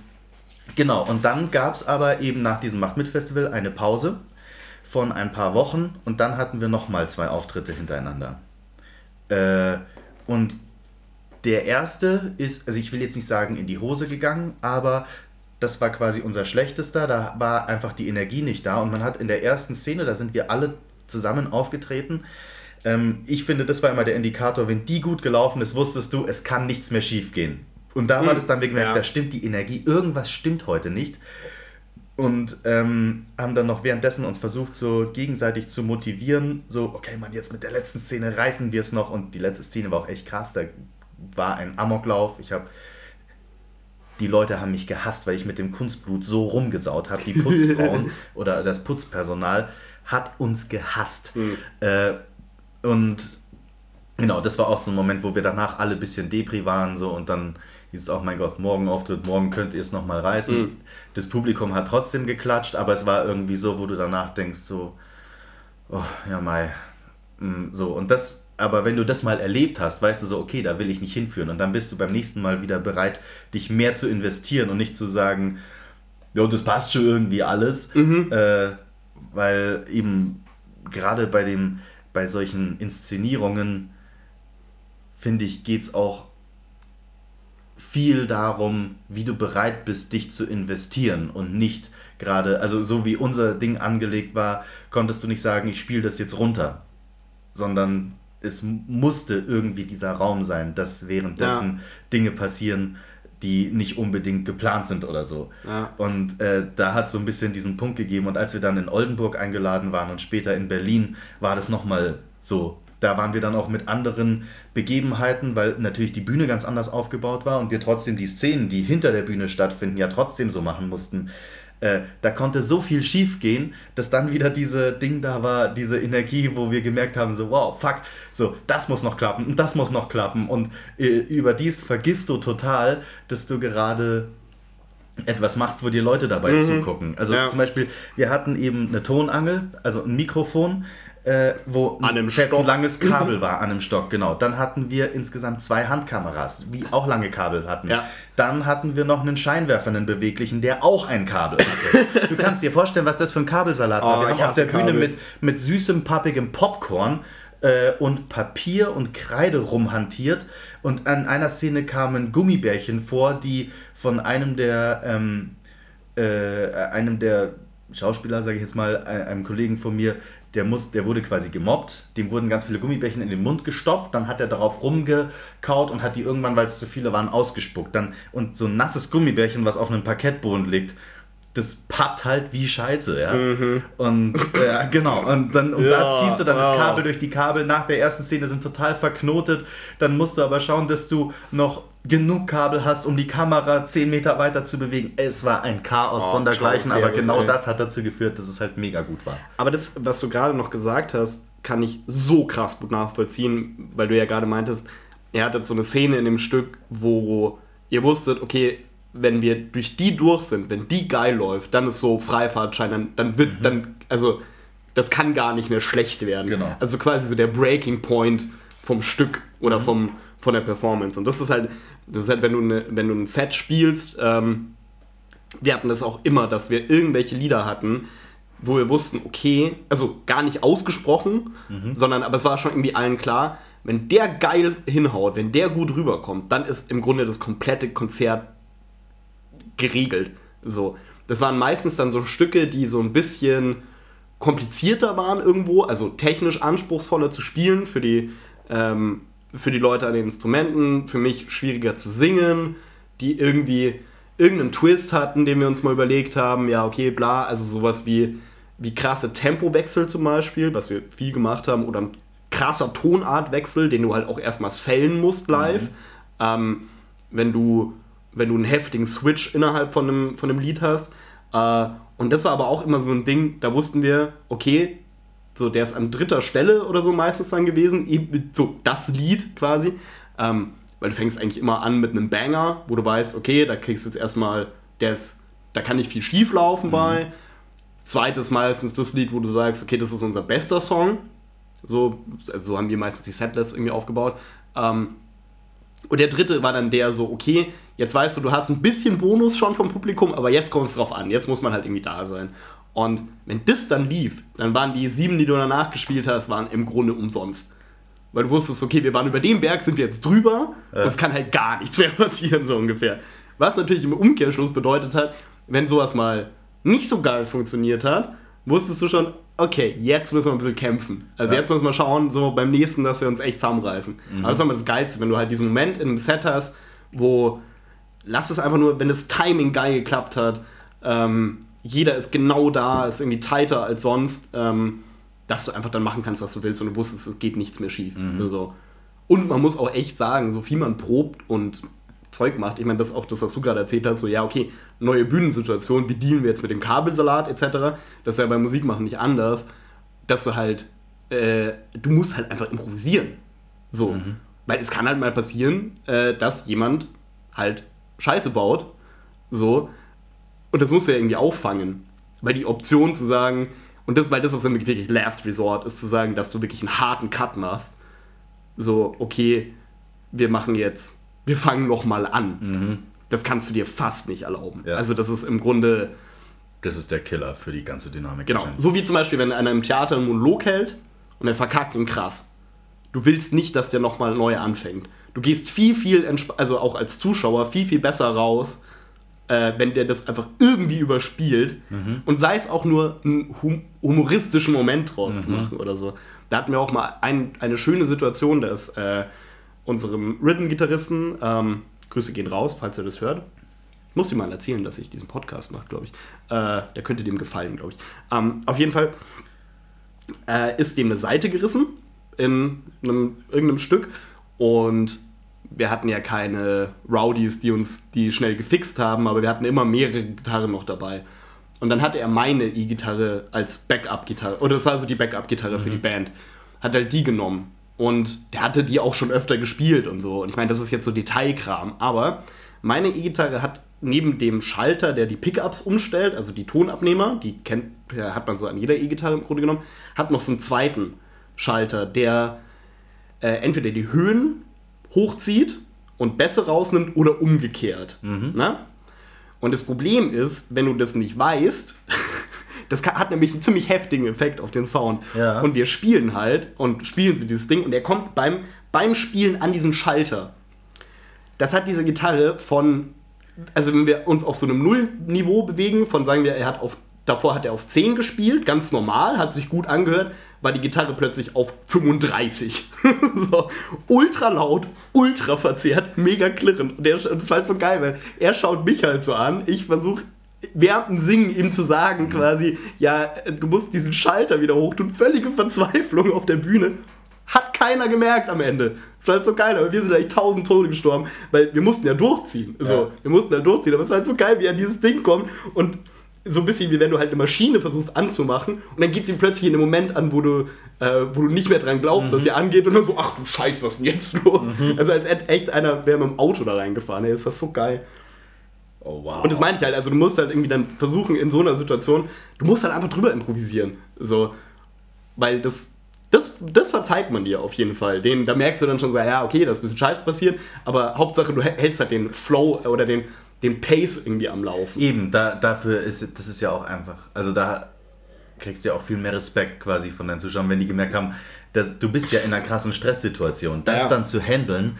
genau, und dann gab es aber eben nach diesem Macht mit Festival eine Pause von ein paar Wochen und dann hatten wir nochmal zwei Auftritte hintereinander. Äh, und der erste ist, also ich will jetzt nicht sagen in die Hose gegangen, aber das war quasi unser schlechtester. Da war einfach die Energie nicht da und man hat in der ersten Szene, da sind wir alle zusammen aufgetreten. Ähm, ich finde, das war immer der Indikator, wenn die gut gelaufen ist, wusstest du, es kann nichts mehr schief gehen. Und da war das dann, gemerkt, ja. da stimmt die Energie, irgendwas stimmt heute nicht. Und ähm, haben dann noch währenddessen uns versucht, so gegenseitig zu motivieren. So, okay, Mann, jetzt mit der letzten Szene reißen wir es noch. Und die letzte Szene war auch echt krass. Da war ein Amoklauf. Ich habe die Leute haben mich gehasst, weil ich mit dem Kunstblut so rumgesaut habe. Die (laughs) Putzfrauen oder das Putzpersonal hat uns gehasst. Äh, und genau, das war auch so ein Moment, wo wir danach alle ein bisschen Depri waren so und dann hieß es auch, mein Gott, morgen Auftritt, morgen könnt ihr es nochmal reißen. Das Publikum hat trotzdem geklatscht, aber es war irgendwie so, wo du danach denkst, so, oh, ja, Mai, Mm, so und das, aber wenn du das mal erlebt hast, weißt du so, okay, da will ich nicht hinführen. Und dann bist du beim nächsten Mal wieder bereit, dich mehr zu investieren und nicht zu sagen, ja, das passt schon irgendwie alles, äh, weil eben gerade bei dem, bei solchen Inszenierungen finde ich, geht es auch viel darum, wie du bereit bist, dich zu investieren und nicht gerade, also so wie unser Ding angelegt war, konntest du nicht sagen, ich spiele das jetzt runter, sondern es musste irgendwie dieser Raum sein, dass währenddessen Dinge passieren, die nicht unbedingt geplant sind oder so. Ja. Und äh, da hat es so ein bisschen diesen Punkt gegeben. Und als wir dann in Oldenburg eingeladen waren und später in Berlin, war das nochmal so. Da waren wir dann auch mit anderen Begebenheiten, weil natürlich die Bühne ganz anders aufgebaut war und wir trotzdem die Szenen, die hinter der Bühne stattfinden, ja trotzdem so machen mussten. Äh, da konnte so viel schief gehen, dass dann wieder diese Ding da war, diese Energie, wo wir gemerkt haben, so wow, fuck, so das muss noch klappen und das muss noch klappen und äh, überdies vergisst du total, dass du gerade etwas machst, wo dir Leute dabei zugucken. Also Ja. zum Beispiel, wir hatten eben eine Tonangel, also ein Mikrofon, äh, wo Stock. langes Kabel war an einem Stock, genau. Dann hatten wir insgesamt zwei Handkameras, die auch lange Kabel hatten. Ja. Dann hatten wir noch einen Scheinwerfer, einen beweglichen, der auch ein Kabel hatte. du kannst dir vorstellen, was das für ein Kabelsalat war. Oh, Wir ich haben auf der Bühne Kabel. mit, mit süßem, pappigem Popcorn äh, und Papier und Kreide rumhantiert. Und an einer Szene kamen Gummibärchen vor, die von einem der, ähm, äh, einem der Schauspieler, sage ich jetzt mal, ein- einem Kollegen von mir, der, muss, der wurde quasi gemobbt. Dem wurden ganz viele Gummibärchen in den Mund gestopft. Dann hat er darauf rumgekaut und hat die irgendwann, weil es zu viele waren, ausgespuckt. Dann, und so ein nasses Gummibärchen, was auf einem Parkettboden liegt, das pappt halt wie Scheiße, ja. Und äh, genau, und dann und da Mhm. Ja, ziehst du dann das wow. Kabel durch die Kabel nach der ersten Szene sind total verknotet. Dann musst du aber schauen, dass du noch genug Kabel hast, um die Kamera 10 Meter weiter zu bewegen. Es war ein Chaos Oh, sondergleichen, aber genau ey. das hat dazu geführt, dass es halt mega gut war. Aber das, was du gerade noch gesagt hast, kann ich so krass gut nachvollziehen, weil du ja gerade meintest, ihr hattet so eine Szene in dem Stück, wo ihr wusstet, okay, wenn wir durch die durch sind, wenn die geil läuft, dann ist so Freifahrtschein, dann, dann wird, dann, also das kann gar nicht mehr schlecht werden. Genau. Also quasi so der Breaking Point vom Stück oder vom, von der Performance. Und das ist halt, das ist halt, wenn du, eine, wenn du ein Set spielst, ähm, wir hatten das auch immer, dass wir irgendwelche Lieder hatten, wo wir wussten, okay, also gar nicht ausgesprochen, sondern aber es war schon irgendwie allen klar, wenn der geil hinhaut, wenn der gut rüberkommt, dann ist im Grunde das komplette Konzert geregelt. So. Das waren meistens dann so Stücke, die so ein bisschen komplizierter waren irgendwo, also technisch anspruchsvoller zu spielen für die, ähm, für die Leute an den Instrumenten, für mich schwieriger zu singen, die irgendwie irgendeinen Twist hatten, den wir uns mal überlegt haben, ja, okay, bla, also sowas wie, wie krasse Tempowechsel zum Beispiel, was wir viel gemacht haben, oder ein krasser Tonartwechsel, den du halt auch erstmal sellen musst live. Ähm, wenn du wenn du einen heftigen Switch innerhalb von einem, von einem Lied hast. Äh, und das war aber auch immer so ein Ding, da wussten wir, okay, so der ist an dritter Stelle oder so meistens dann gewesen, eben so das Lied quasi. Ähm, weil du fängst eigentlich immer an mit einem Banger, wo du weißt, okay, da kriegst du jetzt erstmal, der ist, da kann nicht viel schief laufen bei. Zweites meistens das Lied, wo du sagst, okay, das ist unser bester Song. So, also so haben wir meistens die Setlist irgendwie aufgebaut. Ähm, und der dritte war dann der so, okay, jetzt weißt du, du hast ein bisschen Bonus schon vom Publikum, aber jetzt kommt es drauf an. Jetzt muss man halt irgendwie da sein. Und wenn das dann lief, dann waren die sieben, die du danach gespielt hast, waren im Grunde umsonst. Weil du wusstest, okay, wir waren über den Berg, sind wir jetzt drüber und es kann halt gar nichts (laughs) mehr passieren, so ungefähr. Was natürlich im Umkehrschluss bedeutet hat, wenn sowas mal nicht so geil funktioniert hat, wusstest du schon, okay, jetzt müssen wir ein bisschen kämpfen. Also Ja. jetzt müssen wir schauen, so beim nächsten, dass wir uns echt zusammenreißen. Aber das ist immer das Geilste, wenn du halt diesen Moment in einem Set hast, wo, lass es einfach nur, wenn das Timing geil geklappt hat, ähm, jeder ist genau da, ist irgendwie tighter als sonst, ähm, dass du einfach dann machen kannst, was du willst und du wusstest, es geht nichts mehr schief. So. Und man muss auch echt sagen, so viel man probt und Zeug macht, ich meine, das ist auch das, was du gerade erzählt hast, so ja, okay, neue Bühnensituation, wie dealen wir jetzt mit dem Kabelsalat etc., das ist ja beim Musikmachen nicht anders, dass du halt, äh, du musst halt einfach improvisieren. So. Weil es kann halt mal passieren, äh, dass jemand halt Scheiße baut, so, und das musst du ja irgendwie auffangen. Weil die Option zu sagen, und das, weil das ist dann wirklich Last Resort, ist zu sagen, dass du wirklich einen harten Cut machst. So, okay, wir machen jetzt, wir fangen noch mal an. Das kannst du dir fast nicht erlauben. Ja. Also das ist im Grunde, Das ist der Killer für die ganze Dynamik. genau, so wie zum Beispiel, wenn einer im Theater einen Monolog hält und er verkackt ihn krass. Du willst nicht, dass der noch mal neu anfängt. Du gehst viel, viel, also auch als Zuschauer, viel, viel besser raus, äh, wenn der das einfach irgendwie überspielt und sei es auch nur einen hum humoristischen Moment draus zu machen oder so. Da hatten wir auch mal ein, eine schöne Situation, da ist äh, unserem Rhythm-Gitarristen, ähm, Grüße gehen raus, falls ihr das hört. Ich muss ihm mal erzählen, dass ich diesen Podcast mache, glaube ich. Äh, der könnte dem gefallen, glaube ich. Ähm, auf jeden Fall äh, ist dem eine Seite gerissen in einem, irgendeinem Stück und wir hatten ja keine Rowdies, die uns die schnell gefixt haben, aber wir hatten immer mehrere Gitarren noch dabei. Und dann hatte er meine E-Gitarre als Backup-Gitarre, oder das war also die Backup-Gitarre für die Band, hat halt die genommen. Und der hatte die auch schon öfter gespielt und so. Und ich meine, das ist jetzt so Detailkram. Aber meine E-Gitarre hat neben dem Schalter, der die Pickups umstellt, also die Tonabnehmer, die kennt, hat man so an jeder E-Gitarre im Grunde genommen, hat noch so einen zweiten Schalter, der äh, entweder die Höhen hochzieht und Bässe rausnimmt oder umgekehrt. Na? Und das Problem ist, wenn du das nicht weißt, (laughs) das hat nämlich einen ziemlich heftigen Effekt auf den Sound. Ja. Und wir spielen halt und spielen so dieses Ding und er kommt beim, beim Spielen an diesen Schalter. Das hat diese Gitarre von, also wenn wir uns auf so einem Nullniveau bewegen, von sagen wir, er hat auf, davor hat er auf 10 gespielt, ganz normal, hat sich gut angehört, war die Gitarre plötzlich auf 35. (laughs) so, ultra laut, ultra verzerrt, mega klirrend. Und der, das war halt so geil, weil er schaut mich halt so an, ich versuche während dem Singen ihm zu sagen quasi, ja, du musst diesen Schalter wieder hoch tun, völlige Verzweiflung auf der Bühne. Hat keiner gemerkt am Ende. Das war halt so geil, aber wir sind eigentlich tausend Tode gestorben, weil wir mussten ja durchziehen. So, Ja. wir mussten ja durchziehen, aber es war halt so geil, wie er an dieses Ding kommt und so ein bisschen wie wenn du halt eine Maschine versuchst anzumachen und dann geht sie plötzlich in einem Moment an, wo du, äh, wo du nicht mehr dran glaubst, dass sie angeht und dann so, ach du Scheiß, was ist denn jetzt los? Also als echt einer wäre mit dem Auto da reingefahren, ey, das war so geil. Oh wow. Und das meine ich halt, also du musst halt irgendwie dann versuchen in so einer Situation, du musst halt einfach drüber improvisieren. So. weil das, das, das verzeiht man dir auf jeden Fall. Den, da merkst du dann schon so, ja, okay, da ist ein bisschen Scheiß passiert, aber Hauptsache du hältst halt den Flow oder den, den Pace irgendwie am Laufen. Eben, da, dafür ist das ist ja auch einfach, also da kriegst du ja auch viel mehr Respekt quasi von deinen Zuschauern, wenn die gemerkt haben, dass du bist ja in einer krassen Stresssituation. Das Ja. dann zu handeln,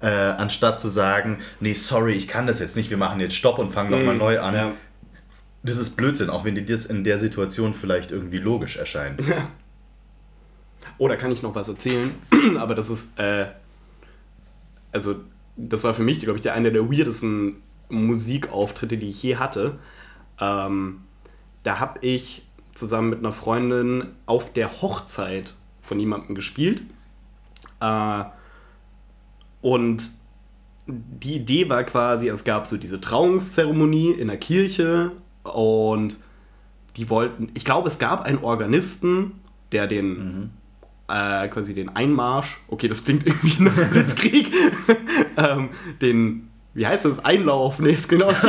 äh, anstatt zu sagen, nee, sorry, ich kann das jetzt nicht, wir machen jetzt Stopp und fangen nochmal neu an. Ja. Das ist Blödsinn, auch wenn dir das in der Situation vielleicht irgendwie logisch erscheint. (laughs) Oh, da kann ich noch was erzählen, (clears throat) aber das ist, äh, also, das war für mich, glaube ich, der einer der weirdesten Musikauftritte, die ich je hatte. Ähm, da habe ich zusammen mit einer Freundin auf der Hochzeit von jemandem gespielt. Äh, und die Idee war quasi, es gab so diese Trauungszeremonie in der Kirche und die wollten, ich glaube, es gab einen Organisten, der den äh, quasi den Einmarsch, okay, das klingt (laughs) irgendwie nach Blitzkrieg, (laughs) ähm, den, wie heißt das, Einlauf, nee, ist genau (laughs)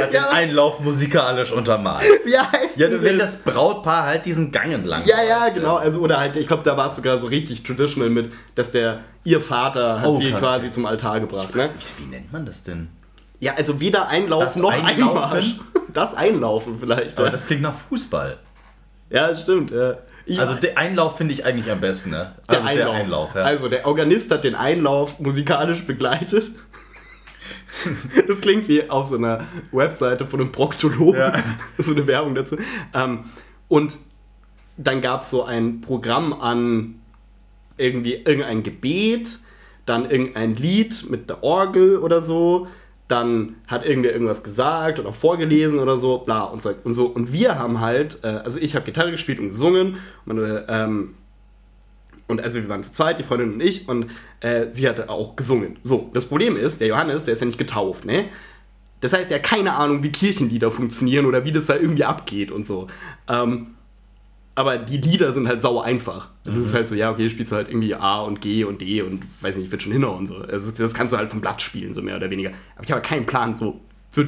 Hat den Einlauf musikalisch untermalt. Wie heißt Ja, wenn das? das Brautpaar halt diesen Gang entlang Ja, ja, genau. Also, oder halt, ich glaube, da war es sogar so richtig traditional mit, dass der, ihr Vater hat Oh, sie krass. quasi zum Altar gebracht. Ne? Ja, Wie nennt man das denn? Ja, also weder Einlauf Das noch Einlaufen? Einmarsch. (laughs) Das Einlaufen vielleicht. Aber Ja, das klingt nach Fußball. ja stimmt. Ja. Ich, Also der Einlauf finde ich eigentlich am besten, ne? der Also Einlauf. Der Einlauf ja. Also der Organist hat den Einlauf musikalisch begleitet. (laughs) Das klingt wie auf so einer Webseite von einem Proktologen. Ja. (laughs) So eine Werbung dazu. Ähm, und dann gab es so ein Programm an irgendwie irgendein Gebet, dann irgendein Lied mit der Orgel oder so. Dann hat irgendwer irgendwas gesagt oder vorgelesen oder so, bla und so. Und, so. und wir haben halt, äh, also ich habe Gitarre gespielt und gesungen. Meine, ähm, und also wir waren zu zweit, die Freundin und ich, und äh, sie hatte auch gesungen. So, das Problem ist, der Johannes, der ist ja nicht getauft, ne? Das heißt, er hat keine Ahnung, wie Kirchenlieder funktionieren oder wie das da irgendwie abgeht und so. Ähm, aber die Lieder sind halt sauer einfach. Es ist halt so, ja, okay, spielst du halt irgendwie A und G und D und weiß nicht, wird schon hinhauen und so. Also das kannst du halt vom Blatt spielen, so mehr oder weniger. Aber ich habe keinen Plan so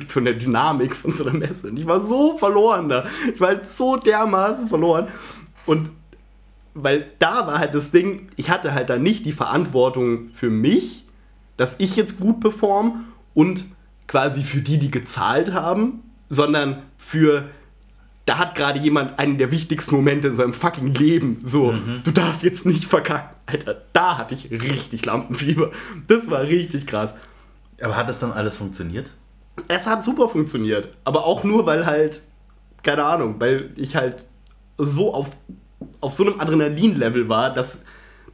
von der Dynamik von so einer Messe. Und ich war so verloren da. Ich war halt so dermaßen verloren. Und weil da war halt das Ding, ich hatte halt da nicht die Verantwortung für mich, dass ich jetzt gut perform und quasi für die, die gezahlt haben, sondern für, da hat gerade jemand einen der wichtigsten Momente in seinem fucking Leben. So, du darfst jetzt nicht verkacken. Alter, da hatte ich richtig Lampenfieber. Das war richtig krass. Aber hat das dann alles funktioniert? Es hat super funktioniert, aber auch nur, weil halt, keine Ahnung, weil ich halt so auf, auf so einem Adrenalin-Level war, dass,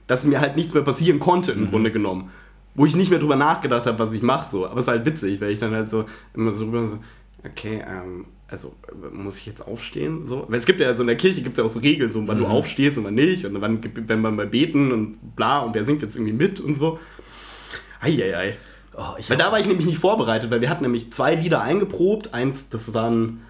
dass mir halt nichts mehr passieren konnte, im Grunde genommen. Wo ich nicht mehr drüber nachgedacht habe, was ich mache, so. Aber es war halt witzig, weil ich dann halt so immer so rüber so, okay, ähm, also muss ich jetzt aufstehen? So? Weil es gibt ja so in der Kirche gibt es ja auch so Regeln, so wann du aufstehst und wann nicht und wann, wenn man mal beten und bla und wer singt jetzt irgendwie mit und so. Eieiei. Oh, ich Weil da war ich nämlich nicht vorbereitet, weil wir hatten nämlich zwei Lieder eingeprobt. Eins, das war ein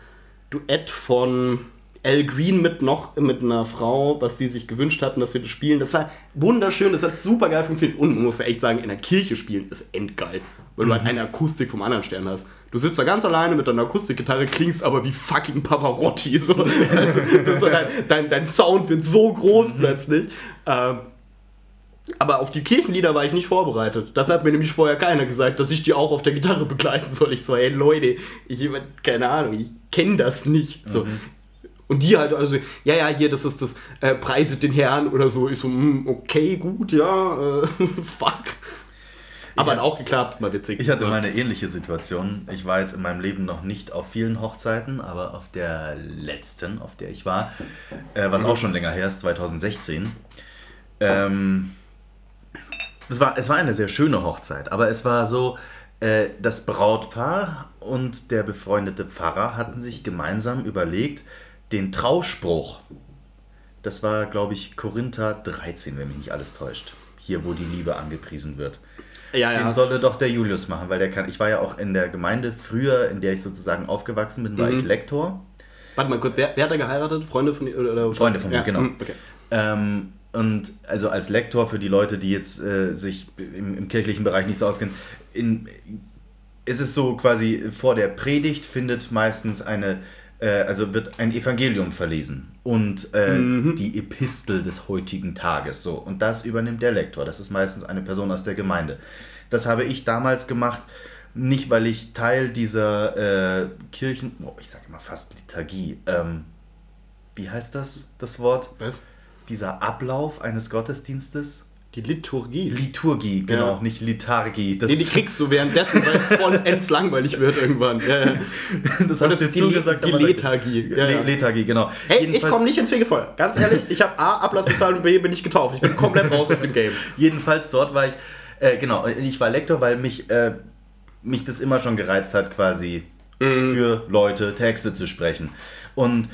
Duett von Al Green mit noch mit einer Frau, was sie sich gewünscht hatten, dass wir das spielen. Das war wunderschön, das hat super geil funktioniert. Und man muss ja echt sagen, in der Kirche spielen ist endgeil, weil du halt eine Akustik vom anderen Stern hast. Du sitzt da ganz alleine mit deiner Akustikgitarre, klingst aber wie fucking Pavarotti. So. (laughs) Also, ist so dein, dein, dein Sound wird so groß plötzlich. Ähm, aber auf die Kirchenlieder war ich nicht vorbereitet. Das hat mir nämlich vorher keiner gesagt, dass ich die auch auf der Gitarre begleiten soll. Ich so, ey Leute, ich, keine Ahnung, ich kenne das nicht. So. Und die halt also, ja, ja, hier, das ist das äh, Preiset den Herrn oder so. Ich so, hm, okay, gut, ja, äh, (laughs) fuck. Aber hat auch geklappt, mal witzig. Ich hatte mal eine ähnliche Situation. Ich war jetzt in meinem Leben noch nicht auf vielen Hochzeiten, aber auf der letzten, auf der ich war, äh, was auch schon länger her ist, 2016. Ähm, das war, es war eine sehr schöne Hochzeit, aber es war so, äh, das Brautpaar und der befreundete Pfarrer hatten sich gemeinsam überlegt, den Trauspruch, das war, glaube ich, Korinther 13, wenn mich nicht alles täuscht. Hier, wo die Liebe angepriesen wird. ja, ja, Den solle doch der Julius machen, weil der kann. Ich war ja auch in der Gemeinde früher, in der ich sozusagen aufgewachsen bin, war Mhm. ich Lektor. Warte mal kurz, wer, wer hat da geheiratet? Freunde von dir? Oder? Freunde von mir, ja, genau. hm, Okay. Ähm, und also als Lektor für die Leute, die jetzt äh, sich im, im kirchlichen Bereich nicht so auskennen, in, ist es so quasi vor der Predigt findet meistens eine also wird ein Evangelium verlesen und äh, Mhm. die Epistel des heutigen Tages. So. Und das übernimmt der Lektor. Das ist meistens eine Person aus der Gemeinde. Das habe ich damals gemacht, nicht weil ich Teil dieser äh, Kirchen, oh, ich sage immer fast Liturgie. Ähm, wie heißt das, das Wort? Was? Dieser Ablauf eines Gottesdienstes? Die Liturgie. Liturgie, genau, Ja. nicht Liturgie. Das Nee, die kriegst du währenddessen, weil es vollends (laughs) langweilig wird irgendwann. Ja, ja. das hast du die, zugesagt, die aber- Lethargie. Ja, Le-. Lethargie, genau. Hey, ich Jedenfalls- komme nicht ins Fegefeuer. Ganz ehrlich, ich habe A, Ablass bezahlt und B, bin ich getauft. Ich bin komplett raus aus dem Game. Jedenfalls dort war ich, äh, genau, ich war Lektor, weil mich, äh, mich das immer schon gereizt hat, quasi für Leute Texte zu sprechen. Und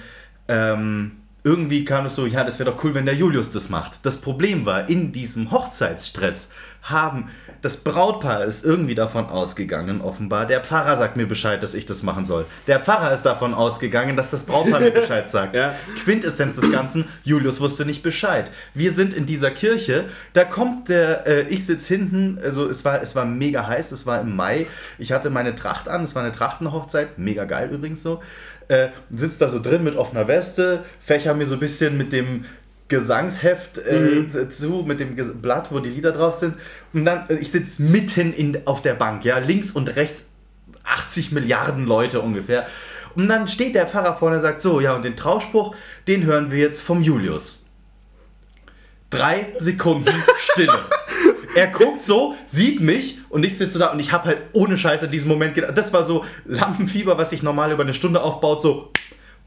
ähm, irgendwie kam es so, ja, das wäre doch cool, wenn der Julius das macht. Das Problem war, in diesem Hochzeitsstress haben das Brautpaar ist irgendwie davon ausgegangen, offenbar. Der Pfarrer sagt mir Bescheid, dass ich das machen soll. Der Pfarrer ist davon ausgegangen, dass das Brautpaar mir (laughs) Bescheid sagt. Ja. Quintessenz des Ganzen, Julius wusste nicht Bescheid. Wir sind in dieser Kirche, da kommt der, äh, ich sitze hinten, also es war, es war mega heiß, es war im Mai, ich hatte meine Tracht an, es war eine Trachtenhochzeit, mega geil übrigens so, äh, sitzt da so drin mit offener Weste, fächer mir so ein bisschen mit dem Gesangsheft äh, zu, mit dem Blatt, wo die Lieder drauf sind und dann, äh, ich sitze mitten in, auf der Bank, ja, links und rechts 80 Milliarden Leute ungefähr. Und dann steht der Pfarrer vorne und sagt, so, ja, und den Trauspruch, den hören wir jetzt vom Julius. Drei Sekunden Stille. (laughs) Er guckt so, sieht mich und ich sitze da und ich habe halt ohne Scheiße diesen Moment gedacht. Das war so Lampenfieber, was sich normal über eine Stunde aufbaut, so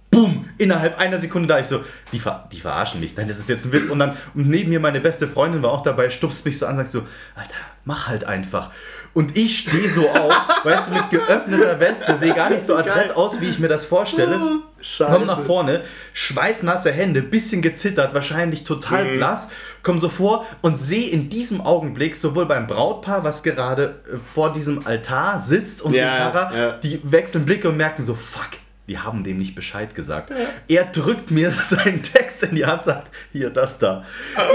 boom, innerhalb einer Sekunde da. Ich so, die, ver die verarschen mich. Nein, das ist jetzt ein Witz. Und dann und neben mir meine beste Freundin war auch dabei, stupst mich so an, sagt so, Alter, mach halt einfach. Und ich stehe so auf, weißt du, mit geöffneter Weste, sehe gar nicht so adrett aus, wie ich mir das vorstelle. Komm nach vorne, schweißnasse Hände, bisschen gezittert, wahrscheinlich total Mhm. blass, komm so vor und sehe in diesem Augenblick sowohl beim Brautpaar, was gerade äh, vor diesem Altar sitzt und Ja, den Pfarrer, ja. die wechseln Blicke und merken so, fuck, wir haben dem nicht Bescheid gesagt. Er drückt mir (laughs) seinen Text in die Hand, sagt, hier, das da.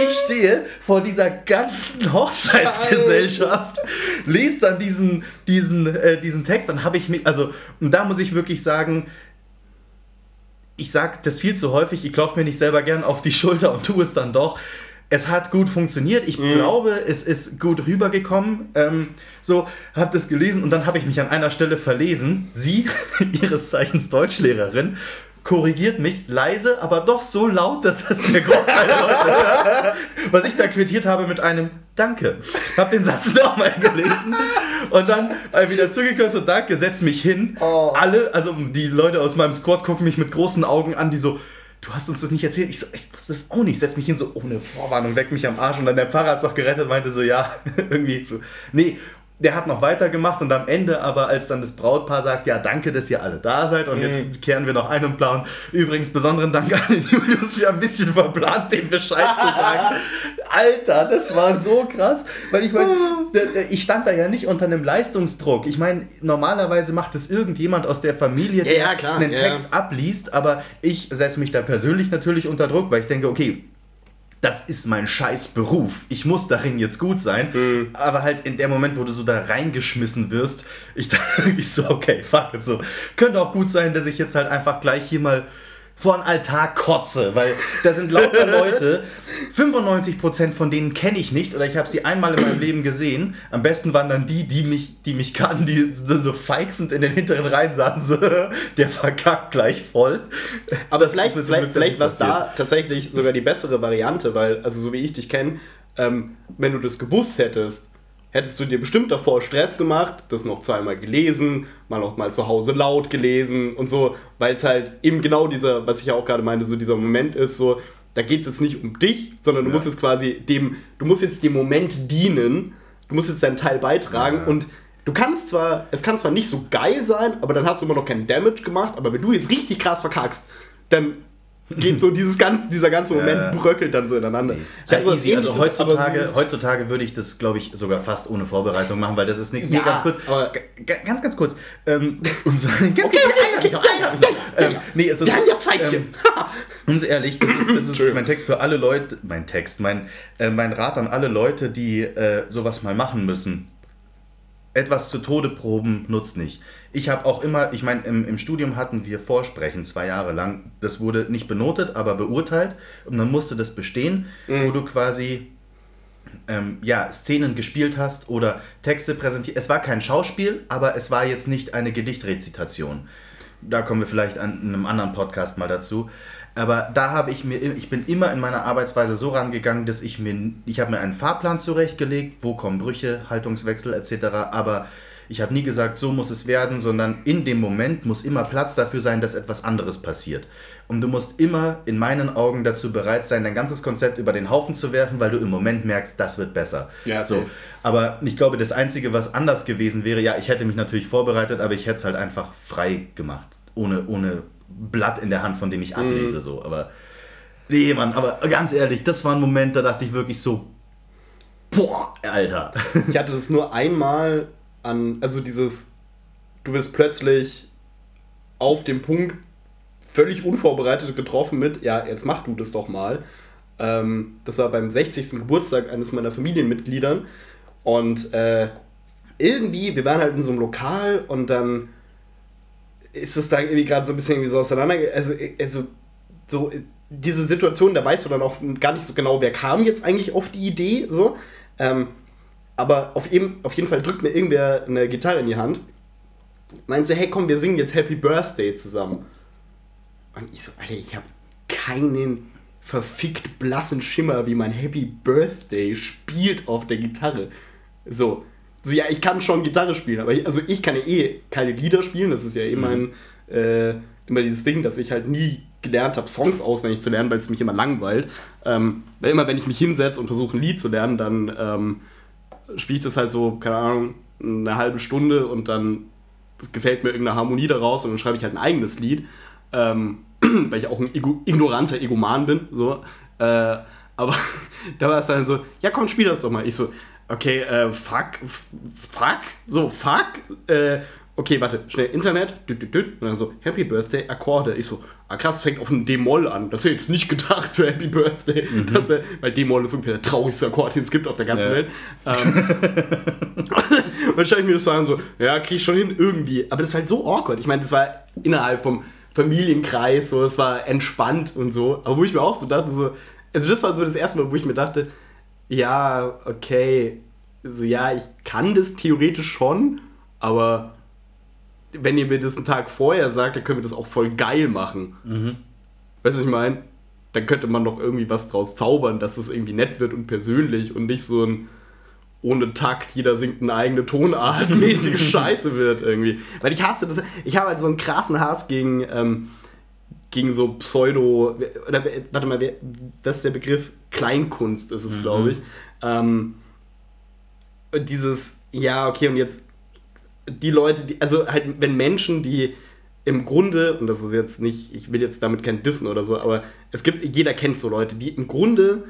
Ich stehe vor dieser ganzen Hochzeitsgesellschaft, lese dann diesen, diesen, äh, diesen Text, dann habe ich mich, also, und da muss ich wirklich sagen, ich sage das viel zu häufig, ich klopfe mir nicht selber gern auf die Schulter und tue es dann doch. Es hat gut funktioniert. Ich glaube, es ist gut rübergekommen. Ähm, so, habe das gelesen und dann habe ich mich an einer Stelle verlesen. Sie, (laughs) ihres Zeichens Deutschlehrerin, korrigiert mich leise, aber doch so laut, dass das der Großteil der Leute hört. Was ich da quittiert habe mit einem Danke. Hab den Satz (laughs) nochmal gelesen und dann wieder zugekürzt und Danke, setz mich hin. Alle, also die Leute aus meinem Squad gucken mich mit großen Augen an, die so, du hast uns das nicht erzählt. Ich so, ich wusste das auch nicht. Setz mich hin, so ohne Vorwarnung, leck mich am Arsch. Und dann der Pfarrer hat es noch gerettet, meinte so, ja, (laughs) irgendwie. Nee, der hat noch weitergemacht und am Ende aber, als dann das Brautpaar sagt, ja, danke, dass ihr alle da seid und jetzt kehren wir noch ein und planen. Übrigens, besonderen Dank an den (laughs) Julius, wir haben ein bisschen verplant, dem Bescheid zu sagen. (laughs) Alter, das war so krass, weil ich meine, ich stand da ja nicht unter einem Leistungsdruck. Ich meine, normalerweise macht es irgendjemand aus der Familie, der Ja, ja, einen ja. Text abliest, aber ich setze mich da persönlich natürlich unter Druck, weil ich denke, okay, das ist mein scheiß Beruf. Ich muss darin jetzt gut sein. Mhm. Aber halt in dem Moment, wo du so da reingeschmissen wirst, ich (laughs) dachte wirklich so, okay, fuck it so. Könnte auch gut sein, dass ich jetzt halt einfach gleich hier mal vor einen Altar kotze, weil da sind lauter (laughs) Leute, 95% von denen kenne ich nicht oder ich habe sie einmal in meinem (clears throat) Leben gesehen. Am besten waren dann die, die mich, die mich kannten, die so feixend in den hinteren Reihen saßen, so, (laughs) der verkackt gleich voll. Aber Das vielleicht, vielleicht, vielleicht war es da tatsächlich sogar die bessere Variante, weil, also so wie ich dich kenne, ähm, wenn du das gewusst hättest, hättest du dir bestimmt davor Stress gemacht, das noch zweimal gelesen, mal auch mal zu Hause laut gelesen und so, weil es halt eben genau dieser, was ich ja auch gerade meinte, so dieser Moment ist, so, da geht es jetzt nicht um dich, sondern du musst jetzt quasi dem, du musst jetzt dem Moment dienen, du musst jetzt deinen Teil beitragen Ja. und du kannst zwar, es kann zwar nicht so geil sein, aber dann hast du immer noch keinen Damage gemacht, aber wenn du jetzt richtig krass verkackst, dann geht so dieses ganze, dieser ganze Moment bröckelt dann so ineinander. Ja, was easy. Also heutzutage, so heutzutage würde ich das, glaube ich, sogar fast ohne Vorbereitung machen, weil das ist nichts. Ja, nee, ganz kurz. aber- ganz, ganz kurz. Ähm, (laughs) unser, okay, okay, okay, ja, ja, nee, es ist, Wir haben ja Zeit hier. (laughs) Ähm, uns ehrlich, das ist, das ist mein Text für alle Leute, mein Text, mein, äh, mein Rat an alle Leute, die äh, sowas mal machen müssen. Etwas zu Tode proben nutzt nicht. Ich habe auch immer, ich meine, im, im Studium hatten wir Vorsprechen zwei Jahre lang. Das wurde nicht benotet, aber beurteilt. Und dann musste das bestehen, wo du quasi ähm, ja, Szenen gespielt hast oder Texte präsentiert. Es war kein Schauspiel, aber es war jetzt nicht eine Gedichtrezitation. Da kommen wir vielleicht an in einem anderen Podcast mal dazu. Aber da habe ich mir, ich bin immer in meiner Arbeitsweise so rangegangen, dass ich mir, ich habe mir einen Fahrplan zurechtgelegt, wo kommen Brüche, Haltungswechsel etc. Aber ich habe nie gesagt, so muss es werden, sondern in dem Moment muss immer Platz dafür sein, dass etwas anderes passiert. Und du musst immer in meinen Augen dazu bereit sein, dein ganzes Konzept über den Haufen zu werfen, weil du im Moment merkst, das wird besser. Ja, so. safe. Aber ich glaube, das Einzige, was anders gewesen wäre, ja, ich hätte mich natürlich vorbereitet, aber ich hätte es halt einfach frei gemacht. Ohne, ohne Blatt in der Hand, von dem ich ablese. So. Aber nee, Mann, aber ganz ehrlich, das war ein Moment, da dachte ich wirklich so, boah, Alter. Ich hatte das nur einmal an, also dieses, du bist plötzlich auf dem Punkt völlig unvorbereitet getroffen mit, ja, jetzt mach du das doch mal. Ähm, das war beim 60. Geburtstag eines meiner Familienmitgliedern und äh, irgendwie, wir waren halt in so einem Lokal und dann ist es da irgendwie gerade so ein bisschen irgendwie so auseinander, also, also so diese Situation, da weißt du dann auch gar nicht so genau, wer kam jetzt eigentlich auf die Idee, so. Ähm, aber auf jeden, auf jeden Fall drückt mir irgendwer eine Gitarre in die Hand. Meint so, hey komm, wir singen jetzt Happy Birthday zusammen. Und ich so, Alter, ich habe keinen verfickt blassen Schimmer, wie mein Happy Birthday spielt auf der Gitarre. So. So, ja, ich kann schon Gitarre spielen, aber ich, also ich kann ja eh keine Lieder spielen. Das ist ja eh mein, äh, immer dieses Ding, dass ich halt nie gelernt habe, Songs auswendig zu lernen, weil es mich immer langweilt. Ähm, weil immer, wenn ich mich hinsetze und versuche, ein Lied zu lernen, dann ähm, spiele ich das halt so, keine Ahnung, eine halbe Stunde und dann gefällt mir irgendeine Harmonie daraus und dann schreibe ich halt ein eigenes Lied, ähm, (clears throat) weil ich auch ein Ego ignoranter Egoman bin, so. Äh, aber (laughs) da war es dann so, ja komm, spiel das doch mal. Ich so, okay, äh, fuck, fuck, so, fuck, äh, okay, warte, schnell Internet, düt, düt, düt, und dann so, Happy Birthday, Akkorde. Ich so, ah krass, fängt auf ein D-Moll an. Das ist jetzt nicht gedacht für Happy Birthday. Das, äh, weil D-Moll ist ungefähr der traurigste Akkord, den es gibt auf der ganzen Ja. Welt. Ähm, und dann stelle ich mir das so an, so, ja, krieg ich schon hin, irgendwie. Aber das war halt so awkward. Ich meine, das war innerhalb vom Familienkreis, so, es war entspannt und so. Aber wo ich mir auch so dachte, so, also das war so das erste Mal, wo ich mir dachte, ja, okay, so, ja, ich kann das theoretisch schon, aber wenn ihr mir das einen Tag vorher sagt, dann können wir das auch voll geil machen. Weißt du, was ich meine? Dann könnte man doch irgendwie was draus zaubern, dass das irgendwie nett wird und persönlich und nicht so ein ohne Takt, jeder singt eine eigene Tonart, mäßige (laughs) Scheiße wird irgendwie. Weil ich hasse das. Ich habe halt so einen krassen Hass gegen, ähm, gegen so Pseudo. Oder warte mal, wer, das ist der Begriff Kleinkunst, ist es, glaube ich. Ähm, dieses, ja, okay, und jetzt die Leute, die, also halt, wenn Menschen, die im Grunde, und das ist jetzt nicht, ich will jetzt damit kein Dissen oder so, aber es gibt, jeder kennt so Leute, die im Grunde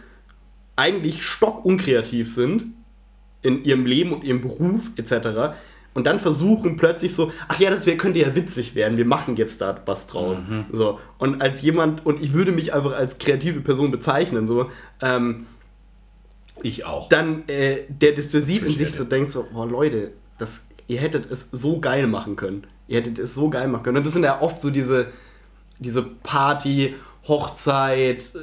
eigentlich stockunkreativ sind in ihrem Leben und ihrem Beruf etc. Und dann versuchen plötzlich so, ach ja, das wär, könnte ja witzig werden, wir machen jetzt da was draus. So. Und als jemand, und ich würde mich einfach als kreative Person bezeichnen, so, ähm, Ich auch. dann äh, der das so sieht und sich so denkt so, boah Leute, das, ihr hättet es so geil machen können. Ihr hättet es so geil machen können. Und das sind ja oft so diese, diese Party, Hochzeit, äh,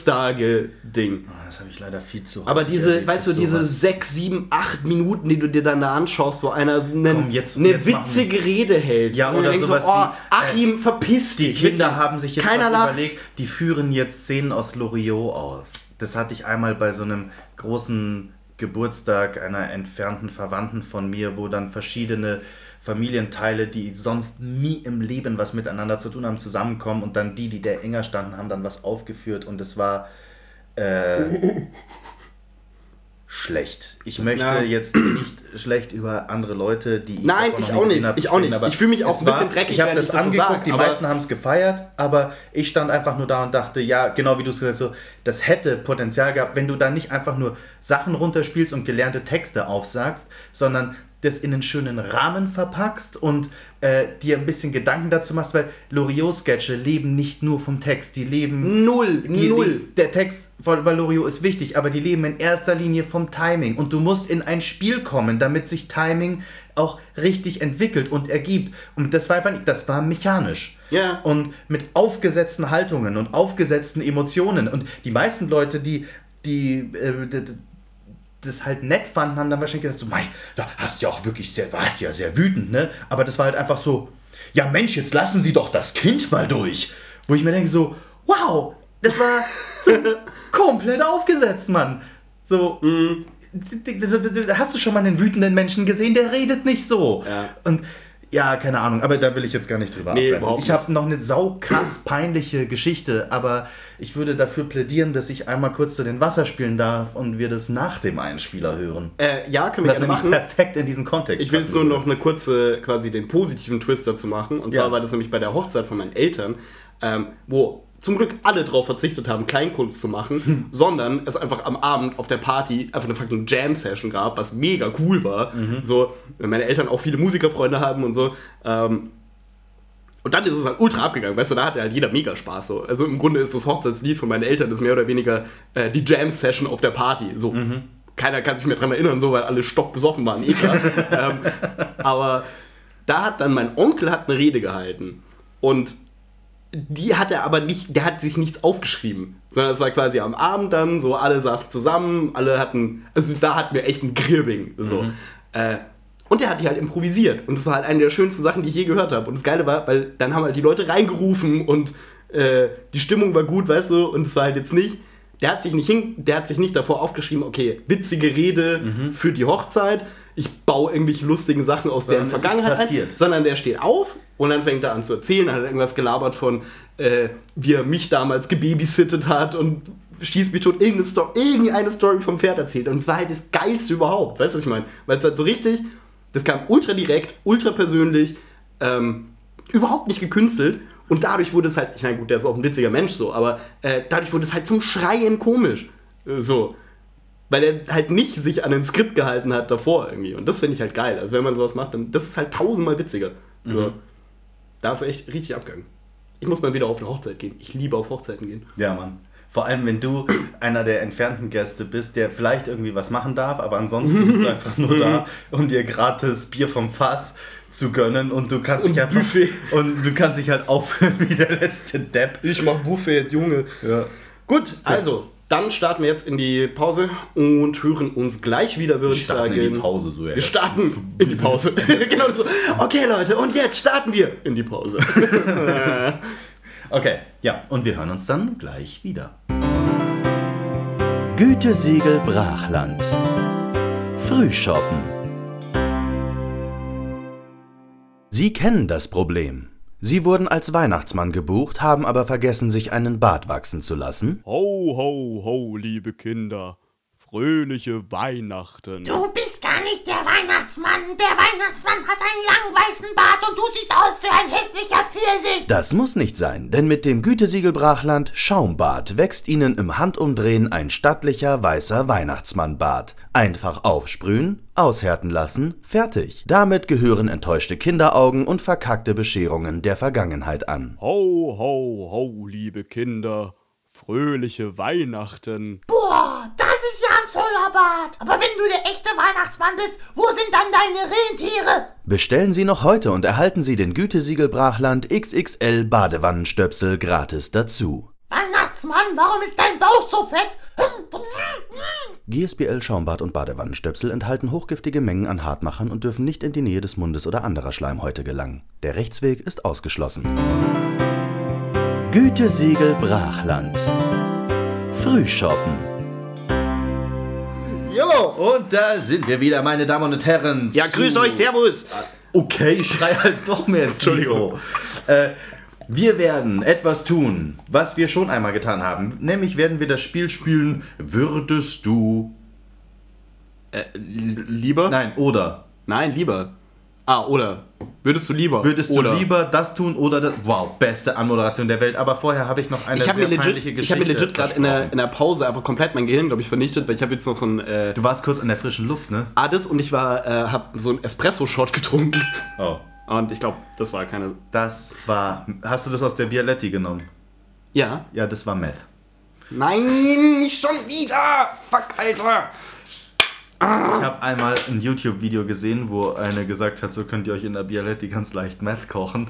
Geburtstage-Ding. Ah, Das habe ich leider viel zu Aber diese, erlebt, weißt du, diese sechs, sieben, acht Minuten, die du dir dann da anschaust, wo einer so eine, Komm, jetzt- eine jetzt machen- witzige Rede hält. Ja, oder sowas so, oh, wie, äh, Achim, verpiss Die dich. Kinder wirklich. haben sich jetzt Keiner was überlegt, die führen jetzt Szenen aus Loriot aus. Das hatte ich einmal bei so einem großen Geburtstag einer entfernten Verwandten von mir, wo dann verschiedene Familienteile, die sonst nie im Leben was miteinander zu tun haben, zusammenkommen und dann die, die der enger standen, haben dann was aufgeführt und es war äh, (laughs) schlecht. Ich möchte Ja. jetzt nicht schlecht über andere Leute, die Nein, davon ich auch nicht. hab, Ich auch nicht. aber Ich fühl mich auch ein bisschen dreckig, Ich habe das ich das so angeguckt, sag, die meisten haben es gefeiert, aber ich stand einfach nur da und dachte, ja, genau wie du es gesagt hast, so, das hätte Potenzial gehabt, wenn du da nicht einfach nur Sachen runterspielst und gelernte Texte aufsagst, sondern das in einen schönen Rahmen verpackst und äh, dir ein bisschen Gedanken dazu machst, weil Loriot-Sketche leben nicht nur vom Text, die leben Null, die, null. Die, der Text von Valorio ist wichtig, aber die leben in erster Linie vom Timing. Und du musst in ein Spiel kommen, damit sich Timing auch richtig entwickelt und ergibt. Und das war einfach nicht, das war mechanisch. Ja. Und mit aufgesetzten Haltungen und aufgesetzten Emotionen. Und die meisten Leute, die, die, äh, das halt nett fanden, haben dann wahrscheinlich gedacht, so, mei, da hast du ja auch wirklich sehr, warst ja sehr wütend, ne? Aber das war halt einfach so, ja Mensch, jetzt lassen Sie doch das Kind mal durch. Wo ich mir denke so, wow, das war so (laughs) komplett aufgesetzt, Mann. So, d- hast du schon mal einen wütenden Menschen gesehen? Der redet nicht so. Ja. Und ja, keine Ahnung, aber da will ich jetzt gar nicht drüber Nee, überhaupt Ich habe noch eine sau krass peinliche Geschichte, aber ich würde dafür plädieren, dass ich einmal kurz zu den Wasserspielen darf und wir das nach dem Einspieler hören. Äh, ja, können wir Das machen. perfekt in diesen Kontext Ich will jetzt nur noch eine kurze, quasi den positiven Twist dazu machen. Und Ja. zwar war das nämlich bei der Hochzeit von meinen Eltern, ähm, wo zum Glück alle darauf verzichtet haben, Kleinkunst zu machen, sondern es einfach am Abend auf der Party einfach eine fucking Jam-Session gab, was mega cool war. So, weil meine Eltern auch viele Musikerfreunde haben und so. Ähm, und dann ist es halt ultra abgegangen, weißt du, da hatte halt jeder mega Spaß. So. Also im Grunde ist das Hochzeitslied von meinen Eltern ist mehr oder weniger äh, die Jam-Session auf der Party. So. Keiner kann sich mehr dran erinnern, so, weil alle stockbesoffen waren, eh klar. (laughs) ähm, aber da hat dann mein Onkel hat eine Rede gehalten. Und die hat er aber nicht, der hat sich nichts aufgeschrieben. Sondern es war quasi am Abend dann, so alle saßen zusammen, alle hatten, also da hatten wir echt ein Kribbing. So. Äh, und der hat die halt improvisiert. Und das war halt eine der schönsten Sachen, die ich je gehört habe. Und das Geile war, weil dann haben halt die Leute reingerufen und äh, die Stimmung war gut, weißt du, und es war halt jetzt nicht. Der hat sich nicht hin, der hat sich nicht davor aufgeschrieben, okay, witzige Rede für die Hochzeit. Ich baue irgendwelche lustigen Sachen aus Sondern der es ist Vergangenheit ein, sondern der steht auf und dann fängt er an zu erzählen, dann hat er irgendwas gelabert von, äh, wie er mich damals gebabysittet hat und schießt mich tot, irgendeine, Sto irgendeine Story vom Pferd erzählt. Und es war halt das Geilste überhaupt, weißt du, was ich meine? Weil es halt so richtig, das kam ultra direkt, ultra persönlich, ähm, überhaupt nicht gekünstelt. Und dadurch wurde es halt, ich meine, gut, der ist auch ein witziger Mensch so, aber äh, dadurch wurde es halt zum Schreien komisch. Äh, so. Weil er halt nicht sich an ein Skript gehalten hat davor irgendwie. Und das finde ich halt geil. Also wenn man sowas macht, dann das ist halt tausendmal witziger. So. Da ist echt richtig abgegangen. Ich muss mal wieder auf eine Hochzeit gehen. Ich liebe auf Hochzeiten gehen. Ja, Mann. Vor allem, wenn du (clears throat) einer der entfernten Gäste bist, der vielleicht irgendwie was machen darf, aber ansonsten bist du (laughs) einfach nur da, um dir gratis Bier vom Fass zu gönnen und du kannst Und dich einfach Buffet. (laughs) und du kannst dich halt aufhören (laughs) wie der letzte Depp. Ich mach Buffet, Junge. Ja. Gut, also, dann starten wir jetzt in die Pause und hören uns gleich wieder, würde ich starten sagen. in die Pause, so ja. Wir starten in die Pause. (laughs) (laughs) genau so. Okay, Leute, und jetzt starten wir in die Pause. (laughs) Okay, ja, und wir hören uns dann gleich wieder. Gütesiegel Brachland. Frühshoppen. Sie kennen das Problem. Sie wurden als Weihnachtsmann gebucht, haben aber vergessen, sich einen Bart wachsen zu lassen. Ho, ho, ho, liebe Kinder. Fröhliche Weihnachten. Du bist gar nicht der Weihnachtsmann. Der Weihnachtsmann hat einen langen weißen Bart und du siehst aus wie ein hässlicher Pfirsich. Das muss nicht sein, denn mit dem Gütesiegel Brachland Schaumbart wächst Ihnen im Handumdrehen ein stattlicher weißer Weihnachtsmannbart. Einfach aufsprühen, aushärten lassen, fertig. Damit gehören enttäuschte Kinderaugen und verkackte Bescherungen der Vergangenheit an. Ho, ho, ho, liebe Kinder. Fröhliche Weihnachten. Boah, das ist ja ein voller Bart. Aber wenn du der echte Weihnachtsmann bist, wo sind dann deine Rentiere? Bestellen Sie noch heute und erhalten Sie den Gütesiegel Brachland XXL Badewannenstöpsel gratis dazu. Weihnachtsmann, warum ist dein Bauch so fett? GSBL Schaumbad und Badewannenstöpsel enthalten hochgiftige Mengen an Hartmachern und dürfen nicht in die Nähe des Mundes oder anderer Schleimhäute gelangen. Der Rechtsweg ist ausgeschlossen. Gütesiegel Brachland. Frühshoppen. Jo! Und da sind wir wieder, meine Damen und Herren. Ja, grüß euch, Servus! Okay, ich schrei halt doch mehr ins Entschuldigung. Äh, wir werden etwas tun, was wir schon einmal getan haben. Nämlich werden wir das Spiel spielen, würdest du... Äh, lieber? Nein, oder. Nein, lieber. Ah, oder. Würdest du lieber? Würdest oder. du lieber das tun oder das... Wow, beste Anmoderation der Welt. Aber vorher habe ich noch eine Ich habe sehr mir legit, peinliche ich Geschichte hab mir legit gerade in in der Pause einfach komplett mein Gehirn, glaube ich, vernichtet, weil ich habe jetzt noch so ein äh, Du warst kurz an der frischen Luft, ne? Ades und ich war, äh, habe so einen Espresso-Shot getrunken. Oh. Und ich glaube, das war keine. Das war... Hast du das aus der Bialetti genommen? Ja. Ja, das war Meth. Nein, nicht schon wieder! Fuck, Alter! Ich habe einmal ein YouTube-Video gesehen, wo eine gesagt hat, so könnt ihr euch in der Bialetti ganz leicht Meth kochen.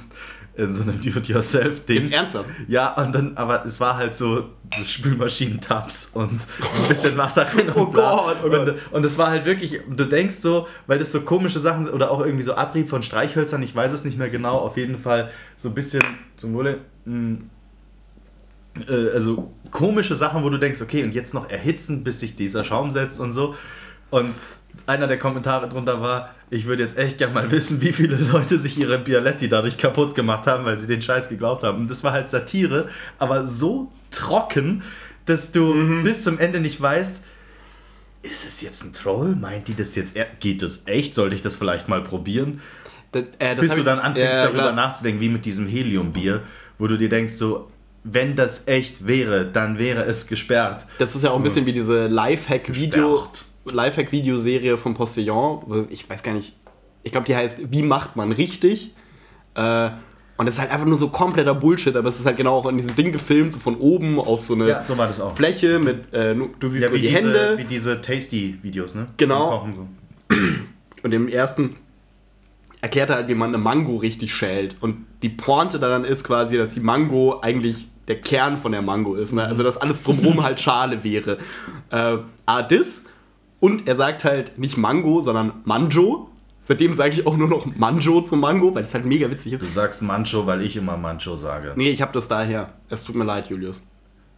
In so einem Do-it-yourself-Ding. Jetzt ernsthaft? Ja, und dann, aber es war halt so, so Spülmaschinentabs und ein bisschen Wasser rein und bla. Gott, oh Gott. Und, und es war halt wirklich, du denkst so, weil das so komische Sachen sind, oder auch irgendwie so Abrieb von Streichhölzern, ich weiß es nicht mehr genau, auf jeden Fall so ein bisschen zum Wohle, mh, äh, also komische Sachen, wo du denkst, okay, und jetzt noch erhitzen, bis sich dieser Schaum setzt und so. Und einer der Kommentare drunter war, ich würde jetzt echt gerne mal wissen, wie viele Leute sich ihre Bialetti dadurch kaputt gemacht haben, weil sie den Scheiß geglaubt haben. Und das war halt Satire, aber so trocken, dass du Mhm. bis zum Ende nicht weißt, ist es jetzt ein Troll? Meint die das jetzt? Geht das echt? Sollte ich das vielleicht mal probieren? Das, äh, das Bis du dann anfängst, Ja, darüber klar. nachzudenken, wie mit diesem Heliumbier, wo du dir denkst, so, wenn das echt wäre, dann wäre es gesperrt. Das ist ja auch ein bisschen wie diese Lifehack-Video. Lifehack-Videoserie vom Postillon. Ich weiß gar nicht, ich glaube, die heißt Wie macht man richtig? Äh, und das ist halt einfach nur so kompletter Bullshit, aber es ist halt genau auch in diesem Ding gefilmt, so von oben auf so eine Ja, so. Fläche mit, äh, du siehst Ja, nur wie die diese, Hände. wie diese Tasty-Videos, ne? Genau. So. Und im ersten erklärt er halt, wie man eine Mango richtig schält. Und die Pointe daran ist quasi, dass die Mango eigentlich der Kern von der Mango ist. Ne? Also, dass alles drumherum (laughs) halt Schale wäre. Äh, A, das. Und er sagt halt nicht Mango, sondern Manjo. Seitdem sage ich auch nur noch Manjo zum Mango, weil es halt mega witzig ist. Du sagst Mancho, weil ich immer Mancho sage. Nee, ich habe das daher. Es tut mir leid, Julius.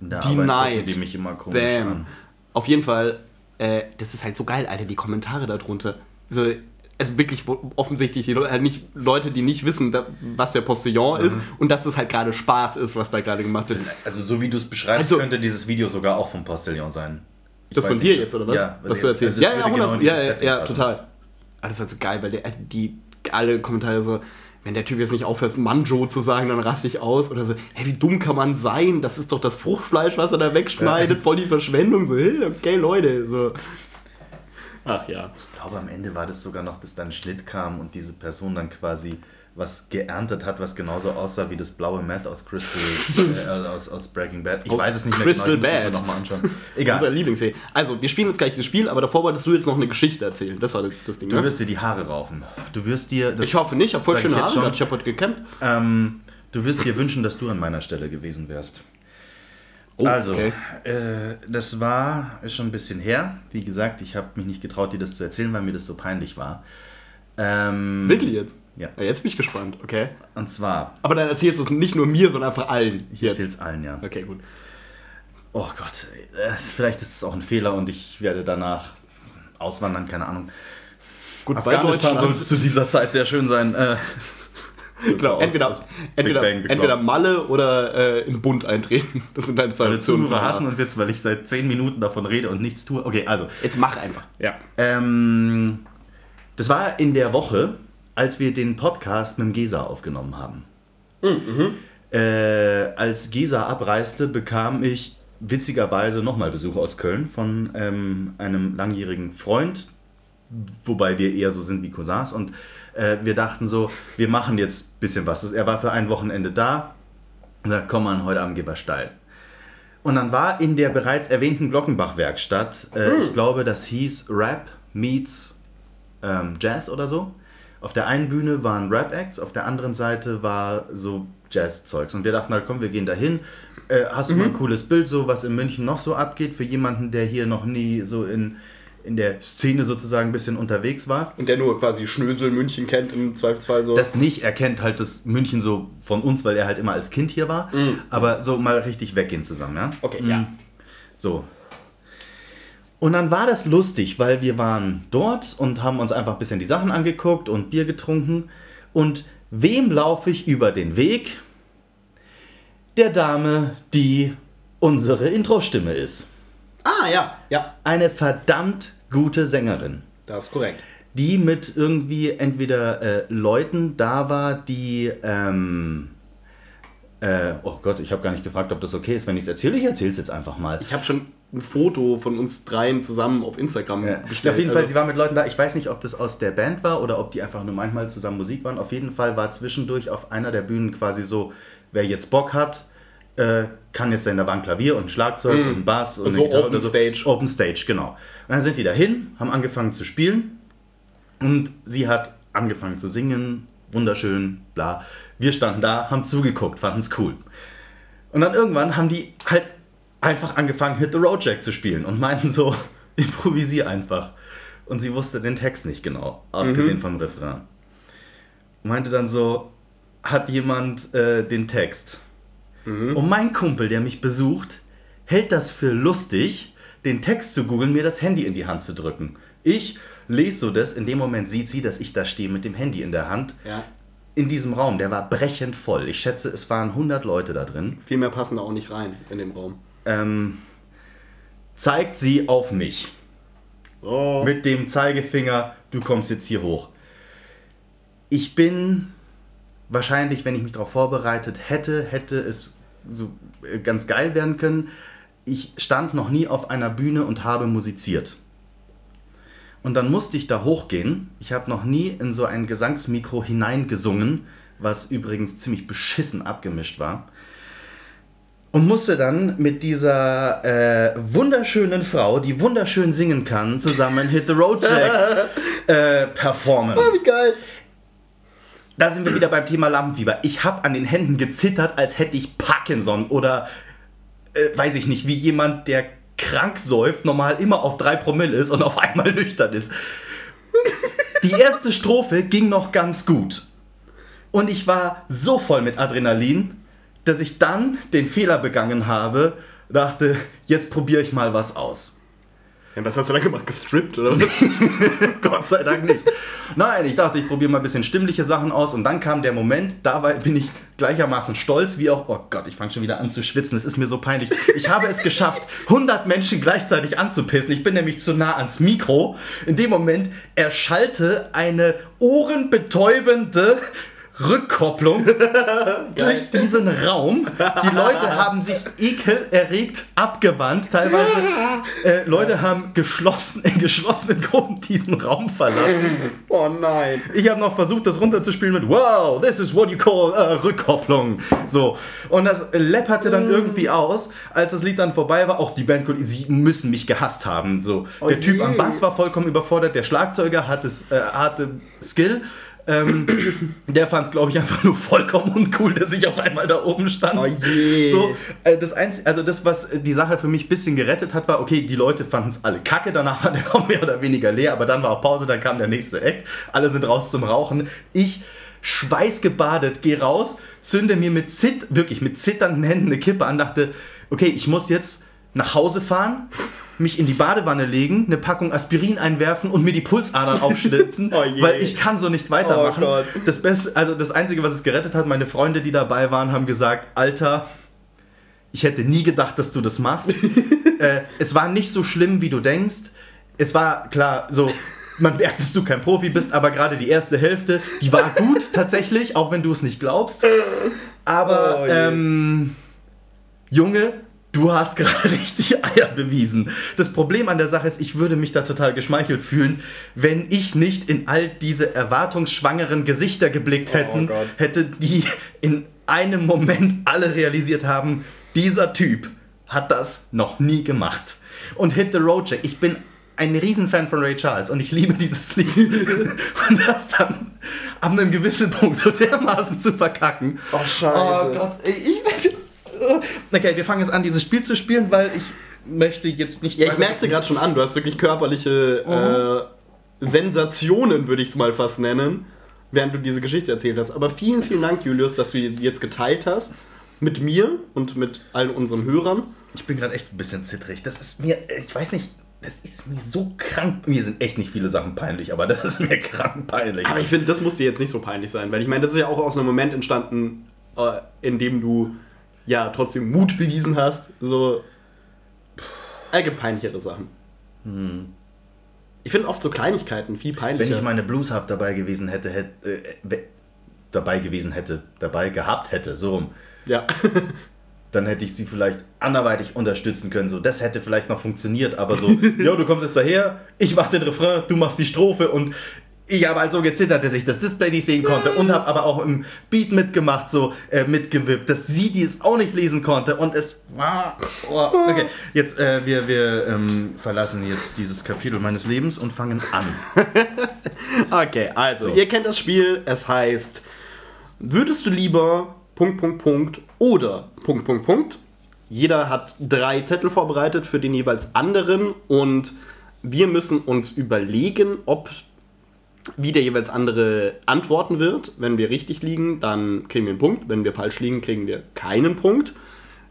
Der Die gucken die mich immer komisch Bam. an. Auf jeden Fall, äh, das ist halt so geil, Alter, die Kommentare darunter. Also, also wirklich offensichtlich die Leute, halt nicht Leute, die nicht wissen, da, was der Postillon ist Mhm. und dass es halt gerade Spaß ist, was da gerade gemacht wird. Also so wie du es beschreibst, Also- könnte dieses Video sogar auch vom Postillon sein. Ich Das von dir jetzt, oder was? Ja, was also du erzählst. es Ja, ja, genau 100, in ja, ja, ja, total. Ah, das ist halt so geil, weil der, die alle Kommentare so, wenn der Typ jetzt nicht aufhört, Manjo zu sagen, dann raste ich aus. Oder so, hey, wie dumm kann man sein? Das ist doch das Fruchtfleisch, was er da wegschneidet, voll die Verschwendung. So, hey, okay, Leute. So. Ach ja. Ich glaube, am Ende war das sogar noch, dass dann ein Schnitt kam und diese Person dann quasi was geerntet hat, was genauso aussah wie das blaue Meth aus Crystal, (laughs) äh, aus, aus Breaking Bad. Ich Aus weiß es nicht Crystal mehr genau, ich muss es mir Bad. nochmal anschauen. Unser Egal. Lieblingsserie. Also, wir spielen jetzt gleich dieses Spiel, aber davor wolltest du jetzt noch eine Geschichte erzählen. Das war das Ding, Du ne? wirst dir die Haare raufen. Du wirst dir... Das, Ich hoffe nicht, ich habe voll schöne Haare schon? Ich habe heute gekämmt. ähm, du wirst dir wünschen, dass du an meiner Stelle gewesen wärst. Oh, Also, okay. äh, das war, ist schon ein bisschen her. Wie gesagt, ich habe mich nicht getraut, dir das zu erzählen, weil mir das so peinlich war. Ähm, Wirklich jetzt? Ja. Jetzt bin ich gespannt, okay. Und zwar, Aber dann erzählst du es nicht nur mir, sondern einfach allen. ich jetzt. erzähl's allen, ja. Okay, gut. Oh Gott, äh, vielleicht ist es auch ein Fehler und ich werde danach auswandern, keine Ahnung. Gut, Afghanistan soll zu dieser Zeit sehr schön sein. Äh, (laughs) Genau, aus- entweder, aus entweder, entweder. Malle oder äh, in Bund eintreten. (laughs) Das sind deine zwei Alle Optionen. Zuhörer hassen uns jetzt, weil ich seit 10 Minuten davon rede und nichts tue. Okay, also. Jetzt mach einfach. Ja. Ähm, das war in der Woche, als wir den Podcast mit dem Gesa aufgenommen haben. Äh, als Gesa abreiste, bekam ich witzigerweise nochmal Besuch aus Köln von ähm, einem langjährigen Freund, wobei wir eher so sind wie Cousins. Und äh, wir dachten so, wir machen jetzt ein bisschen was. Er war für ein Wochenende da. Und da komm mal, heute Abend gehen wir steil. Und dann war in der bereits erwähnten Glockenbach-Werkstatt, äh, ich glaube, das hieß Rap Meets ähm, Jazz oder so. Auf der einen Bühne waren Rap-Acts, auf der anderen Seite war so Jazz-Zeugs. Und wir dachten halt, komm, wir gehen dahin. Äh, hast du mal ein cooles Bild, so was in München noch so abgeht, für jemanden, der hier noch nie so in, in der Szene sozusagen ein bisschen unterwegs war? Und der nur quasi Schnösel München kennt im Zweifelsfall so. Das nicht, er kennt halt das München so von uns, weil er halt immer als Kind hier war. Aber so mal richtig weggehen zusammen, ja? okay, ja. So. Und dann war das lustig, weil wir waren dort und haben uns einfach ein bisschen die Sachen angeguckt und Bier getrunken. Und wem laufe ich über den Weg? Der Dame, die unsere Intro-Stimme ist. Ah, ja. Ja, Eine verdammt gute Sängerin das ist korrekt. die mit irgendwie entweder äh, Leuten da war, die. Ähm, äh, oh Gott, ich habe gar nicht gefragt, ob das okay ist, wenn ich es erzähle. Ich erzähle es jetzt einfach mal. Ich habe schon ein Foto von uns dreien zusammen auf Instagram Ja. gestellt. Auf jeden Fall, Also- sie war mit Leuten da. Ich weiß nicht, ob das aus der Band war oder ob die einfach nur manchmal zusammen Musik waren. Auf jeden Fall war zwischendurch auf einer der Bühnen quasi so, wer jetzt Bock hat, äh, kann jetzt in der Wand Klavier und Schlagzeug und Bass und So eine Gitarre Open oder Stage. Open Stage, genau. Und dann sind die dahin, haben angefangen zu spielen und sie hat angefangen zu singen, wunderschön, bla. Wir standen da, haben zugeguckt, fanden es cool. Und dann irgendwann haben die halt einfach angefangen, Hit the Road Jack zu spielen und meinten so, (laughs) improvisier einfach. Und sie wusste den Text nicht genau, abgesehen vom Refrain. Meinte dann so, hat jemand äh, den Text? Und mein Kumpel, der mich besucht, hält das für lustig, den Text zu googeln, mir das Handy in die Hand zu drücken. Ich lese so das, in dem Moment sieht sie, dass ich da stehe mit dem Handy in der Hand. Ja. In diesem Raum, der war brechend voll. Ich schätze, es waren 100 Leute da drin. Viel mehr passen da auch nicht rein in dem Raum. Ähm, zeigt sie auf mich. Oh. Mit dem Zeigefinger, du kommst jetzt hier hoch. Ich bin wahrscheinlich, wenn ich mich darauf vorbereitet hätte, hätte es so äh, ganz geil werden können. Ich stand noch nie auf einer Bühne und habe musiziert. Und dann musste ich da hochgehen. Ich habe noch nie in so ein Gesangsmikro hineingesungen, was übrigens ziemlich beschissen abgemischt war. Und musste dann mit dieser äh, wunderschönen Frau, die wunderschön singen kann, zusammen Hit the Road Jack (laughs) äh, performen. Wie geil. Da sind wir wieder beim Thema Lampenfieber. Ich habe an den Händen gezittert, als hätte ich Parkinson oder äh, weiß ich nicht, wie jemand, der krank säuft, normal immer auf 3 Promille ist und auf einmal nüchtern ist. Die erste Strophe ging noch ganz gut. Und ich war so voll mit Adrenalin, dass ich dann den Fehler begangen habe, dachte, jetzt probiere ich mal was aus. Ja, was hast du da gemacht? Gestrippt oder was? (laughs) Gott sei Dank nicht. Nein, ich dachte, ich probiere mal ein bisschen stimmliche Sachen aus und dann kam der Moment, da war, bin ich gleichermaßen stolz wie auch, oh Gott, ich fange schon wieder an zu schwitzen, es ist mir so peinlich. Ich habe es geschafft, 100 Menschen gleichzeitig anzupissen. Ich bin nämlich zu nah ans Mikro. In dem Moment erschallte eine ohrenbetäubende Rückkopplung (laughs) durch diesen Raum. Die Leute haben sich ekelerregt abgewandt. Teilweise äh, Leute haben geschlossen, in geschlossenen Gruppen diesen Raum verlassen. (laughs) oh nein. Ich habe noch versucht, das runterzuspielen mit Wow, this is what you call äh, Rückkopplung. So. Und das läpperte dann irgendwie aus, als das Lied dann vorbei war. Auch die Band, sie müssen mich gehasst haben. So. der Typ je. am Bass war vollkommen überfordert. Der Schlagzeuger hatte, äh, hatte Skill. Ähm, der fand es, glaube ich, einfach nur vollkommen uncool, dass ich auf einmal da oben stand. Oh je. So, äh, das Einzige, also das, was die Sache für mich ein bisschen gerettet hat, war, okay, die Leute fanden es alle kacke, danach war der (laughs) Raum mehr oder weniger leer, aber dann war auch Pause, dann kam der nächste Act, alle sind raus zum Rauchen. Ich, schweißgebadet, gehe raus, zünde mir mit Zit, wirklich mit zitternden Händen eine Kippe an, dachte, okay, ich muss jetzt nach Hause fahren, mich in die Badewanne legen, eine Packung Aspirin einwerfen und mir die Pulsadern (laughs) aufschlitzen, Oh weil ich kann so nicht weitermachen. Oh das Beste, also das Einzige, was es gerettet hat, meine Freunde, die dabei waren, haben gesagt, Alter, ich hätte nie gedacht, dass du das machst. (laughs) äh, es war nicht so schlimm, wie du denkst. Es war klar, so, man merkt, dass du kein Profi bist, aber gerade die erste Hälfte, die war gut (laughs) tatsächlich, auch wenn du es nicht glaubst. Aber, Oh ähm, Junge, du hast (laughs) gerade richtig Eier bewiesen. Das Problem an der Sache ist, ich würde mich da total geschmeichelt fühlen, wenn ich nicht in all diese erwartungsschwangeren Gesichter geblickt hätten, Gott. hätte die in einem Moment alle realisiert haben, dieser Typ hat das noch nie gemacht. Und Hit the Road Jack, ich bin ein Riesenfan von Ray Charles und ich liebe dieses Lied. (laughs) und das dann an einem gewissen Punkt so dermaßen zu verkacken. Oh, scheiße. Oh Gott, ey, ich. Okay, wir fangen jetzt an, dieses Spiel zu spielen, weil ich möchte jetzt nicht. Ja, ich merke dir gerade schon an, du hast wirklich körperliche äh, Sensationen, würde ich es mal fast nennen, während du diese Geschichte erzählt hast. Aber vielen, vielen Dank, Julius, dass du die jetzt geteilt hast. Mit mir und mit allen unseren Hörern. Ich bin gerade echt ein bisschen zittrig. Das ist mir, ich weiß nicht, das ist mir so krank. Mir sind echt nicht viele Sachen peinlich, aber das ist mir krank peinlich. Aber ich finde, das muss dir jetzt nicht so peinlich sein, weil ich meine, das ist ja auch aus einem Moment entstanden, äh, in dem du ja trotzdem Mut bewiesen hast. So allgemein peinlichere Sachen. Ich finde oft so Kleinigkeiten viel Wenn peinlicher. ich meine Blues Hub dabei gewesen hätte, hätte äh, dabei gewesen hätte, dabei gehabt hätte, so rum, ja. (laughs) dann hätte ich sie vielleicht anderweitig unterstützen können. So, das hätte vielleicht noch funktioniert, aber so, (laughs) ja, du kommst jetzt daher, ich mach den Refrain, du machst die Strophe und Ich habe halt so gezittert, dass ich das Display nicht sehen konnte und habe aber auch im Beat mitgemacht, so äh, mitgewippt, dass sie die es auch nicht lesen konnte und es war. Oh, okay, jetzt äh, wir, wir ähm, verlassen jetzt dieses Kapitel meines Lebens und fangen an. (laughs) Okay, also, So. ihr kennt das Spiel. Es heißt, würdest du lieber Punkt, Punkt, Punkt oder Punkt, Punkt, Punkt. Jeder hat drei Zettel vorbereitet für den jeweils anderen und wir müssen uns überlegen, ob wie der jeweils andere antworten wird. Wenn wir richtig liegen, dann kriegen wir einen Punkt. Wenn wir falsch liegen, kriegen wir keinen Punkt.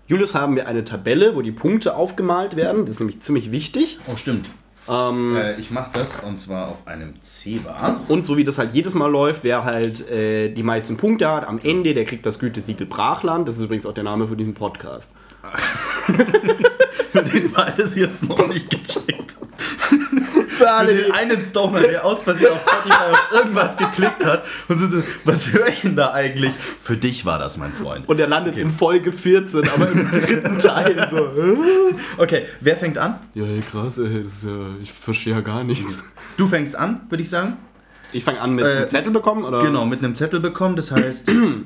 Julius haben wir eine Tabelle, wo die Punkte aufgemalt werden. Das ist nämlich ziemlich wichtig. Oh, stimmt. Ähm, Äh, ich mache das und zwar auf einem C-Bar. Und so wie das halt jedes Mal läuft, wer halt äh, die meisten Punkte hat, am Ende, der kriegt das Gütesiegel Brachland. Das ist übrigens auch der Name für diesen Podcast. (laughs) Für den war das jetzt noch nicht gecheckt. Für Für alle, den einen Stoner, der aus Versehen auf Spotify auf irgendwas geklickt hat und so, so, was höre ich denn da eigentlich? Für dich war das, mein Freund. und er landet in Folge 14, aber im dritten Teil. So. (laughs) Okay, wer fängt an? Ja, ey, krass, ey, das ist ja, ich verstehe ja gar nichts. Du fängst an, würde ich sagen. Ich fange an mit Äh, einem Zettel bekommen, oder? Genau, mit einem Zettel bekommen. Das heißt, (clears throat) ähm,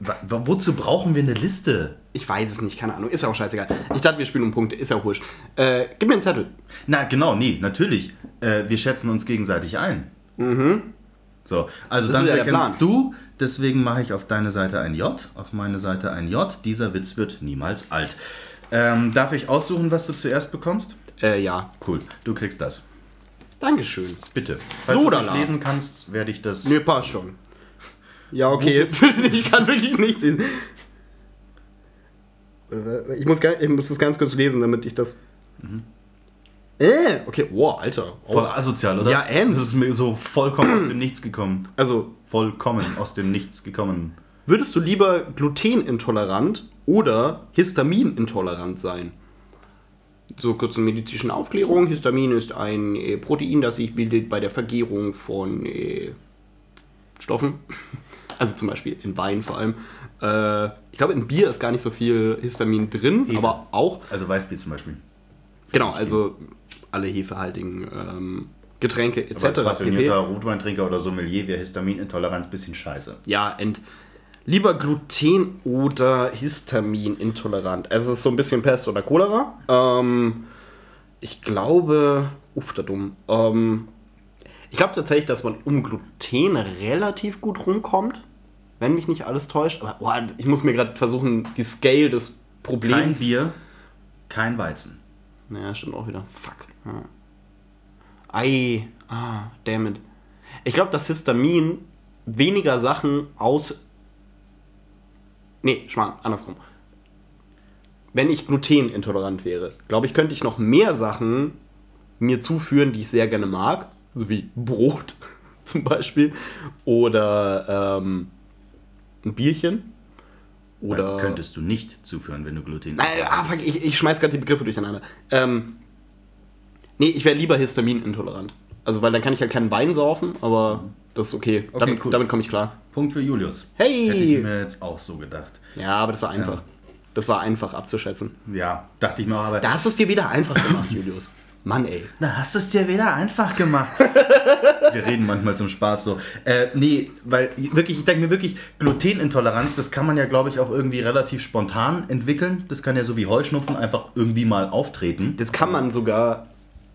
wa- wa- wozu brauchen wir eine Liste? Ich weiß es nicht, keine Ahnung. Ist ja auch scheißegal. Ich dachte, wir spielen um Punkte, ist ja auch wurscht. Äh, gib mir einen Zettel. Na, genau, nee, natürlich. Äh, wir schätzen uns gegenseitig ein. So, also Das dann ja erkennst du, deswegen mache ich auf deine Seite ein J, auf meine Seite ein J. Dieser Witz wird niemals alt. Ähm, darf ich aussuchen, was du zuerst bekommst? Äh, ja. Cool, du kriegst das. Dankeschön. Bitte. Falls du es Sodala. nicht lesen kannst, werde ich das. Nö, passt schon. Ja, okay. (laughs) ich kann wirklich nichts lesen. Ich muss, ich muss das ganz kurz lesen, damit ich das. Äh, okay, wow, Alter. Oh. Voll asozial, oder? Ja, end. Das ist mir so vollkommen aus dem Nichts gekommen. Also, Vollkommen aus dem Nichts gekommen. würdest du lieber glutenintolerant oder histaminintolerant sein? Zur kurzen medizinischen Aufklärung. Histamin ist ein äh, Protein, das sich bildet bei der Vergärung von äh, Stoffen. (laughs) Also zum Beispiel in Wein vor allem. Äh, ich glaube, in Bier ist gar nicht so viel Histamin drin, Hefe. aber auch Also Weißbier zum Beispiel. Genau, also alle hefehaltigen ähm, Getränke Aber etc. als pp. passionierter Rotweintrinker oder Sommelier wäre Histaminintoleranz ein bisschen scheiße. Ja, und lieber Gluten oder Histaminintolerant. Also es ist so ein bisschen Pest oder Cholera. Ähm, ich glaube, uff, da dumm. Ähm, ich glaube tatsächlich, dass man um Gluten relativ gut rumkommt, wenn mich nicht alles täuscht. Aber boah, ich muss mir gerade versuchen, die Scale des Kein Problems. Bier, kein Weizen. Naja, stimmt auch wieder. Fuck. Ja. Ei. Ah, damn it. Ich glaube, dass Histamin weniger Sachen aus. Nee, Schmarrn, andersrum. Wenn ich glutenintolerant wäre, glaube ich, könnte ich noch mehr Sachen mir zuführen, die ich sehr gerne mag. So wie Brot (laughs) zum Beispiel. Oder ähm, ein Bierchen. Oder. Oder könntest du nicht zuführen, wenn du Gluten Äh, ah, fuck, ich, ich schmeiß gerade die Begriffe durcheinander. Ähm, nee, ich wäre lieber histaminintolerant. Also, weil dann kann ich halt keinen Wein saufen, aber das ist okay. Okay, damit cool. damit komme ich klar. Punkt für Julius. Hey! Hätte ich mir jetzt auch so gedacht. Ja, aber das war einfach. Ja. Das war einfach abzuschätzen. Ja, dachte ich mir aber. Da hast du es dir wieder einfach gemacht, Julius. Mann, ey. Na, hast du es dir wieder einfach gemacht. (laughs) Wir reden manchmal zum Spaß so. Äh, nee, weil wirklich, ich denke mir wirklich, Glutenintoleranz, das kann man ja, glaube ich, auch irgendwie relativ spontan entwickeln. Das kann ja so wie Heuschnupfen einfach irgendwie mal auftreten. Das kann man sogar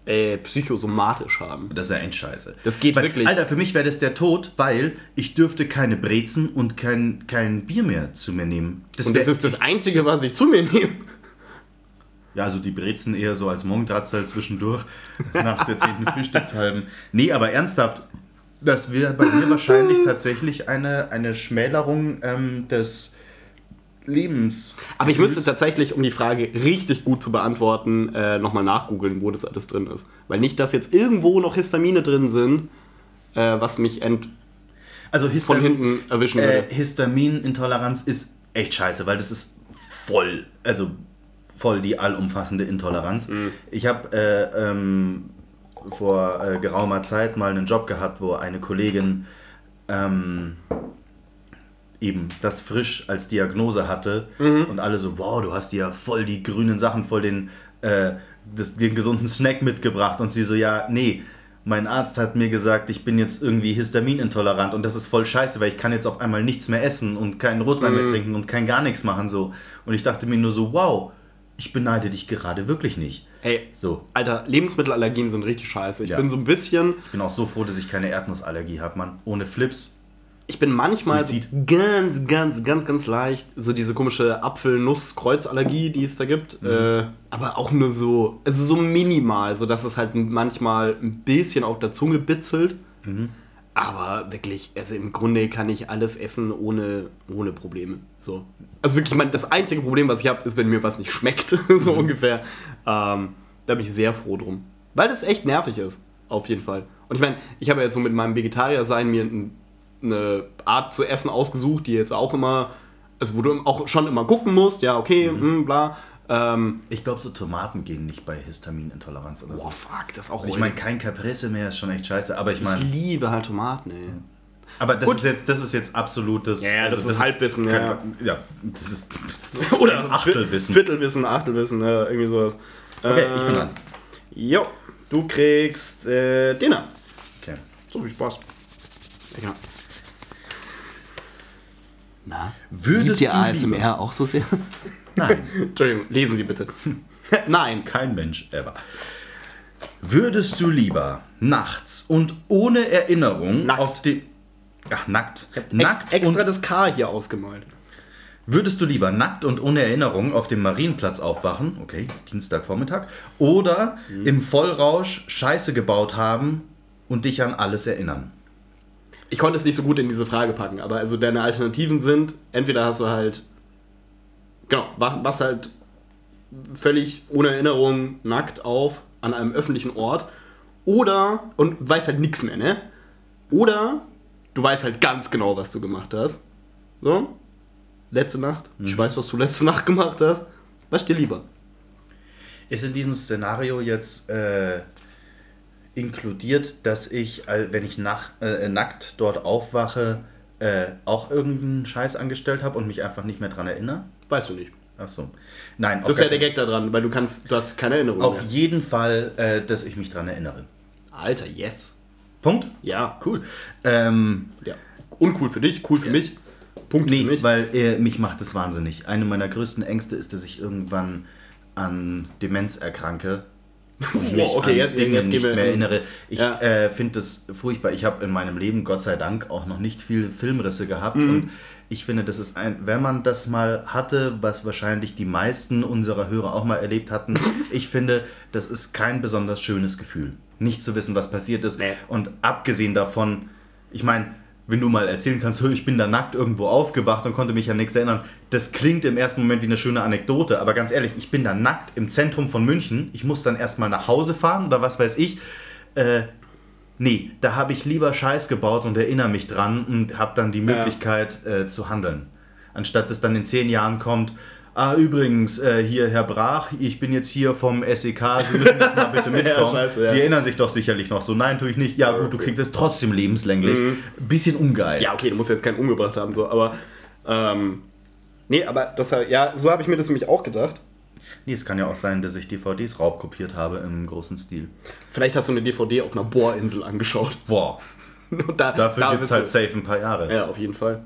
äh, psychosomatisch haben. Das ist ja Endscheiße. Das geht weil, wirklich. Alter, für mich wäre das der Tod, weil ich dürfte keine Brezen und kein, kein Bier mehr zu mir nehmen. Das Und das ist das Einzige, was ich zu mir nehme. Ja, also die Brezen eher so als Morgendratzel zwischendurch (laughs) nach der 10. Frühstückshalben. Nee, aber ernsthaft, das wäre bei mir wahrscheinlich tatsächlich eine, eine Schmälerung ähm, des Lebens. Aber ich müsste tatsächlich, um die Frage richtig gut zu beantworten, äh, nochmal nachgoogeln, wo das alles drin ist. Weil nicht, dass jetzt irgendwo noch Histamine drin sind, äh, was mich ent Also von Histam hinten erwischen äh, würde. Histaminintoleranz ist echt scheiße, weil das ist voll, also voll die allumfassende Intoleranz. Mhm. Ich habe äh, ähm, vor äh, geraumer Zeit mal einen Job gehabt, wo eine Kollegin ähm, eben das frisch als Diagnose hatte Mhm. und alle so, wow, du hast ja voll die grünen Sachen, voll den, äh, das, den gesunden Snack mitgebracht und sie so, ja, nee, mein Arzt hat mir gesagt, ich bin jetzt irgendwie histaminintolerant und das ist voll scheiße, weil ich kann jetzt auf einmal nichts mehr essen und keinen Rotwein mehr trinken und kein gar nichts machen so. Und ich dachte mir nur so, wow, ich beneide dich gerade wirklich nicht. Ey, So, Alter, Lebensmittelallergien sind richtig scheiße. Ich Ja. bin so ein bisschen, ich bin auch so froh, dass ich keine Erdnussallergie habe, Mann. Ohne Flips. ich bin manchmal so ganz, ganz, ganz, ganz leicht so diese komische Apfel-Nuss-Kreuzallergie, die es da gibt. Äh, aber auch nur so, also so minimal, so dass es halt manchmal ein bisschen auf der Zunge bitzelt. Aber wirklich, also im Grunde kann ich alles essen ohne, ohne Probleme. So. Also wirklich, mein, das einzige Problem, was ich habe, ist, wenn mir was nicht schmeckt, (laughs) so ungefähr. Ähm, da bin ich sehr froh drum. Weil das echt nervig ist, auf jeden Fall. Und ich meine, ich habe jetzt so mit meinem Vegetarier-Sein mir ein, eine Art zu essen ausgesucht, die jetzt auch immer, also wo du auch schon immer gucken musst, ja, okay, hm, bla. Ähm, Ich glaube, so Tomaten gehen nicht bei Histaminintoleranz oder boah, so. fuck, das ist auch Ich meine, kein Caprese mehr ist schon echt scheiße, aber ich ich meine, liebe halt Tomaten, ey. aber das Gut. ist jetzt, das ist jetzt absolutes. Ja, ja, das ist Halbwissen, kein- ja. ja, das ist (laughs) Oder Achtelwissen. Viertelwissen, Achtelwissen, ja, irgendwie sowas. Okay, Äh, ich bin dran. Jo, du kriegst äh, Dinner. Okay. So viel Spaß. Ja. Na, Würdest liebt ihr du ASMR lieber- auch so sehr? Nein, (laughs) Entschuldigung, lesen Sie bitte. (laughs) Nein. kein Mensch ever. Würdest du lieber nachts und ohne Erinnerung Nackt. auf den. Ach, nackt. Ex Nackt extra und, das K hier ausgemalt. würdest du lieber nackt und ohne Erinnerung auf dem Marienplatz aufwachen, okay, Dienstagvormittag, oder Mhm. im Vollrausch Scheiße gebaut haben und dich an alles erinnern? Ich konnte es nicht so gut in diese Frage packen, aber also deine Alternativen sind, entweder hast du halt, genau, was, halt völlig ohne Erinnerung nackt auf an einem öffentlichen Ort oder, und weißt halt nichts mehr, ne? Oder du weißt halt ganz genau, was du gemacht hast. So, letzte Nacht, ich weiß, was du letzte (laughs) Nacht gemacht hast. Was dir lieber? Ist in diesem Szenario jetzt äh, inkludiert, dass ich, wenn ich nach, äh, nackt dort aufwache, äh, auch irgendeinen Scheiß angestellt habe und mich einfach nicht mehr dran erinnere? Weißt du nicht. Ach so. Nein, Das ist ja der Gag da dran, weil du kannst, du hast keine Erinnerung Auf mehr. jeden Fall, äh, dass ich mich dran erinnere. Alter, yes. Punkt? Ja, Cool. Ähm, ja. Uncool für dich, cool für mich. Punkt nee, für mich. weil äh, mich macht das wahnsinnig. Eine meiner größten Ängste ist, dass ich irgendwann an Demenz erkranke. (laughs) Und mich okay, an jetzt- Dinge jetzt nicht mehr in- erinnere. Ich Ja. äh, finde das furchtbar. Ich habe in meinem Leben Gott sei Dank auch noch nicht viel Filmrisse gehabt Mhm. und ich finde, das ist ein, wenn man das mal hatte, was wahrscheinlich die meisten unserer Hörer auch mal erlebt hatten, (laughs) ich finde, das ist kein besonders schönes Gefühl. Nicht zu wissen, was passiert ist. Nee. Und abgesehen davon, ich meine, wenn du mal erzählen kannst, "Hö, ich bin da nackt irgendwo aufgewacht und konnte mich an nichts erinnern, das klingt im ersten Moment wie eine schöne Anekdote, aber ganz ehrlich, ich bin da nackt im Zentrum von München, ich muss dann erstmal nach Hause fahren oder was weiß ich. Äh, nee, da habe ich lieber Scheiß gebaut und erinnere mich dran und habe dann die Möglichkeit äh, zu handeln. Anstatt dass dann in zehn Jahren kommt, ah übrigens, äh, hier Herr Brach, ich bin jetzt hier vom SEK, Sie müssen jetzt mal bitte (laughs) mitkommen. scheiße, ja. Sie erinnern sich doch sicherlich noch so. Nein, tue ich nicht. Ja gut, du kriegst es trotzdem lebenslänglich. Bisschen ungeil. Ja, okay, du musst jetzt keinen umgebracht haben, so, aber. Ähm, nee, aber das, ja, so habe ich mir das nämlich auch gedacht. Nee, es kann ja auch sein, dass ich DVDs raubkopiert habe im großen Stil. Vielleicht hast du eine DVD auf einer Bohrinsel angeschaut. Boah, (laughs) da, dafür da gibt es du- halt safe ein paar Jahre. Ja, auf jeden Fall.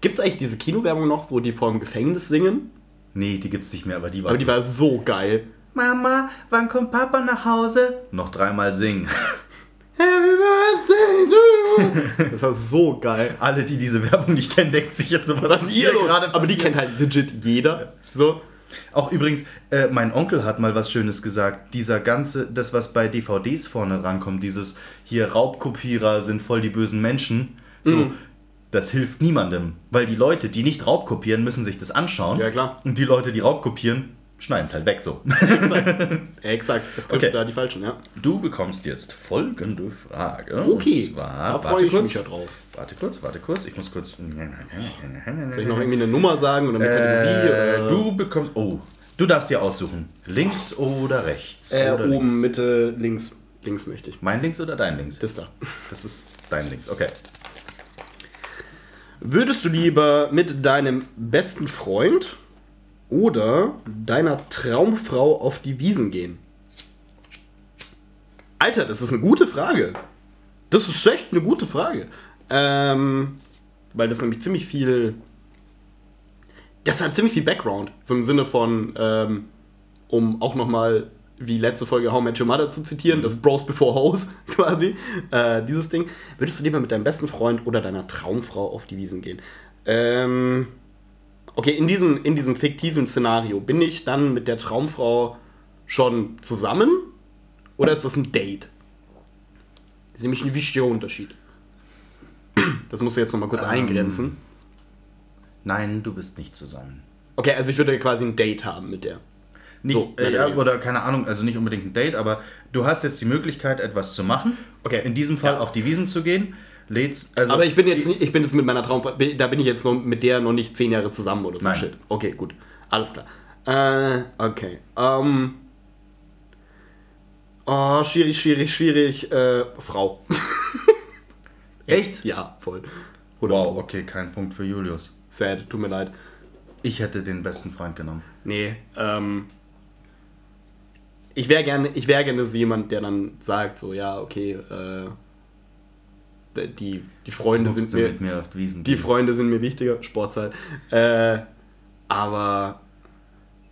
Gibt es eigentlich diese Kinowerbung noch, wo die vor dem Gefängnis singen? Nee, die gibt's nicht mehr, aber die war. Aber die war so geil. Mama, wann kommt Papa nach Hause? Noch dreimal singen. (laughs) Happy Birthday to you! Das war so geil. Alle, die diese Werbung nicht kennen, denken sich jetzt so, was, Was ist hier hier gerade Aber die passiert? kennt halt legit jeder. So. Auch übrigens, äh, mein Onkel hat mal was Schönes gesagt. Dieser ganze, das was bei DVDs vorne rankommt, dieses hier Raubkopierer sind voll die bösen Menschen, so, Mhm. das hilft niemandem. Weil die Leute, die nicht Raubkopieren, müssen sich das anschauen. Ja, klar. Und die Leute, die Raubkopieren, schneiden es halt weg so. (laughs) Exakt. Das trifft Okay. da die Falschen, ja. Du bekommst jetzt folgende Frage. Okay. Und zwar, da freue warte ich kurz. mich ja drauf. Warte kurz, warte kurz. Ich muss kurz. Soll ich noch irgendwie eine Nummer sagen oder eine Kategorie? Äh, oder? du bekommst. Oh, du darfst dir aussuchen. Links oder rechts? Äh, oder oben, links? Mitte, links. Links möchte ich. Mein links oder dein links? Das da. Das ist dein links. Okay. Würdest du lieber mit deinem besten Freund oder deiner Traumfrau auf die Wiesen gehen? Alter, das ist eine gute Frage. Das ist echt eine gute Frage. Ähm, weil das nämlich ziemlich viel. Das hat ziemlich viel Background. So im Sinne von, ähm, um auch nochmal wie letzte Folge How Met Your Mother zu zitieren, das Bros Before Hoes (laughs) quasi, äh, dieses Ding. Würdest du lieber mit deinem besten Freund oder deiner Traumfrau auf die Wiesen gehen? Ähm, okay, in diesem, in diesem fiktiven Szenario, bin ich dann mit der Traumfrau schon zusammen oder ist das ein Date? Das ist nämlich ein wichtiger Unterschied. Das musst du jetzt nochmal kurz Ähm. eingrenzen. Nein, du bist nicht zusammen. Okay, also ich würde quasi ein Date haben mit der. Nicht, So, äh, oder ja, oder keine Ahnung, also nicht unbedingt ein Date, aber du hast jetzt die Möglichkeit, etwas zu machen. Okay. In diesem Fall Ja. auf die Wiesen zu gehen. Lädst, also Aber ich bin jetzt nicht, ich bin jetzt mit meiner Traumfrau, bin- da bin ich jetzt noch mit der noch nicht zehn Jahre zusammen oder so. Nein. Shit. Okay, gut. Alles klar. Äh, okay. Ähm. Oh, schwierig, schwierig, schwierig. Äh, Frau. (laughs) Echt? Ja, voll. Oder Wow, okay, kein Punkt für Julius. Sad, tut mir leid. Ich hätte den besten Freund genommen. Nee, ähm. Ich wäre gerne, ich wäre gerne so jemand, der dann sagt, so, ja, okay, äh. Die, die Freunde sind mir. mir die. Freunde sind mir wichtiger, Sportzeit. Äh, aber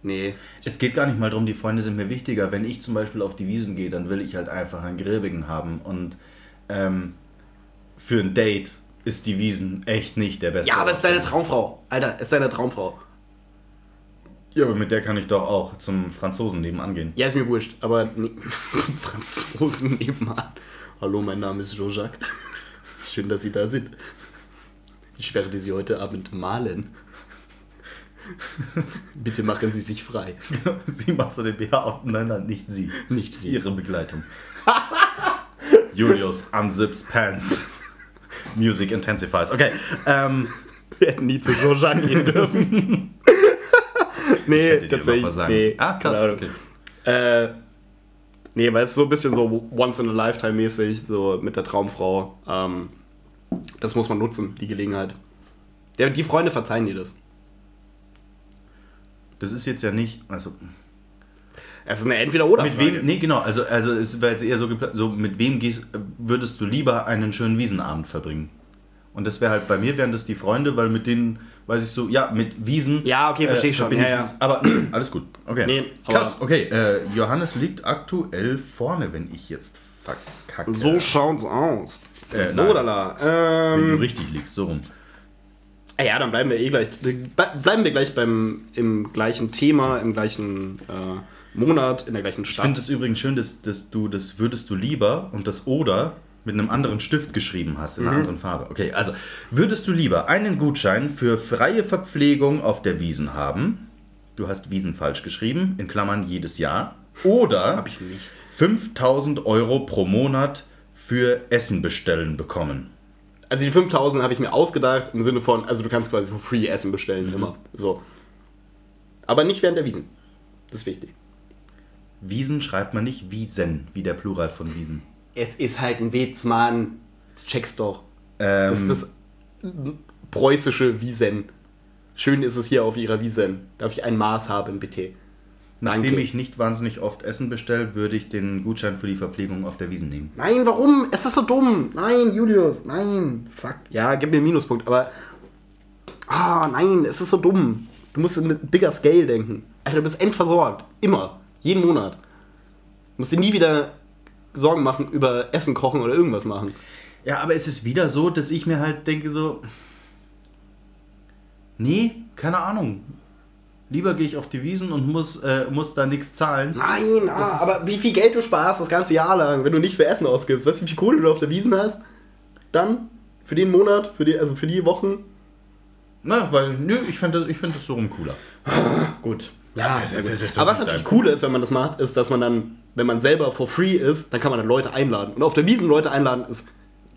nee. Es geht gar nicht mal darum, die Freunde sind mir wichtiger. Wenn ich zum Beispiel auf die Wiesen gehe, dann will ich halt einfach einen Grilbigen haben. Und ähm, für ein Date ist die Wiesen echt nicht der beste. Ja, aber es ist deine. Traumfrau. Alter, es ist deine Traumfrau. Ja, aber mit der kann ich doch auch zum Franzosen nebenan gehen. Ja, ist mir wurscht, aber (laughs) zum Franzosen nebenan. Hallo, mein Name ist Jean-Jacques. Schön, dass Sie da sind. Ich werde Sie heute Abend malen. Bitte machen Sie sich frei. sie macht so den BH auf. Nein, nein, nicht sie. Nicht Sie. Ihre Begleitung. (laughs) Julius unzips pants. Music intensifies. Okay. Ähm, Wir hätten nie zu Jean-Jacques gehen (laughs) dürfen. nee, tatsächlich. Nee. Ah, krass. Ahnung. Okay. Äh, nee, weil es ist so ein bisschen so once in a lifetime mäßig, so mit der Traumfrau. Ähm, das muss man nutzen, die Gelegenheit. Der, die Freunde verzeihen dir das. Das ist jetzt ja nicht. Also, Es ist eine Entweder-Oder. mit wem? Nee, genau. Also, also es wäre jetzt eher so geplant. So, mit wem gehst, würdest du lieber einen schönen Wiesenabend verbringen? Und das wäre halt bei mir, wären das die Freunde, weil mit denen, weiß ich so, ja, mit Wiesen. Ja, okay, verstehe ich schon. Ja, ja. Wies- Aber nee, (clears throat) alles gut. Okay. Nee, Krass. aber- Okay, äh, Johannes liegt aktuell vorne, wenn ich jetzt verkacke. So schaut's aus. Äh, so, nein. lala. Wenn du Ähm, richtig liegst, so rum. ja, dann bleiben wir eh gleich. Ble- Bleiben wir gleich beim, im gleichen Thema, im gleichen äh, Monat, in der gleichen Ich Stadt. finde es übrigens schön, dass, dass du das würdest du lieber und das oder mit einem anderen Stift geschrieben hast, in einer anderen Farbe. Okay, also würdest du lieber einen Gutschein für freie Verpflegung auf der Wiesen haben? Du hast Wiesen falsch geschrieben, in Klammern jedes Jahr. Oder Hab ich nicht. 5000 Euro pro Monat für Essen bestellen bekommen. Also die 5000 habe ich mir ausgedacht im Sinne von, also du kannst quasi for free Essen bestellen, Mhm. immer. So. Aber nicht während der Wiesen. Das ist wichtig. Wiesen schreibt man nicht Wiesen, wie der Plural von Wiesen. Es ist halt ein Witz, Mann. Check's doch. Ähm, Das ist das preußische Wiesen. Schön ist es hier auf ihrer Wiesen. Darf ich ein Maß haben, bitte? Nachdem Danke. ich nicht wahnsinnig oft Essen bestelle, würde ich den Gutschein für die Verpflegung auf der Wiesen nehmen. Nein, warum? Es ist so dumm. Nein, Julius, nein. Fuck. Ja, gib mir einen Minuspunkt, aber. Ah, nein, es ist so dumm. Du musst in bigger scale denken. Alter, du bist endversorgt. Immer. Jeden Monat. Du musst dir nie wieder Sorgen machen über Essen kochen oder irgendwas machen. Ja, aber es ist wieder so, dass ich mir halt denke so, nee, keine Ahnung. Lieber gehe ich auf die Wiesen und muss, äh, muss da nichts zahlen. Nein, ah, aber wie viel Geld du sparst das ganze Jahr lang, wenn du nicht für Essen ausgibst. Weißt du, wie viel Kohle du auf der Wiesen hast? Dann? Für den Monat? Für die, also für die Wochen? Na, weil, nö, ich finde das, ich find das so rum cooler. (sighs) Gut. Ja, das- das doch aber was natürlich cool ist, wenn man das macht, ist, dass man dann, wenn man selber for free ist, dann kann man dann Leute einladen. Und auf der Wiesen Leute einladen, ist,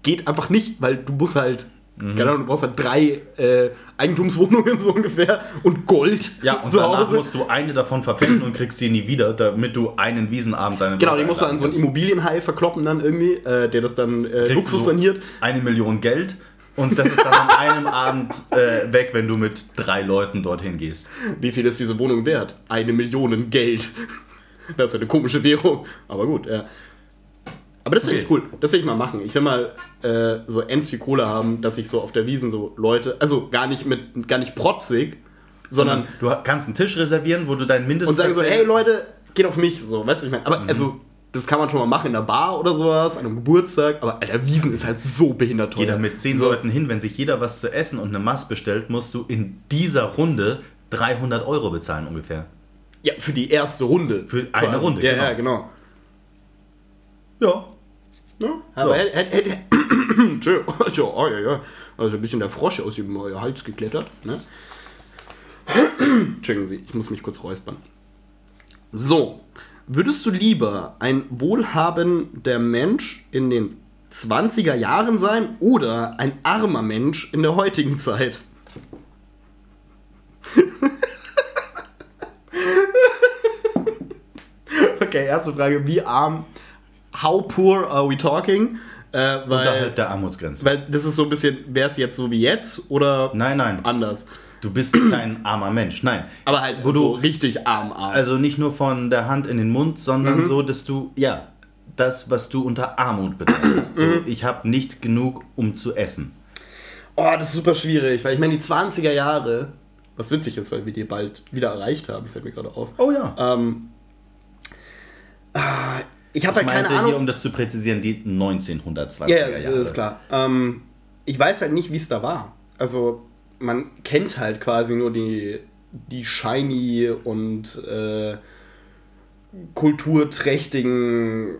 geht einfach nicht, weil du musst halt, Mhm. Ahnung, du brauchst halt drei äh, Eigentumswohnungen (laughs) so ungefähr und Gold Ja, (laughs) und zu danach Hause. musst du eine davon verpfänden und kriegst sie nie wieder, damit du einen Wiesenabend deinen Genau, die musst du an so einen Immobilienhai verkloppen dann irgendwie, äh, der das dann äh, Luxus du saniert. Eine Million Geld und das ist dann an (laughs) einem Abend äh, weg, wenn du mit drei Leuten dorthin gehst. Wie viel ist diese Wohnung wert? Eine Million Geld. Das ist eine komische Währung. Aber gut, ja. Aber das finde ich Okay. cool. Das will ich mal machen. Ich will mal äh, so Ents wie Kohle haben, dass ich so auf der Wiesen so Leute, also gar nicht mit, gar nicht protzig, sondern du kannst einen Tisch reservieren, wo du deinen Mindest und sagen so, hey Leute, geht auf mich, so, weißt du, ich meine. Aber also, das kann man schon mal machen in der Bar oder sowas, an einem Geburtstag, aber Alter, Wiesen ist halt so behindert teuer. Geh da mit zehn so, Leuten hin, wenn sich jeder was zu essen und eine Maß bestellt, musst du in dieser Runde 300 Euro bezahlen ungefähr. Ja, für die erste Runde. Für eine Runde, Ja, genau. ja, genau. Ja. Aber hätte. ja, oh, ja, ja. Also ein bisschen der Frosch aus dem äh, Hals geklettert. Ne? (coughs) Entschuldigen Sie, ich muss mich kurz räuspern. So, würdest du lieber ein wohlhabender Mensch in den 20er Jahren sein oder ein armer Mensch in der heutigen Zeit? (laughs) okay, erste Frage, wie arm, how poor are we talking? Äh, weil, Unterhalb der Armutsgrenze. weil das ist so ein bisschen, wäre es jetzt so wie jetzt oder Nein, nein. anders? Du bist kein armer Mensch. Nein. Aber halt, wo so du- richtig arm, arm. Also nicht nur von der Hand in den Mund, sondern Mhm. so, dass du, ja, das, was du unter Armut betrachtest. So, Mhm. ich habe nicht genug, um zu essen. Oh, das ist super schwierig, weil ich meine, die 20er Jahre, was witzig ist, weil wir die bald wieder erreicht haben, fällt mir gerade auf. Oh ja. Ähm, ich habe halt keine Ahnung. hier, um das zu präzisieren, die 1920er ja, ja, Jahre. ist klar. Ähm, ich weiß halt nicht, wie es da war. Also, man kennt halt quasi nur die, die shiny und äh, kulturträchtigen,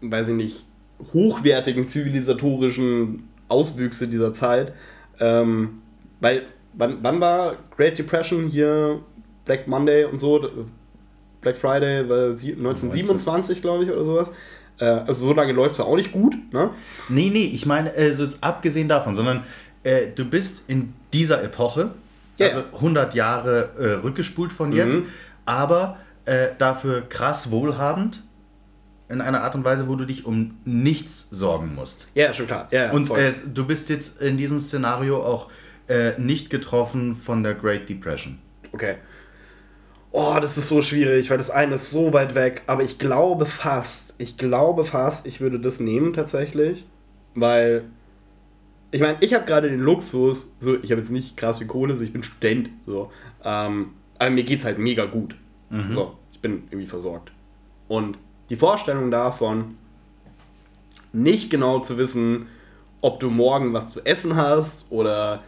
weiß ich nicht, hochwertigen zivilisatorischen Auswüchse dieser Zeit. Ähm, weil, wann, wann war Great Depression hier, Black Monday und so? Black Friday war sie- 1927, glaube ich, oder sowas. Äh, also so lange läuft es auch nicht gut. Ne? Nee, nee, ich meine, also jetzt abgesehen davon, sondern äh, du bist in dieser Epoche, Ja, also ja. 100 Jahre äh, rückgespult von jetzt, Mhm. aber äh, dafür krass wohlhabend, in einer Art und Weise, wo du dich um nichts sorgen musst. Ja, schon klar. Ja, Und es, du bist jetzt in diesem Szenario auch äh, nicht getroffen von der Great Depression. Okay. Oh, das ist so schwierig, weil das eine ist so weit weg. Aber ich glaube fast, ich glaube fast, ich würde das nehmen tatsächlich. Weil, ich meine, ich habe gerade den Luxus, so, ich habe jetzt nicht krass viel Kohle, so, ich bin Student, so. Ähm, aber mir geht's halt mega gut. So, ich bin irgendwie versorgt. Und die Vorstellung davon, nicht genau zu wissen, ob du morgen was zu essen hast oder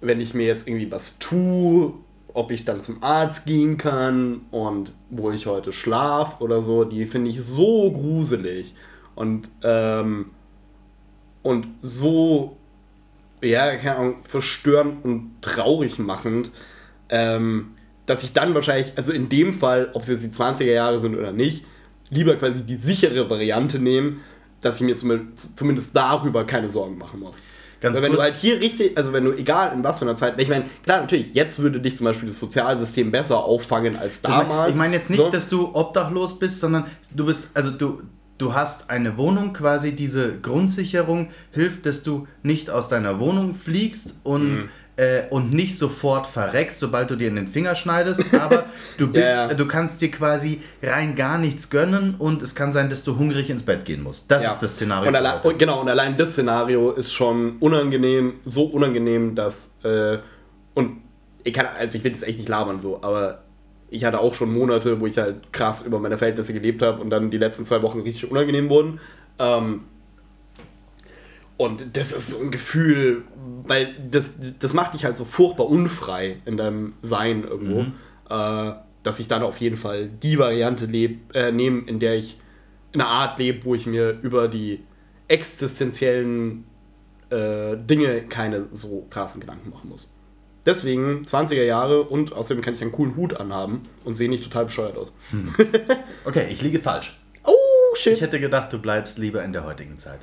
wenn ich mir jetzt irgendwie was tue, ob ich dann zum Arzt gehen kann und wo ich heute schlaf oder so, die finde ich so gruselig und, ähm, und so, ja, keine Ahnung, verstörend und traurig machend, ähm, dass ich dann wahrscheinlich, also in dem Fall, ob es jetzt die 20er Jahre sind oder nicht, lieber quasi die sichere Variante nehmen, dass ich mir zum, zumindest darüber keine Sorgen machen muss. Ganz Weil wenn du halt hier richtig, also wenn du, egal in was für einer Zeit, ich meine, klar, natürlich, jetzt würde dich zum Beispiel das Sozialsystem besser auffangen als mein- damals. Ich meine jetzt nicht, So. dass du obdachlos bist, sondern du bist, also du, du hast eine Wohnung, quasi diese Grundsicherung hilft, dass du nicht aus deiner Wohnung fliegst und, Mhm. Äh, und nicht sofort verreckst, sobald du dir in den Finger schneidest, aber (laughs) du bist, Ja, ja. du kannst dir quasi rein gar nichts gönnen und es kann sein, dass du hungrig ins Bett gehen musst. Das Ja. ist das Szenario. Und allein, und genau, und allein das Szenario ist schon unangenehm, so unangenehm, dass. Äh, und ich kann, also ich will jetzt echt nicht labern so, aber ich hatte auch schon Monate, wo ich halt krass über meine Verhältnisse gelebt habe und dann die letzten zwei Wochen richtig unangenehm wurden. Ähm, und das ist so ein Gefühl, weil das, das macht dich halt so furchtbar unfrei in deinem Sein irgendwo, äh, dass ich dann auf jeden Fall die Variante leb, äh, nehme, in der ich in einer Art lebe, wo ich mir über die existenziellen äh, Dinge keine so krassen Gedanken machen muss. Deswegen 20er Jahre und außerdem kann ich einen coolen Hut anhaben und sehe nicht total bescheuert aus. (laughs) Okay, ich liege falsch. Oh, shit. Ich hätte gedacht, du bleibst lieber in der heutigen Zeit,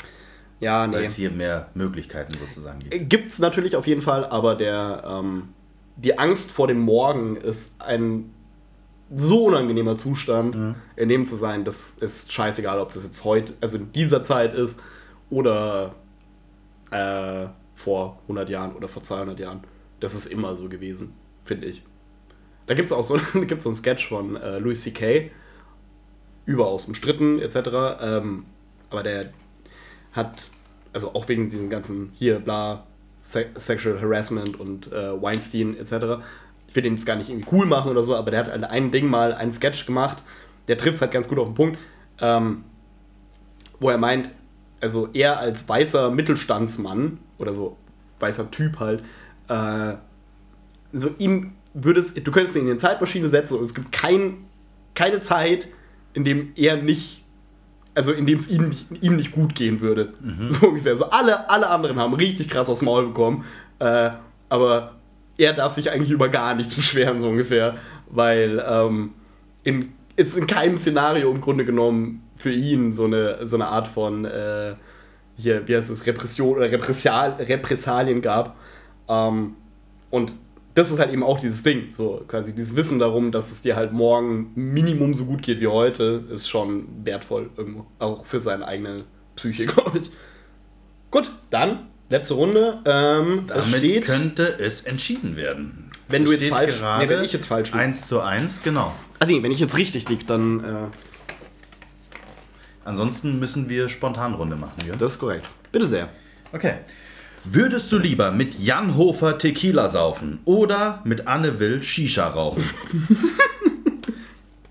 ja, weil nee. es hier mehr Möglichkeiten sozusagen gibt. Gibt es natürlich auf jeden Fall, aber der, ähm, die Angst vor dem Morgen ist ein so unangenehmer Zustand, in dem zu sein, das ist scheißegal, ob das jetzt heute, also in dieser Zeit ist oder äh, vor 100 Jahren oder vor 200 Jahren. Das ist immer so gewesen, finde ich. Da gibt es auch so, (laughs) gibt's so einen Sketch von äh, Louis C.K., überaus umstritten etc., ähm, aber der hat, also auch wegen diesem ganzen hier, bla, Se Sexual Harassment und äh, Weinstein etc. Ich will den jetzt gar nicht irgendwie cool machen oder so, aber der hat halt ein Ding mal, ein Sketch gemacht, der trifft es halt ganz gut auf den Punkt, ähm, wo er meint, also er als weißer Mittelstandsmann oder so weißer Typ halt, äh, so ihm würde es, du könntest ihn in eine Zeitmaschine setzen und es gibt kein, keine Zeit, in dem er nicht, also in dem es ihm nicht, ihm nicht gut gehen würde. So ungefähr. So alle, alle anderen haben richtig krass aufs Maul bekommen, äh, aber er darf sich eigentlich über gar nichts beschweren, so ungefähr, weil ähm, in, es in keinem Szenario im Grunde genommen für ihn so eine, so eine Art von, äh, hier, wie heißt es, Repression oder Repressial, Repressalien gab. Ähm, und das ist halt eben auch dieses Ding, so quasi dieses Wissen darum, dass es dir halt morgen Minimum so gut geht wie heute, ist schon wertvoll irgendwo, auch für seine eigene Psyche, (laughs) glaube ich. Gut, dann letzte Runde. Ähm, Damit steht, könnte es entschieden werden. Wenn du jetzt falsch- gerade nee, wenn ich jetzt falsch liege. 1 zu 1, genau. ah nee, wenn ich jetzt richtig liege, dann äh, Ansonsten müssen wir Spontanrunde machen, ja? das ist korrekt. Bitte sehr. Okay. Würdest du lieber mit Jan Hofer Tequila saufen oder mit Anne Will Shisha rauchen? (laughs)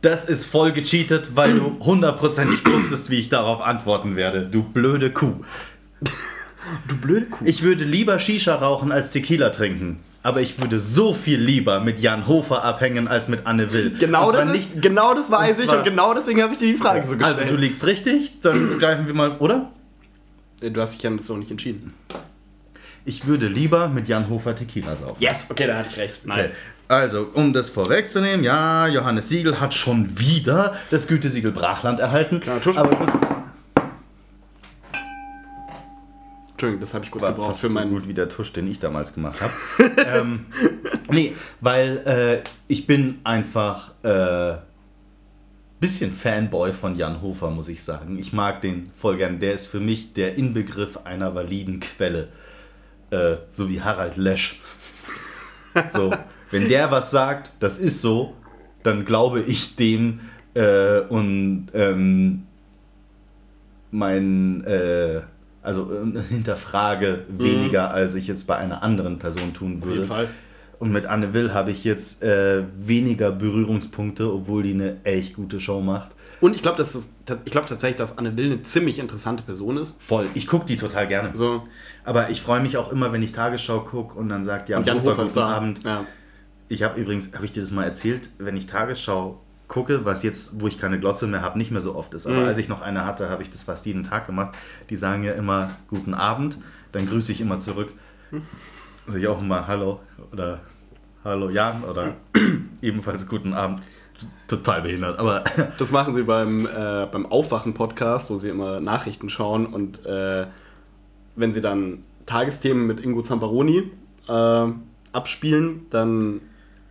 Das ist voll gecheatet, weil du hundertprozentig wusstest, wie ich darauf antworten werde. Du blöde Kuh. Du blöde Kuh. Ich würde lieber Shisha rauchen als Tequila trinken. Aber ich würde so viel lieber mit Jan Hofer abhängen als mit Anne Will. Genau das, ist, genau das weiß und ich und genau deswegen habe ich dir die Frage so Also gestellt. du liegst richtig, dann greifen wir mal, oder? du hast dich ja so nicht entschieden. Ich würde lieber mit Jan Hofer Tequila saufen. Yes, okay, da hatte ich recht. Okay. Also, um das vorwegzunehmen, ja, Johannes Siegel hat schon wieder das Gütesiegel Brachland erhalten. Kleiner Tusch. aber das Entschuldigung, das habe ich kurz war gebraucht für so meinen. gut wie der Tusch, den ich damals gemacht habe. (laughs) ähm, nee, weil äh, ich bin einfach äh, bisschen Fanboy von Jan Hofer, muss ich sagen. Ich mag den voll gern. Der ist für mich der Inbegriff einer validen Quelle. Äh, so wie Harald Lesch. So, wenn der was sagt, das ist so, dann glaube ich dem äh, und ähm, mein, äh, also äh, hinterfrage weniger, als ich es bei einer anderen Person tun würde. jeden Fall. Und mit Anne Will habe ich jetzt äh, weniger Berührungspunkte, obwohl die eine echt gute Show macht. Und ich glaube, ich glaube tatsächlich, dass Anne Will eine ziemlich interessante Person ist. Voll. Ich gucke die total gerne. So, Aber ich freue mich auch immer, wenn ich Tagesschau gucke und dann sagt Jan, und Jan Hofer, Hofer guten. Abend. Ja. Ich habe übrigens, habe ich dir das mal erzählt, wenn ich Tagesschau gucke, was jetzt, wo ich keine Glotze mehr habe, nicht mehr so oft ist. Aber Mhm. als ich noch eine hatte, habe ich das fast jeden Tag gemacht. Die sagen ja immer guten Abend, dann grüße ich immer zurück. Sag ich auch immer Hallo oder Hallo Jan oder (clears throat) ebenfalls guten Abend. Total behindert, aber (laughs) Das machen sie beim, äh, beim Aufwachen-Podcast, wo sie immer Nachrichten schauen und äh, wenn sie dann Tagesthemen mit Ingo Zamparoni äh, abspielen, dann,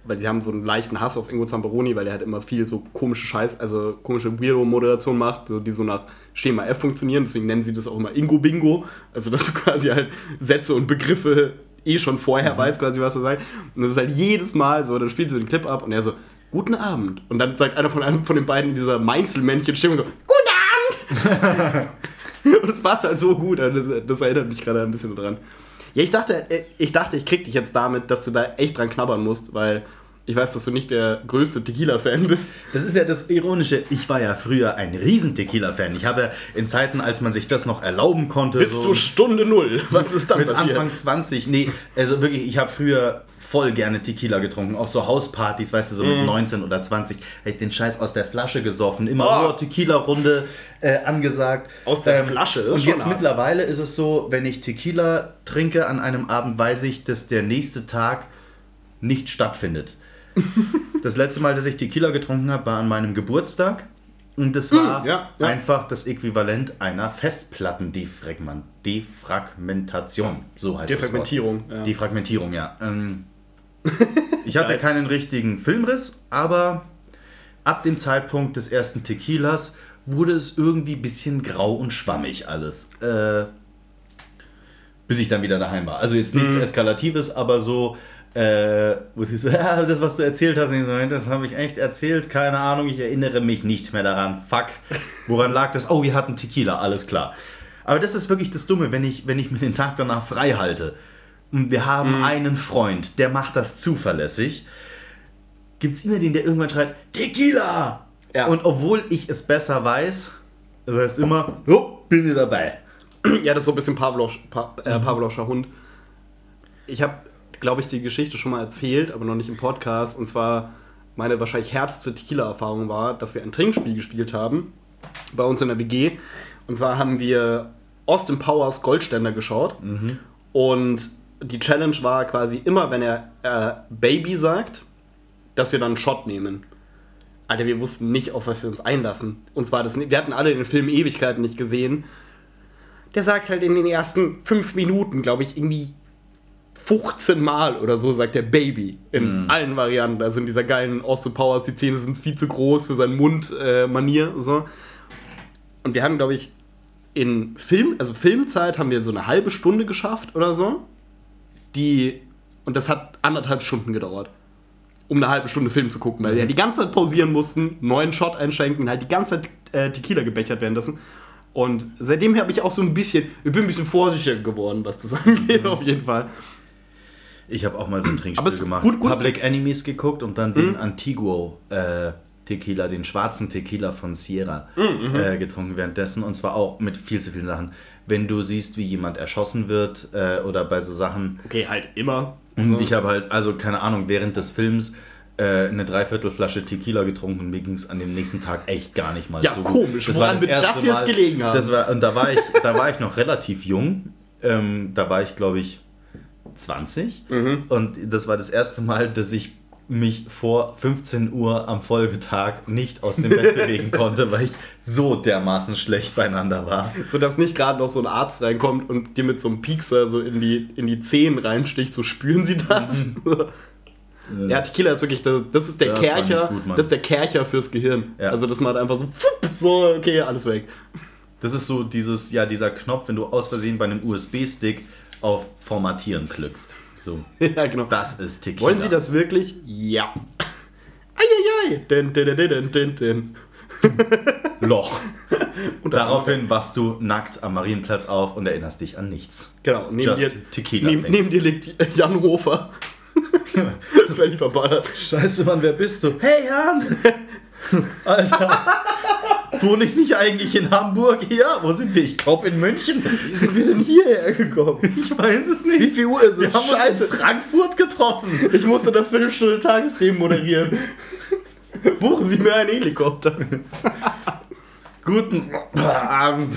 weil sie haben so einen leichten Hass auf Ingo Zamparoni, weil er halt immer viel so komische Scheiß, also komische Weirdo-Moderation macht, so, die so nach Schema F funktionieren, deswegen nennen sie das auch immer Ingo-Bingo, also dass du (laughs) quasi halt Sätze und Begriffe eh schon vorher weißt quasi, was er sagt. Und das ist halt jedes Mal so, dann spielt sie den Clip ab und er so, guten Abend. Und dann sagt einer von einem von den beiden in dieser Mainzelmännchen-Stimmung so, guten Abend! (laughs) und das passt halt so gut. Das, das erinnert mich gerade ein bisschen dran. Ja, ich dachte, äh, ich dachte, ich krieg dich jetzt damit, dass du da echt dran knabbern musst, weil ich weiß, dass du nicht der größte Tequila-Fan bist. Das ist ja das Ironische. Ich war ja früher ein riesen Tequila-Fan. Ich habe in Zeiten, als man sich das noch erlauben konnte, Bis zur Stunde Null. Was ist dann mit passiert? Anfang 20, nee, also wirklich, ich habe früher voll gerne Tequila getrunken, auch so Hauspartys, weißt du, so mit 19 oder 20, hätte ich den Scheiß aus der Flasche gesoffen, immer Oh. oh. Tequila-Runde äh, angesagt. Ähm, Aus der Flasche, ist Und jetzt hart. mittlerweile ist es so, wenn ich Tequila trinke an einem Abend, weiß ich, dass der nächste Tag nicht stattfindet. (laughs) das letzte Mal, dass ich Tequila getrunken habe, war an meinem Geburtstag. Und das war Hm, ja, ja. einfach das Äquivalent einer Festplatten-Defragmentation. So heißt Defragmentierung, Das Wort. ja. Defragmentierung, ja. Ähm, ich hatte keinen richtigen Filmriss, aber ab dem Zeitpunkt des ersten Tequilas wurde es irgendwie ein bisschen grau und schwammig alles. Äh, bis ich dann wieder daheim war. Also jetzt nichts Mhm. Eskalatives, aber so, Äh, wo so, (laughs) ja, das, was du erzählt hast, und ich so, "Nein, das habe ich echt erzählt, keine Ahnung, ich erinnere mich nicht mehr daran. Fuck. Woran lag das? Oh, wir hatten Tequila, alles klar. Aber das ist wirklich das Dumme, wenn ich, wenn ich mir den Tag danach frei halte. Und wir haben einen Freund, der macht das zuverlässig. Gibt es immer den, der irgendwann schreit, Tequila! Ja. Und obwohl ich es besser weiß, das heißt immer, jo, bin ich dabei. Ja, das ist so ein bisschen Pavlovsch, pa äh, Pavlovscher Hund. Ich habe, glaube ich, die Geschichte schon mal erzählt, aber noch nicht im Podcast. Und zwar meine wahrscheinlich härteste Tequila-Erfahrung war, dass wir ein Trinkspiel gespielt haben bei uns in der WG. Und zwar haben wir Austin Powers Goldständer geschaut. Und die Challenge war quasi immer, wenn er äh, Baby sagt, dass wir dann einen Shot nehmen. Alter, wir wussten nicht, auf was wir uns einlassen. Und zwar das, wir hatten alle den Film Ewigkeiten nicht gesehen. Der sagt halt in den ersten fünf Minuten, glaube ich, irgendwie 15 Mal oder so sagt der Baby in allen Varianten. Also in dieser geilen Austin Powers, die Zähne sind viel zu groß für seinen Mund-Manier. Äh, so. Und wir haben, glaube ich, in Film, also Filmzeit haben wir so eine halbe Stunde geschafft oder so. Die, und das hat anderthalb Stunden gedauert um eine halbe Stunde Film zu gucken, weil wir ja die ganze Zeit pausieren mussten, neuen Shot einschenken, halt die ganze Zeit äh, Tequila gebechert werden lassen. Und seitdem habe ich auch so ein bisschen, ich bin ein bisschen vorsichtiger geworden, was das (laughs) angeht, auf jeden Fall. Ich habe auch mal so ein Trinkspiel gemacht. gut- gut- Public Enemies geguckt und dann den Antiguo äh, Tequila, den schwarzen Tequila von Sierra äh, getrunken währenddessen. Und zwar auch mit viel zu vielen Sachen. Wenn du siehst, wie jemand erschossen wird äh, oder bei so Sachen. Okay, halt immer. Und ich habe halt, also keine Ahnung, während des Films äh, eine Dreiviertelflasche Tequila getrunken und mir ging es an dem nächsten Tag echt gar nicht mal Ja, so komisch, gut. woran wird das jetzt gelegen haben? Das war, und da war ich, (laughs) da war ich noch relativ jung. Ähm, da war ich, glaube ich, 20. Mhm. Und das war das erste Mal, dass ich mich vor 15 Uhr am Folgetag nicht aus dem Bett bewegen konnte, weil ich so dermaßen schlecht beieinander war. So dass nicht gerade noch so ein Arzt reinkommt und dir mit so einem Piekser so in die, in die Zehen reinsticht, so spüren sie das. (laughs) Ja, Tequila ist wirklich, das, das ist der Das war Kercher, gut, das ist der Kercher fürs Gehirn. Ja. Also das macht einfach so, so, okay, alles weg. Das ist so dieses, ja, dieser Knopf, wenn du aus Versehen bei einem USB-Stick auf Formatieren klickst. So. (laughs) ja, genau. Das ist Tequila. Wollen Sie das wirklich? Ja. Eieiei. Din, din, din, din, din. Loch. (laughs) Und Daraufhin wachst du nackt am Marienplatz auf und erinnerst dich an nichts. Genau, neben Just dir, Tequila neben, neben dir liegt Jan Hofer. (laughs) Völlig verballert. Scheiße, Mann, wer bist du? Hey, Jan! Alter. Wohne ich nicht eigentlich in Hamburg? Ja, wo sind wir? Ich glaube in München. Wie sind wir denn hierher gekommen? Ich weiß es nicht. Wie viel Uhr ist Wir es? haben uns in Frankfurt getroffen. Ich musste eine Viertelstunde Tagesthemen moderieren. Buchen Sie mir einen Helikopter. Guten Abend.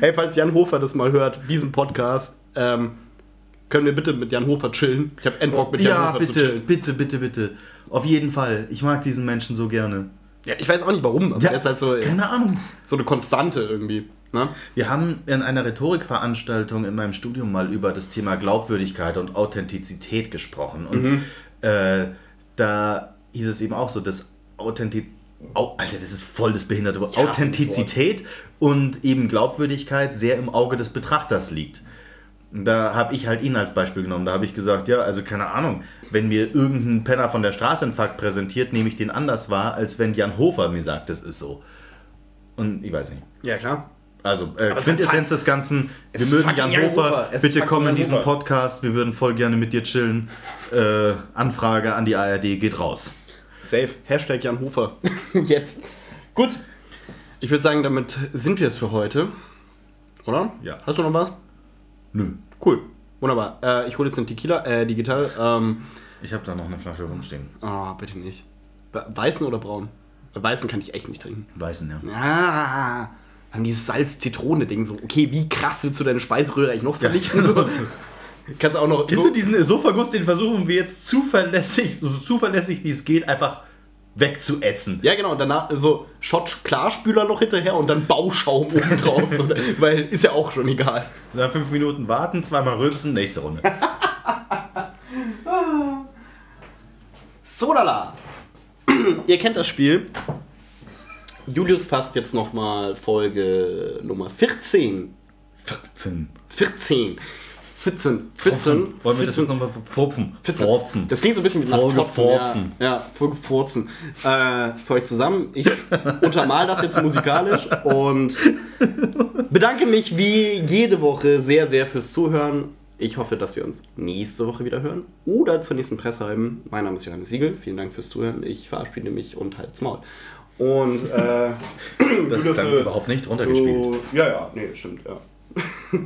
Hey, falls Jan Hofer das mal hört, diesen Podcast, ähm, können wir bitte mit Jan Hofer chillen? Ich habe Endbock mit Jan Ja, Hofer zu bitte, chillen. bitte, bitte, bitte. Auf jeden Fall. Ich mag diesen Menschen so gerne. Ja, ich weiß auch nicht warum, aber Ja, er ist halt so, Keine Ahnung. so eine Konstante irgendwie. Ne? Wir haben in einer Rhetorikveranstaltung in meinem Studium mal über das Thema Glaubwürdigkeit und Authentizität gesprochen. Und äh, da hieß es eben auch so, dass Authentizität. Au, Alter, das ist voll das behinderte Wort. Hasse Authentizität und eben Glaubwürdigkeit sehr im Auge des Betrachters liegt. Da habe ich halt ihn als Beispiel genommen. Da habe ich gesagt, ja, also keine Ahnung, wenn mir irgendein Penner von der Straße einen Fakt präsentiert, nehme ich den anders wahr, als wenn Jan Hofer mir sagt, das ist so. Und ich weiß nicht. Ja, klar. Also, äh, Quintessenz des Ganzen, wir mögen Jan Jan Hofer, ist bitte komm in Jan diesen Hofer. Podcast, wir würden voll gerne mit dir chillen. Äh, Anfrage an die ARD geht raus. Safe. Hashtag Jan Hofer. (laughs) Jetzt. Gut. Ich würde sagen, damit sind wir es für heute. Oder? Ja. Hast du noch was? Nö. Cool. Wunderbar. Äh, ich hole jetzt den Tequila, äh, digital. Ähm, Ich habe da noch eine Flasche rumstehen. oh, bitte nicht. We- Weißen oder braun? Weißen kann ich echt nicht trinken. Weißen, ja. Ah, haben dieses Salz-Zitrone-Ding so. Okay, wie krass willst du deine Speiseröhre eigentlich noch vernichten? So? (laughs) Kannst du auch noch. Kennst so, du diesen Esophagus, den versuchen wir jetzt zuverlässig, so zuverlässig wie es geht, einfach wegzuätzen? Ja, genau, und danach so Shot Klarspüler noch hinterher und dann Bauschaum (laughs) oben drauf. so, weil ist ja auch schon egal. Dann fünf Minuten warten, zweimal rülpsen, nächste Runde. (laughs) Sodala. Ihr kennt das Spiel. Julius fasst jetzt nochmal Folge Nummer 14. 14. 14. Pfützen. Pfützen. Wollen wir das jetzt nochmal? Pfützen. Forzen. Das klingt so ein bisschen wie nach Folge Forzen. Ja, ja Folge. Äh, für euch zusammen. Ich (laughs) untermal das jetzt musikalisch und bedanke mich wie jede Woche sehr, sehr fürs Zuhören. Ich hoffe, dass wir uns nächste Woche wieder hören oder zur nächsten Presseheim. Mein Name ist Johannes Siegel. Vielen Dank fürs Zuhören. Ich verabschiede mich und halt's Maul. Und äh, (clears throat) Das du, klang äh, überhaupt nicht runtergespielt. du- Ja, ja, nee, stimmt, ja. (laughs)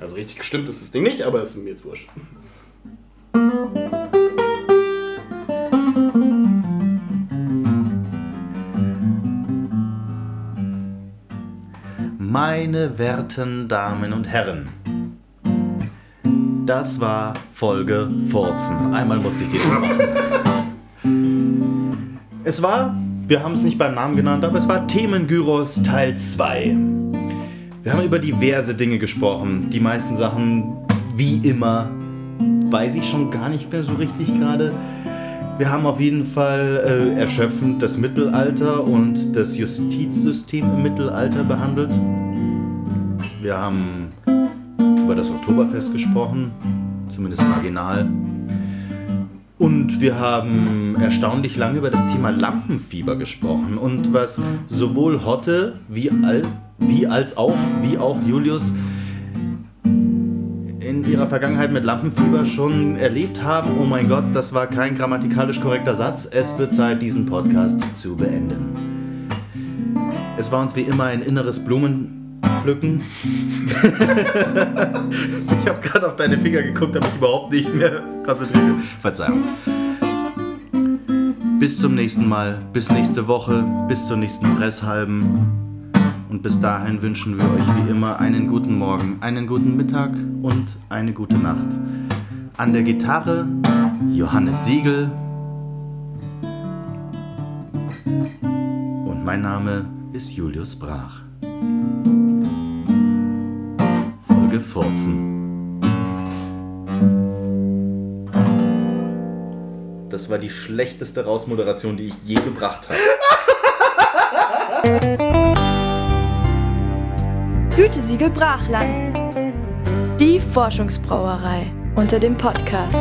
Also richtig gestimmt ist das Ding nicht, aber es ist mir jetzt wurscht. Meine werten Damen und Herren, das war Folge Furzen. Einmal musste ich die machen. Es war, wir haben es nicht beim Namen genannt, aber es war Themengyros Teil 2. Wir haben über diverse Dinge gesprochen. Die meisten Sachen, wie immer, weiß ich schon gar nicht mehr so richtig gerade. Wir haben auf jeden Fall äh, erschöpfend das Mittelalter und das Justizsystem im Mittelalter behandelt. Wir haben über das Oktoberfest gesprochen, zumindest marginal. Und wir haben erstaunlich lange über das Thema Lampenfieber gesprochen und was sowohl Hotte wie, Al wie als auch, wie auch Julius in ihrer Vergangenheit mit Lampenfieber schon erlebt haben. Oh mein Gott, das war kein grammatikalisch korrekter Satz. Es wird Zeit, diesen Podcast zu beenden. Es war uns wie immer ein inneres Blumenpflücken. (laughs) ich habe gerade auf deine Finger geguckt, habe mich überhaupt nicht mehr konzentriert. Verzeihung. Bis zum nächsten Mal, bis nächste Woche, bis zur nächsten Presshalben. Und bis dahin wünschen wir euch wie immer einen guten Morgen, einen guten Mittag und eine gute Nacht. An der Gitarre Johannes Siegel. Und mein Name ist Julius Brach. Folge Furzen. Das war die schlechteste Rausmoderation, die ich je gebracht habe. Gütesiegel Brachland. Die Forschungsbrauerei unter dem Podcast.